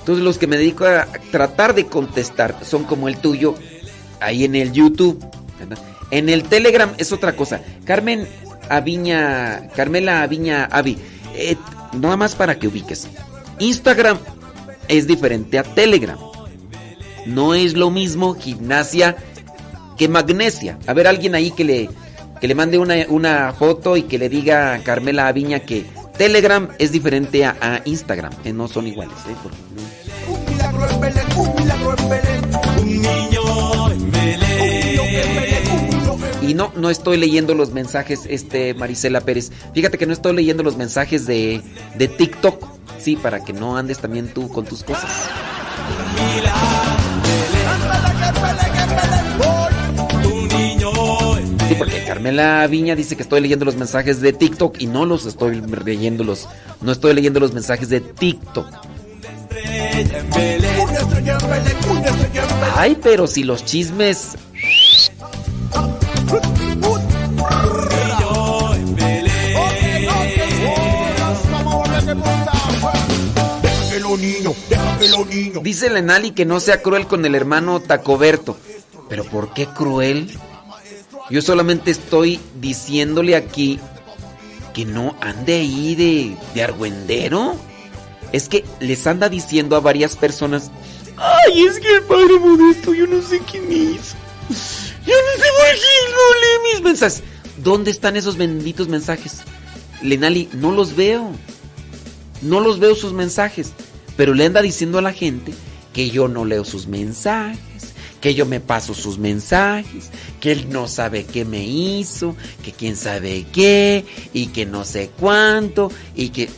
Entonces los que me dedico a tratar de contestar son como el tuyo ahí en el YouTube. En el Telegram es otra cosa. Carmen Aviña, Carmela Aviña Avi, eh, nada más para que ubiques. Instagram es diferente a Telegram. No es lo mismo gimnasia que magnesia. A ver, alguien ahí que le, que le mande una, una foto y que le diga a Carmela Aviña que Telegram es diferente a, Instagram, que no son iguales. ¿eh? Y no, no estoy leyendo los mensajes, este Marisela Pérez. Fíjate que no estoy leyendo los mensajes de, de TikTok. Sí, para que no andes también tú con tus cosas. Porque Carmela Viña dice que estoy leyendo los mensajes de TikTok y no los estoy leyendo los, no estoy leyendo los mensajes de TikTok. Ay, pero si los chismes. Dice Lenali que no sea cruel con el hermano Tacoberto. Pero ¿por qué cruel? Yo solamente estoy diciéndole aquí que no ande ahí de, de argüendero. Es que les anda diciendo a varias personas, ay, es que el padre modesto, yo no sé quién es. Yo no sé por qué no lee mis mensajes. ¿Dónde están esos benditos mensajes? Lenali, no los veo. No los veo sus mensajes. Pero le anda diciendo a la gente que yo no leo sus mensajes, que yo me paso sus mensajes, que él no sabe qué me hizo, que quién sabe qué, y que no sé cuánto, y que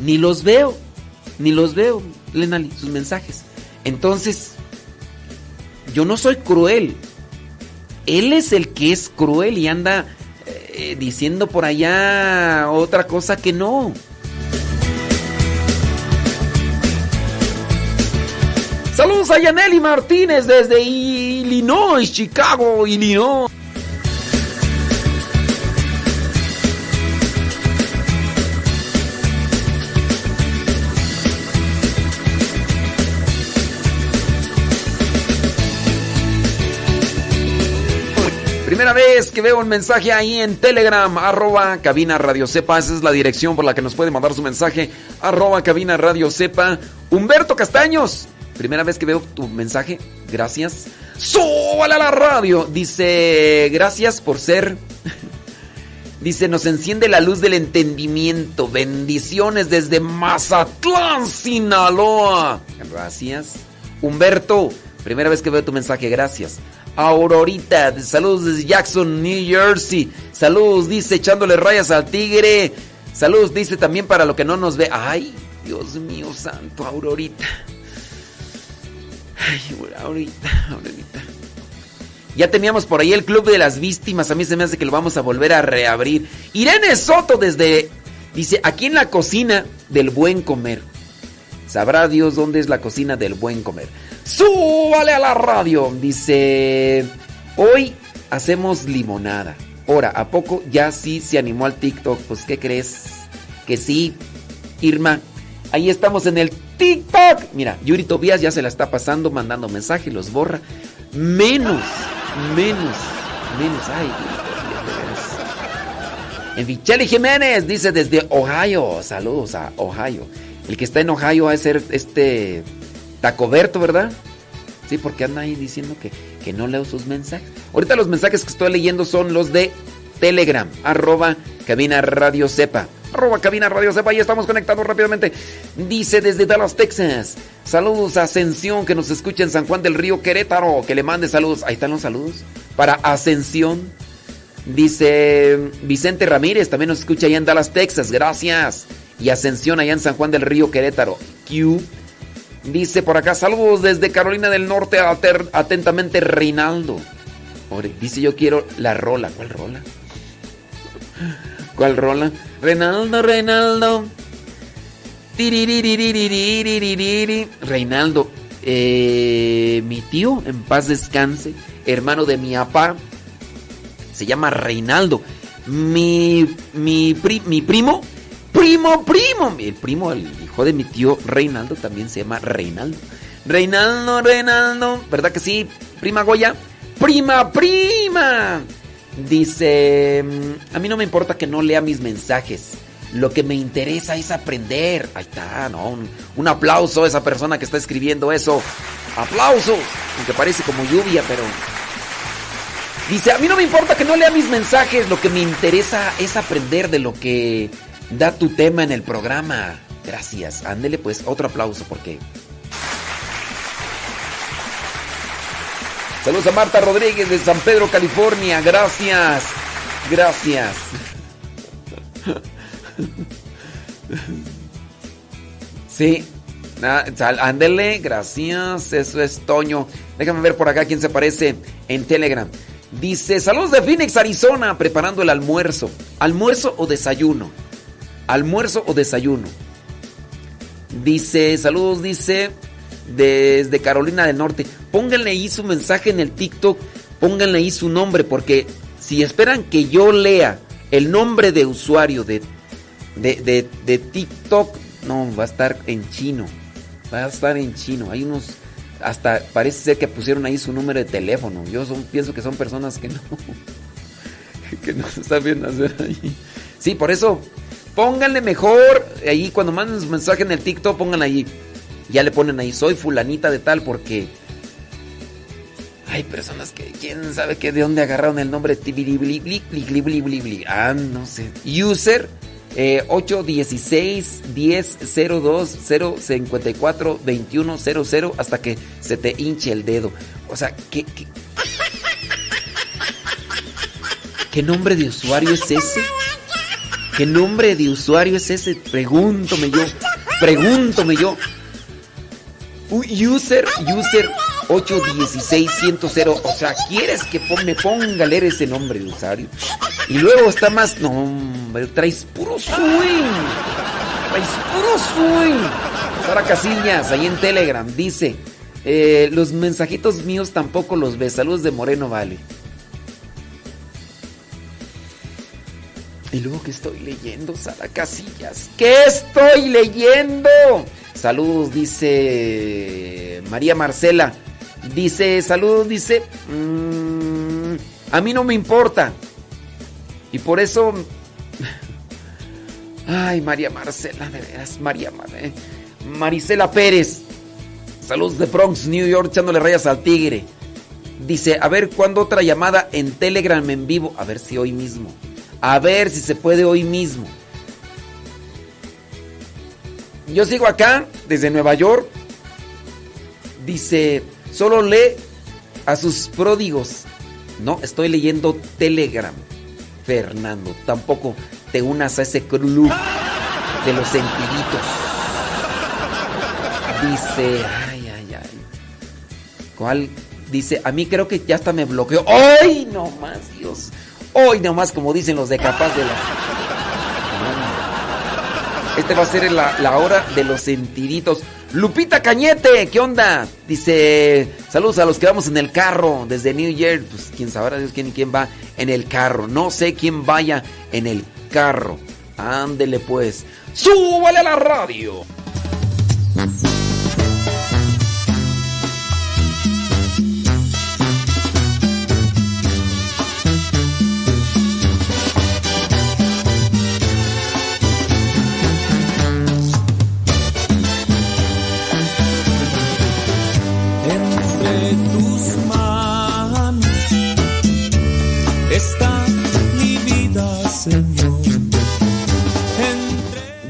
ni los veo, ni los veo, Lenali, sus mensajes. Entonces, yo no soy cruel. Él es el que es cruel y anda eh, diciendo por allá otra cosa que no. Saludos a Yaneli Martínez desde Illinois, Chicago, Illinois. Primera vez que veo un mensaje ahí en Telegram, arroba cabina radio sepa. Esa es la dirección por la que nos puede mandar su mensaje, arroba cabina radio sepa. Humberto Castaños, primera vez que veo tu mensaje, gracias. ¡Súbale a la radio! Dice, gracias por ser... Dice, nos enciende la luz del entendimiento. Bendiciones desde Mazatlán, Sinaloa. Gracias. Humberto, primera vez que veo tu mensaje, gracias. Aurorita, saludos desde Jackson, New Jersey. Saludos, dice, echándole rayas al tigre. Saludos, dice también para lo que no nos ve. Ay, Dios mío santo, Aurorita. Ay, Aurorita, Aurorita. Ya teníamos por ahí el Club de las Víctimas. A mí se me hace que lo vamos a volver a reabrir. Irene Soto desde... Dice, aquí en la cocina del buen comer. Sabrá Dios dónde es la cocina del buen comer. ¡Súbale a la radio! Dice, hoy hacemos limonada. Ahora, ¿a poco ya sí se animó al TikTok? Pues, ¿qué crees? Que sí, Irma. Ahí estamos en el TikTok. Mira, Yuri Tobías ya se la está pasando, mandando mensajes, los borra. Menos, menos, menos. Ay, en Vichelli Jiménez dice desde Ohio. Saludos a Ohio. El que está en Ohio va a ser este Tacoberto, ¿verdad? Sí, porque anda ahí diciendo que, que no leo sus mensajes. Ahorita los mensajes que estoy leyendo son los de Telegram, arroba cabina radio sepa. Arroba cabina radio sepa, ya estamos conectados rápidamente. Dice desde Dallas, Texas. Saludos a Ascensión que nos escucha en San Juan del Río Querétaro. Que le mande saludos. Ahí están los saludos. Para Ascensión. Dice Vicente Ramírez, también nos escucha allá en Dallas, Texas. Gracias. Y Ascensión allá en San Juan del Río Querétaro. Q. Dice por acá, saludos desde Carolina del Norte, atentamente Reinaldo. Dice yo quiero la rola. ¿Cuál rola? ¿Cuál rola? Reinaldo, Reinaldo. Reinaldo, eh, mi tío, en paz descanse, hermano de mi papá, se llama Reinaldo. Mi, mi, mi primo, primo, primo, el primo, el hijo de mi tío Reinaldo también se llama Reinaldo. Reinaldo, Reinaldo, ¿verdad que sí? Prima Goya, prima, prima. Dice, mm, a mí no me importa que no lea mis mensajes. Lo que me interesa es aprender. Ahí está, ¿no? Un, un aplauso a esa persona que está escribiendo eso. Aplausos. Aunque parece como lluvia, pero... Dice, a mí no me importa que no lea mis mensajes. Lo que me interesa es aprender de lo que da tu tema en el programa. Gracias. Ándele pues otro aplauso porque... Saludos a Marta Rodríguez de San Pedro, California. Gracias. Gracias. Sí. Ah, Ándele, gracias. Eso es Toño. Déjame ver por acá quién se parece en Telegram. Dice, saludos de Phoenix, Arizona, preparando el almuerzo. ¿Almuerzo o desayuno? ¿Almuerzo o desayuno? Dice, saludos, dice, desde Carolina del Norte. Pónganle ahí su mensaje en el TikTok, pónganle ahí su nombre, porque si esperan que yo lea el nombre de usuario de, de, de- TikTok, no, va a estar en chino. Va a estar en chino. Hay unos, hasta parece ser que pusieron ahí su número de teléfono. Yo pienso que son personas que no, que no saben hacer ahí. Sí, por eso, pónganle mejor ahí cuando manden su mensaje en el TikTok, pongan ahí. Ya le ponen ahí, soy fulanita de tal, porque hay personas que, quién sabe que de dónde agarraron el nombre. Ah, no sé. User eh, 816 10 02 054 21 00 hasta que se te hinche el dedo. O sea, ¿qué, qué, ¿qué nombre de usuario es ese? ¿Qué nombre de usuario es ese? Pregúntome yo. Pregúntome yo. User, user 816 100. O sea, ¿quieres que me ponga a leer ese nombre de usuario? Y luego está más. No, hombre, traes puro swing. Traes puro swing. Sara Casillas, ahí en Telegram, dice: eh, Los mensajitos míos tampoco los ves. Saludos de Moreno Vale. Y luego que estoy leyendo, Sara Casillas. ¿Qué estoy leyendo? Saludos, dice María Marcela. Dice, saludos, dice. "Mm, a mí no me importa. Y por eso. Ay, María Marcela, de veras, María Mar- eh, Marisela Pérez. Saludos de Bronx, New York, echándole rayas al tigre. Dice, a ver cuándo otra llamada en Telegram en vivo. A ver si hoy mismo. A ver si se puede hoy mismo. Yo sigo acá, desde Nueva York. Dice, solo lee a sus pródigos. No, estoy leyendo Telegram. Fernando, tampoco te unas a ese club de los sentiditos. Dice, ay, ay, ay. ¿Cuál? Dice, a mí creo que ya hasta me bloqueó. ¡Ay, no más, Dios! Hoy nomás, como dicen los de capaz de la. Este va a ser la, la hora de los sentiditos. Lupita Cañete, ¿qué onda? Dice, saludos a los que vamos en el carro desde New York. Pues quién sabrá Dios quién, quién va en el carro. No sé quién vaya en el carro. Ándele pues. ¡Súbale a la radio!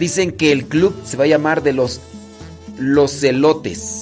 Dicen que el club se va a llamar de los los celotes.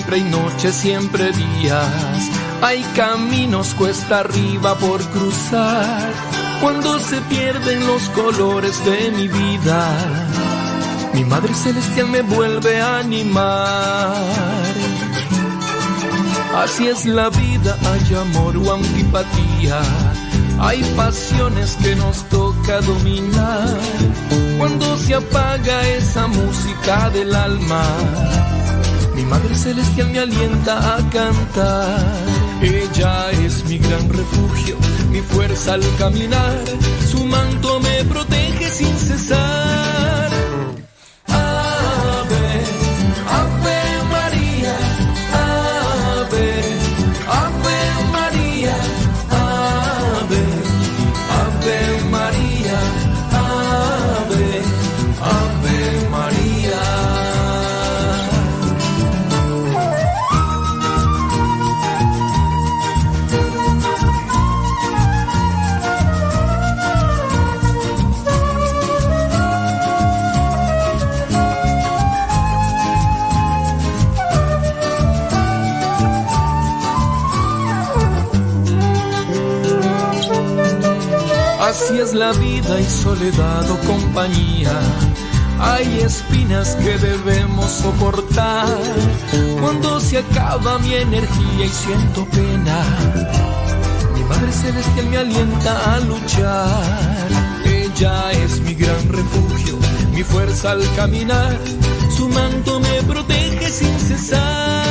Siempre hay noches, siempre días. Hay caminos cuesta arriba por cruzar. Cuando se pierden los colores de mi vida, mi Madre Celestial me vuelve a animar. Así es la vida, hay amor o antipatía. Hay pasiones que nos toca dominar. Cuando se apaga esa música del alma, Madre Celestial me alienta a cantar. Ella es mi gran refugio, mi fuerza al caminar. Su manto me protege sin cesar. Así es la vida y soledad o compañía. Hay espinas que debemos soportar. Cuando se acaba mi energía y siento pena, mi Madre Celestial me alienta a luchar. Ella es mi gran refugio, mi fuerza al caminar. Su manto me protege sin cesar.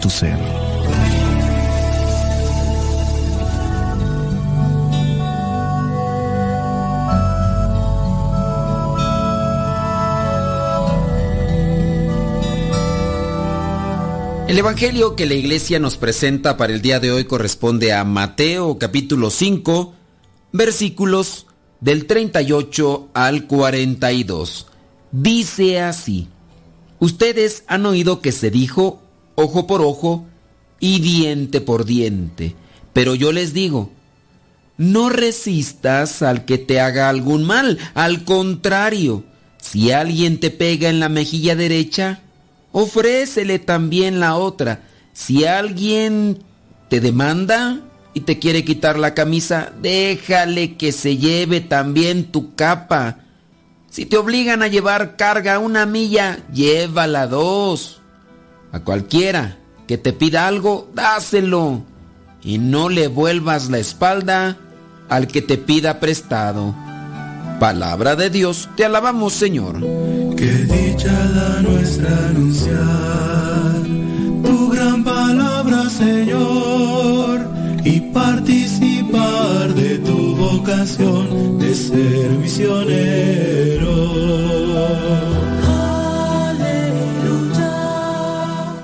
Tu ser. El Evangelio que la iglesia nos presenta para el día de hoy corresponde a Mateo capítulo 5, versículos del 38 al 42. Dice así, ustedes han oído que se dijo ojo por ojo y diente por diente, pero yo les digo, no resistas al que te haga algún mal, al contrario, si alguien te pega en la mejilla derecha, ofrécele también la otra. Si alguien te demanda y te quiere quitar la camisa, déjale que se lleve también tu capa. Si te obligan a llevar carga una milla, llévala dos. A cualquiera que te pida algo, dáselo. Y no le vuelvas la espalda al que te pida prestado. Palabra de Dios, te alabamos Señor. Qué dicha la nuestra anunciar tu gran palabra, Señor, y participar de tu vocación de ser misionero.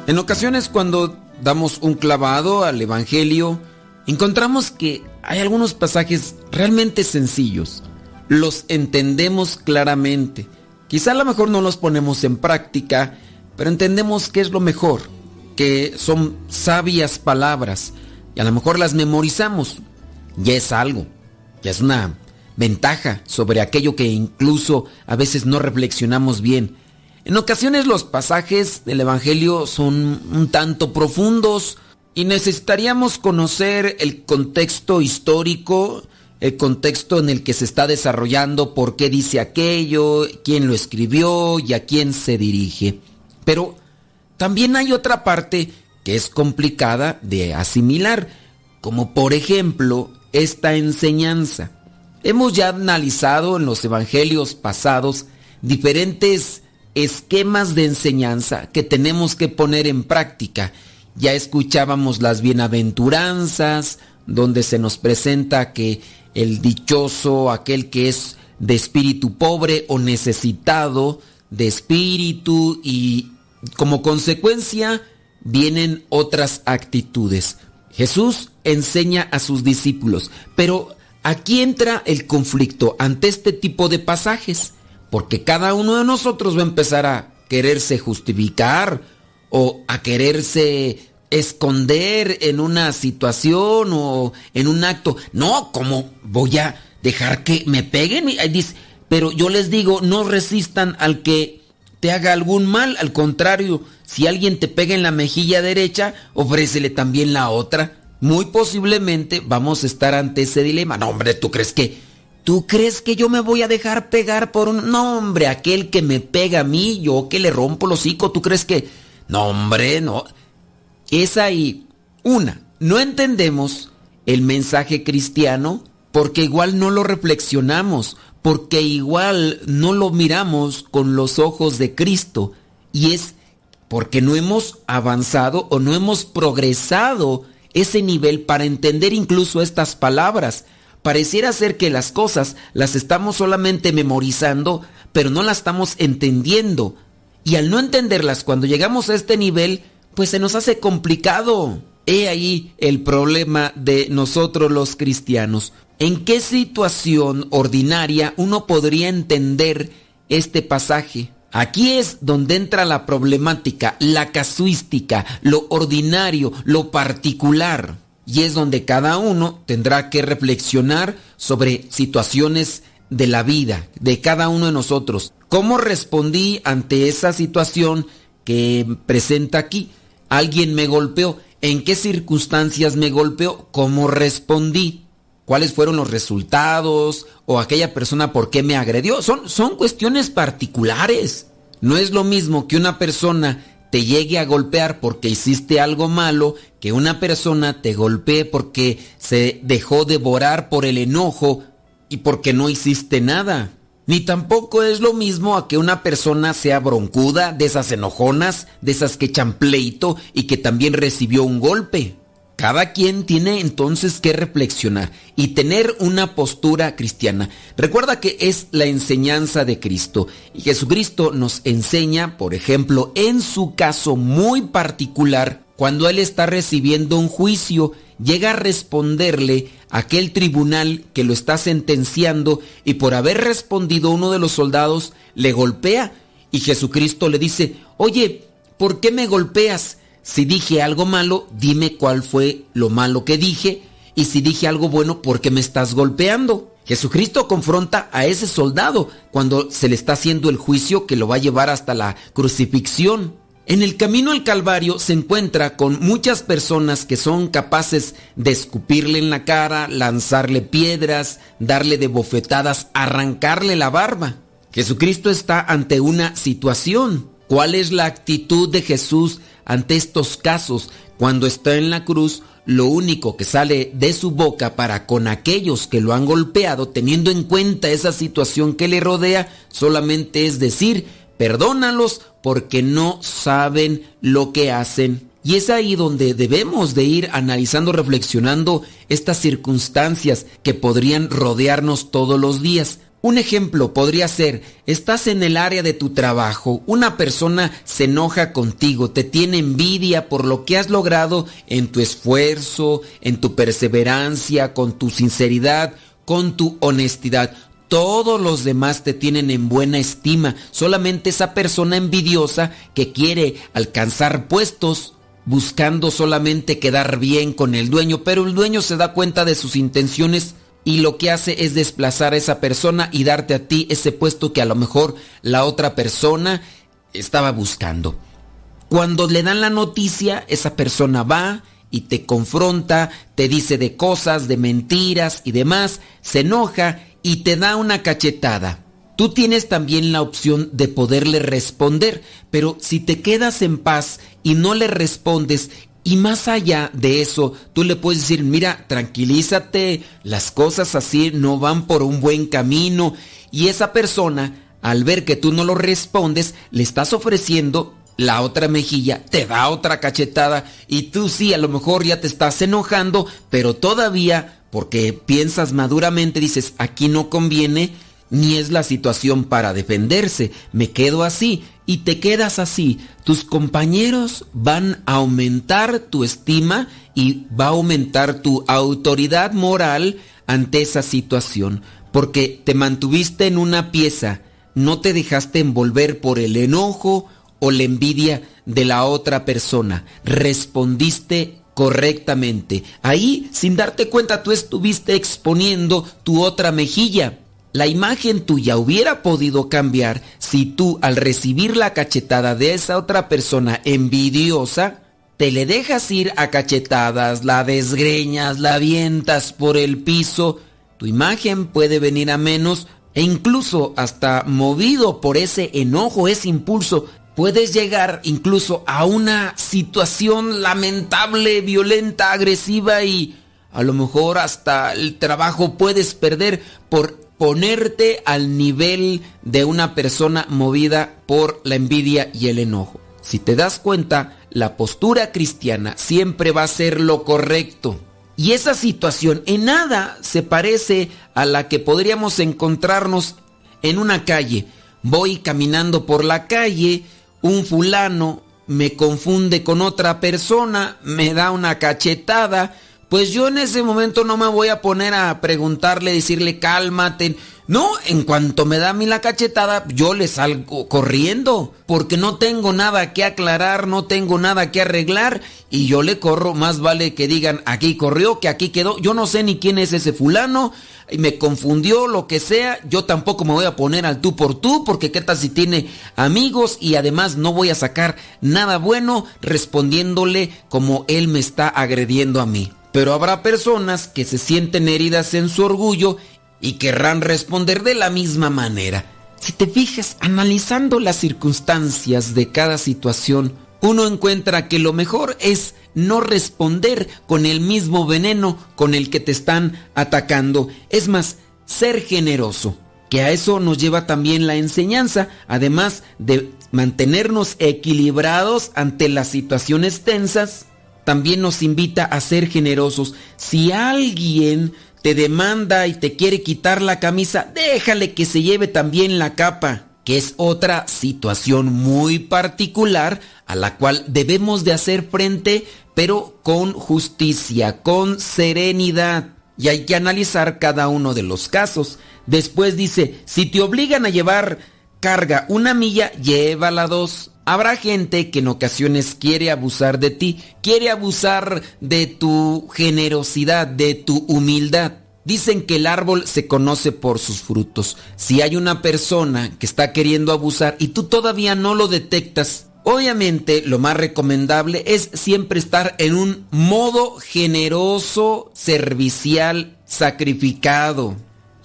En ocasiones cuando damos un clavado al Evangelio, encontramos que hay algunos pasajes realmente sencillos. Los entendemos claramente. Quizá a lo mejor no los ponemos en práctica, pero entendemos que es lo mejor, que son sabias palabras y a lo mejor las memorizamos. Ya es algo, ya es una ventaja sobre aquello que incluso a veces no reflexionamos bien. En ocasiones los pasajes del Evangelio son un tanto profundos y necesitaríamos conocer el contexto histórico, el contexto en el que se está desarrollando, por qué dice aquello, quién lo escribió y a quién se dirige. Pero también hay otra parte que es complicada de asimilar, como por ejemplo esta enseñanza. Hemos ya analizado en los evangelios pasados diferentes esquemas de enseñanza que tenemos que poner en práctica. Ya escuchábamos las bienaventuranzas, donde se nos presenta que el dichoso, aquel que es de espíritu pobre o necesitado de espíritu y como consecuencia vienen otras actitudes. Jesús enseña a sus discípulos, pero aquí entra el conflicto ante este tipo de pasajes, porque cada uno de nosotros va a empezar a quererse justificar o a quererse esconder en una situación o en un acto. No, ¿cómo voy a dejar que me peguen? Pero yo les digo, no resistan al que te haga algún mal. Al contrario, si alguien te pega en la mejilla derecha, ofrécele también la otra. Muy posiblemente vamos a estar ante ese dilema. No, hombre, ¿tú crees que... ¿Tú crees que yo me voy a dejar pegar por un... No, hombre, aquel que me pega a mí, yo que le rompo el hocico, ¿tú crees que... No, hombre, no. Es ahí, una, no entendemos el mensaje cristiano porque igual no lo reflexionamos, porque igual no lo miramos con los ojos de Cristo. Y es porque no hemos avanzado o no hemos progresado ese nivel para entender incluso estas palabras. Pareciera ser que las cosas las estamos solamente memorizando, pero no las estamos entendiendo. Y al no entenderlas cuando llegamos a este nivel, pues se nos hace complicado. He ahí el problema de nosotros los cristianos. ¿En qué situación ordinaria uno podría entender este pasaje? Aquí es donde entra la problemática, la casuística, lo ordinario, lo particular. Y es donde cada uno tendrá que reflexionar sobre situaciones de la vida, de cada uno de nosotros. ¿Cómo respondí ante esa situación que presenta aquí? alguien me golpeó, en qué circunstancias me golpeó, cómo respondí, cuáles fueron los resultados o aquella persona por qué me agredió. Son, son cuestiones particulares. No es lo mismo que una persona te llegue a golpear porque hiciste algo malo, que una persona te golpee porque se dejó devorar por el enojo y porque no hiciste nada. Ni tampoco es lo mismo a que una persona sea broncuda, de esas enojonas, de esas que echan pleito y que también recibió un golpe. Cada quien tiene entonces que reflexionar y tener una postura cristiana. Recuerda que es la enseñanza de Cristo y Jesucristo nos enseña, por ejemplo, en su caso muy particular, cuando Él está recibiendo un juicio, llega a responderle a aquel tribunal que lo está sentenciando y por haber respondido uno de los soldados le golpea y Jesucristo le dice, oye, ¿por qué me golpeas? Si dije algo malo, dime cuál fue lo malo que dije. Y si dije algo bueno, ¿por qué me estás golpeando? Jesucristo confronta a ese soldado cuando se le está haciendo el juicio que lo va a llevar hasta la crucifixión. En el camino al Calvario se encuentra con muchas personas que son capaces de escupirle en la cara, lanzarle piedras, darle de bofetadas, arrancarle la barba. Jesucristo está ante una situación. ¿Cuál es la actitud de Jesús ante estos casos? Cuando está en la cruz, lo único que sale de su boca para con aquellos que lo han golpeado, teniendo en cuenta esa situación que le rodea, solamente es decir, perdónalos porque no saben lo que hacen. Y es ahí donde debemos de ir analizando, reflexionando estas circunstancias que podrían rodearnos todos los días. Un ejemplo podría ser, estás en el área de tu trabajo, una persona se enoja contigo, te tiene envidia por lo que has logrado en tu esfuerzo, en tu perseverancia, con tu sinceridad, con tu honestidad. Todos los demás te tienen en buena estima, solamente esa persona envidiosa que quiere alcanzar puestos buscando solamente quedar bien con el dueño, pero el dueño se da cuenta de sus intenciones y lo que hace es desplazar a esa persona y darte a ti ese puesto que a lo mejor la otra persona estaba buscando. Cuando le dan la noticia, esa persona va y te confronta, te dice de cosas, de mentiras y demás, se enoja y te da una cachetada. Tú tienes también la opción de poderle responder, pero si te quedas en paz y no le respondes y más allá de eso, tú le puedes decir, mira, tranquilízate, las cosas así no van por un buen camino. Y esa persona, al ver que tú no lo respondes, le estás ofreciendo la otra mejilla, te da otra cachetada y tú sí, a lo mejor ya te estás enojando, pero todavía, porque piensas maduramente, dices, aquí no conviene, ni es la situación para defenderse, me quedo así y te quedas así, tus compañeros van a aumentar tu estima y va a aumentar tu autoridad moral ante esa situación, porque te mantuviste en una pieza, no te dejaste envolver por el enojo o la envidia de la otra persona, respondiste correctamente. Ahí, sin darte cuenta, tú estuviste exponiendo tu otra mejilla la imagen tuya hubiera podido cambiar si tú al recibir la cachetada de esa otra persona envidiosa, te le dejas ir a cachetadas, la desgreñas, la avientas por el piso, tu imagen puede venir a menos e incluso hasta movido por ese enojo, ese impulso, puedes llegar incluso a una situación lamentable, violenta, agresiva y a lo mejor hasta el trabajo puedes perder por ponerte al nivel de una persona movida por la envidia y el enojo. Si te das cuenta, la postura cristiana siempre va a ser lo correcto. Y esa situación en nada se parece a la que podríamos encontrarnos en una calle. Voy caminando por la calle, un fulano me confunde con otra persona, me da una cachetada, pues yo en ese momento no me voy a poner a preguntarle, decirle cálmate. No, en cuanto me da a mí la cachetada, yo le salgo corriendo, porque no tengo nada que aclarar, no tengo nada que arreglar, y yo le corro, más vale que digan aquí corrió, que aquí quedó, yo no sé ni quién es ese fulano, y me confundió, lo que sea, yo tampoco me voy a poner al tú por tú, porque qué tal si tiene amigos, y además no voy a sacar nada bueno respondiéndole como él me está agrediendo a mí. Pero habrá personas que se sienten heridas en su orgullo y querrán responder de la misma manera. Si te fijas, analizando las circunstancias de cada situación, uno encuentra que lo mejor es no responder con el mismo veneno con el que te están atacando. Es más, ser generoso, que a eso nos lleva también la enseñanza, además de mantenernos equilibrados ante las situaciones tensas, también nos invita a ser generosos. Si alguien te demanda y te quiere quitar la camisa, déjale que se lleve también la capa, que es otra situación muy particular a la cual debemos de hacer frente, pero con justicia, con serenidad. Y hay que analizar cada uno de los casos. Después dice, si te obligan a llevar carga una milla, llévala dos. Habrá gente que en ocasiones quiere abusar de ti, quiere abusar de tu generosidad, de tu humildad. Dicen que el árbol se conoce por sus frutos. Si hay una persona que está queriendo abusar y tú todavía no lo detectas, obviamente lo más recomendable es siempre estar en un modo generoso, servicial, sacrificado.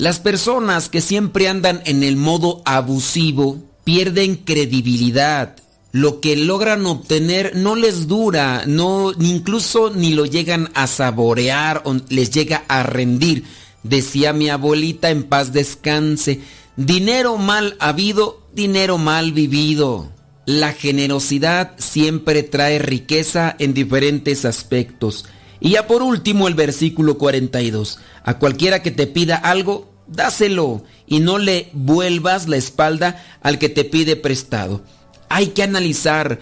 Las personas que siempre andan en el modo abusivo pierden credibilidad. Lo que logran obtener no les dura, no incluso ni lo llegan a saborear o les llega a rendir. Decía mi abuelita en paz descanse, dinero mal habido, dinero mal vivido. La generosidad siempre trae riqueza en diferentes aspectos. Y ya por último el versículo 42. A cualquiera que te pida algo, dáselo y no le vuelvas la espalda al que te pide prestado. Hay que analizar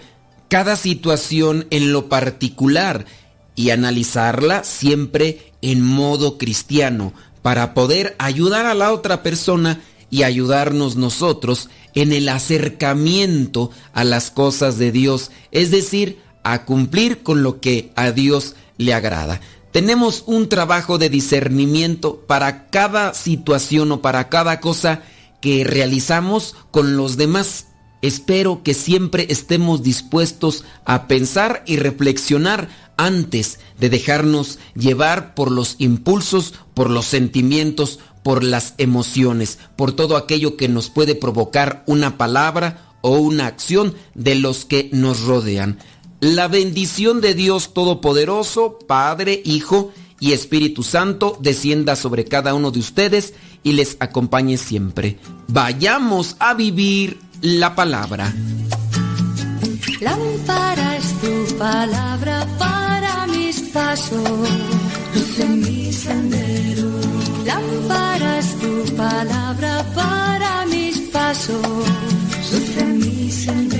cada situación en lo particular y analizarla siempre en modo cristiano para poder ayudar a la otra persona y ayudarnos nosotros en el acercamiento a las cosas de Dios, es decir, a cumplir con lo que a Dios le agrada. Tenemos un trabajo de discernimiento para cada situación o para cada cosa que realizamos con los demás. Espero que siempre estemos dispuestos a pensar y reflexionar antes de dejarnos llevar por los impulsos, por los sentimientos, por las emociones, por todo aquello que nos puede provocar una palabra o una acción de los que nos rodean. La bendición de Dios Todopoderoso, Padre, Hijo y Espíritu Santo, descienda sobre cada uno de ustedes y les acompañe siempre. Vayamos a vivir la palabra. Lámpara es tu palabra para mis pasos, luz en mi sendero. Lámpara es tu palabra para mis pasos, luz en mi sendero.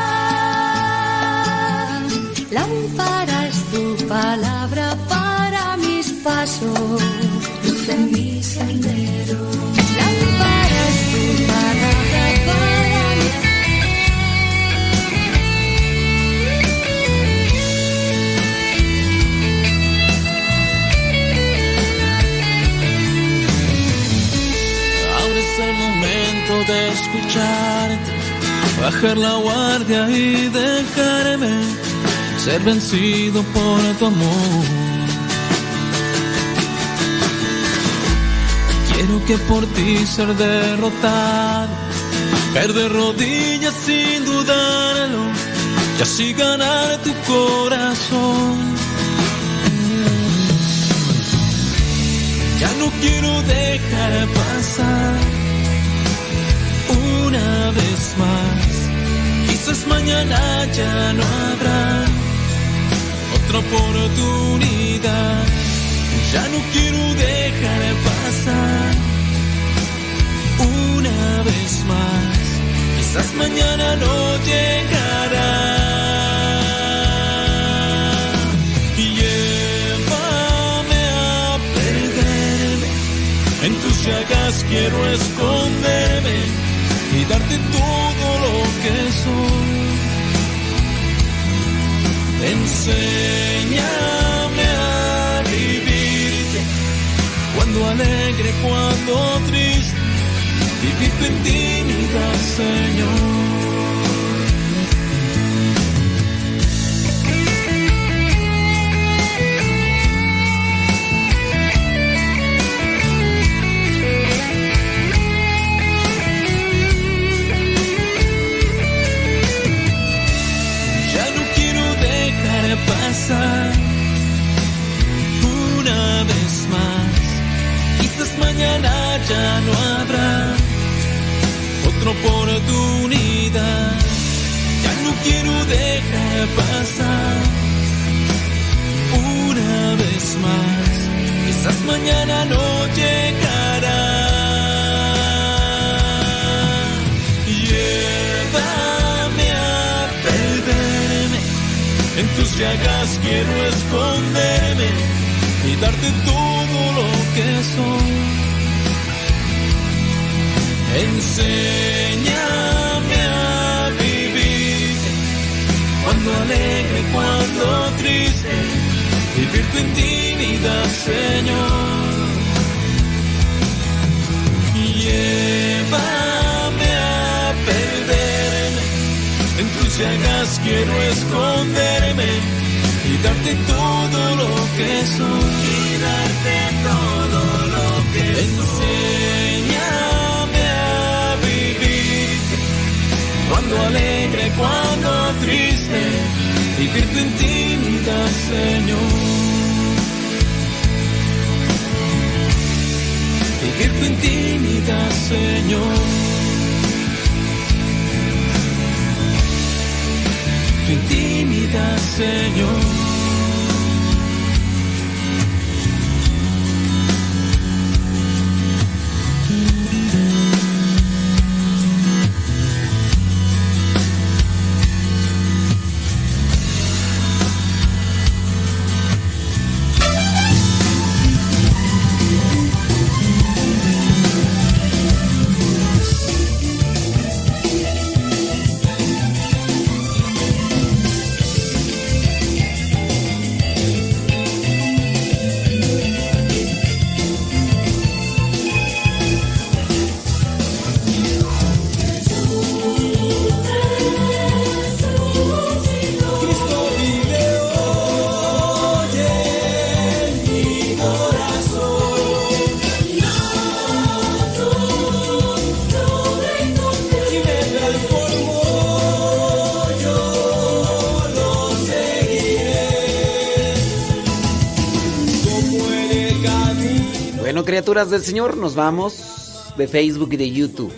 Bajar la guardia y dejarme ser vencido por tu amor. Quiero que por ti ser derrotado, caer de rodillas sin dudarlo, y así ganar tu corazón. Ya no quiero dejar pasar una vez más. Quizás mañana ya no habrá otra oportunidad. Ya no quiero dejar pasar una vez más. Quizás mañana no llegará. En tus llagas quiero esconderme darte todo lo que soy. Enséñame a vivirte, cuando alegre, cuando triste, vivir tu intimidad, Señor. Ya no habrá otra oportunidad. Ya no quiero dejar pasar una vez más. Quizás mañana no llegará. Llévame a perderme. En tus llagas quiero esconderme y darte todo lo que soy. Enséñame a vivir cuando alegre, cuando triste, vivir tu intimidad, Señor. Llévame a perderme, en tus llagas quiero esconderme y darte todo lo que soy. Y darte todo lo que Enséñame cuando alegre, cuando triste, vivir tu intimidad, Señor. Vivir tu intimidad, Señor. Tu intimidad, Señor. Criaturas del Señor, nos vamos de Facebook y de YouTube.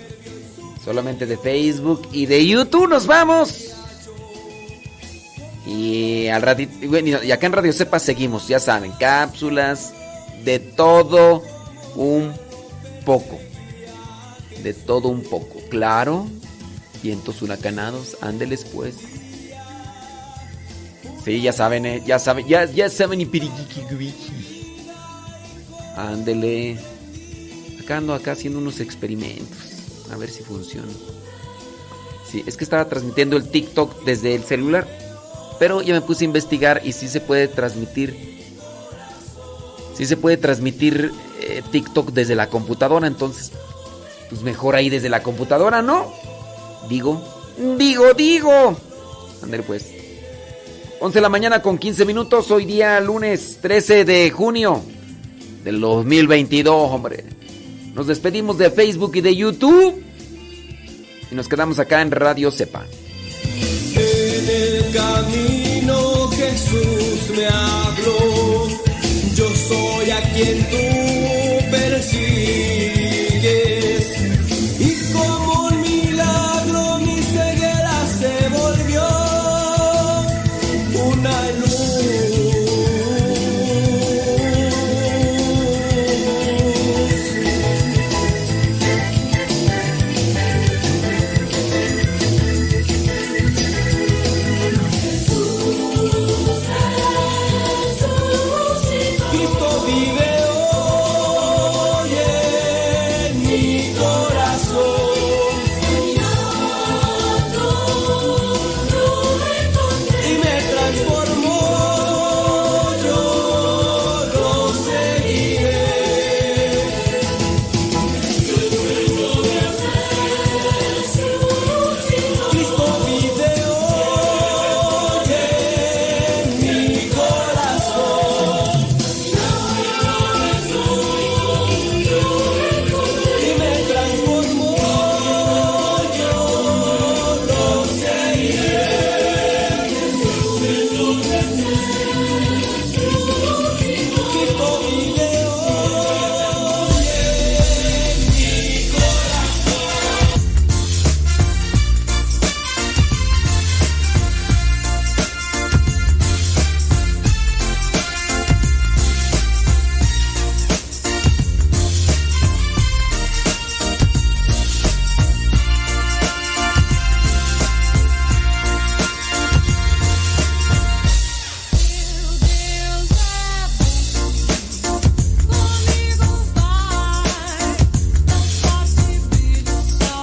Solamente de Facebook y de YouTube nos vamos. Y al ratito, y acá en Radio Cepa seguimos, ya saben, cápsulas de todo un poco. De todo un poco, claro. Vientos huracanados, ándeles pues. Sí, ya saben, eh, ya saben, ya, ya saben y. Ándele. Acá ando acá haciendo unos experimentos. A ver si funciona. Sí, es que estaba transmitiendo el TikTok desde el celular. Pero ya me puse a investigar y sí se puede transmitir. Sí se puede transmitir eh, TikTok desde la computadora. Entonces, pues mejor ahí desde la computadora, ¿no? Digo, digo, digo. André pues. 11 de la mañana con 15 minutos. Hoy día lunes 13 de junio del 2022, hombre. Nos despedimos de Facebook y de YouTube. Y nos quedamos acá en Radio Cepa. En el camino Jesús me habló, yo soy a quien tú persigues.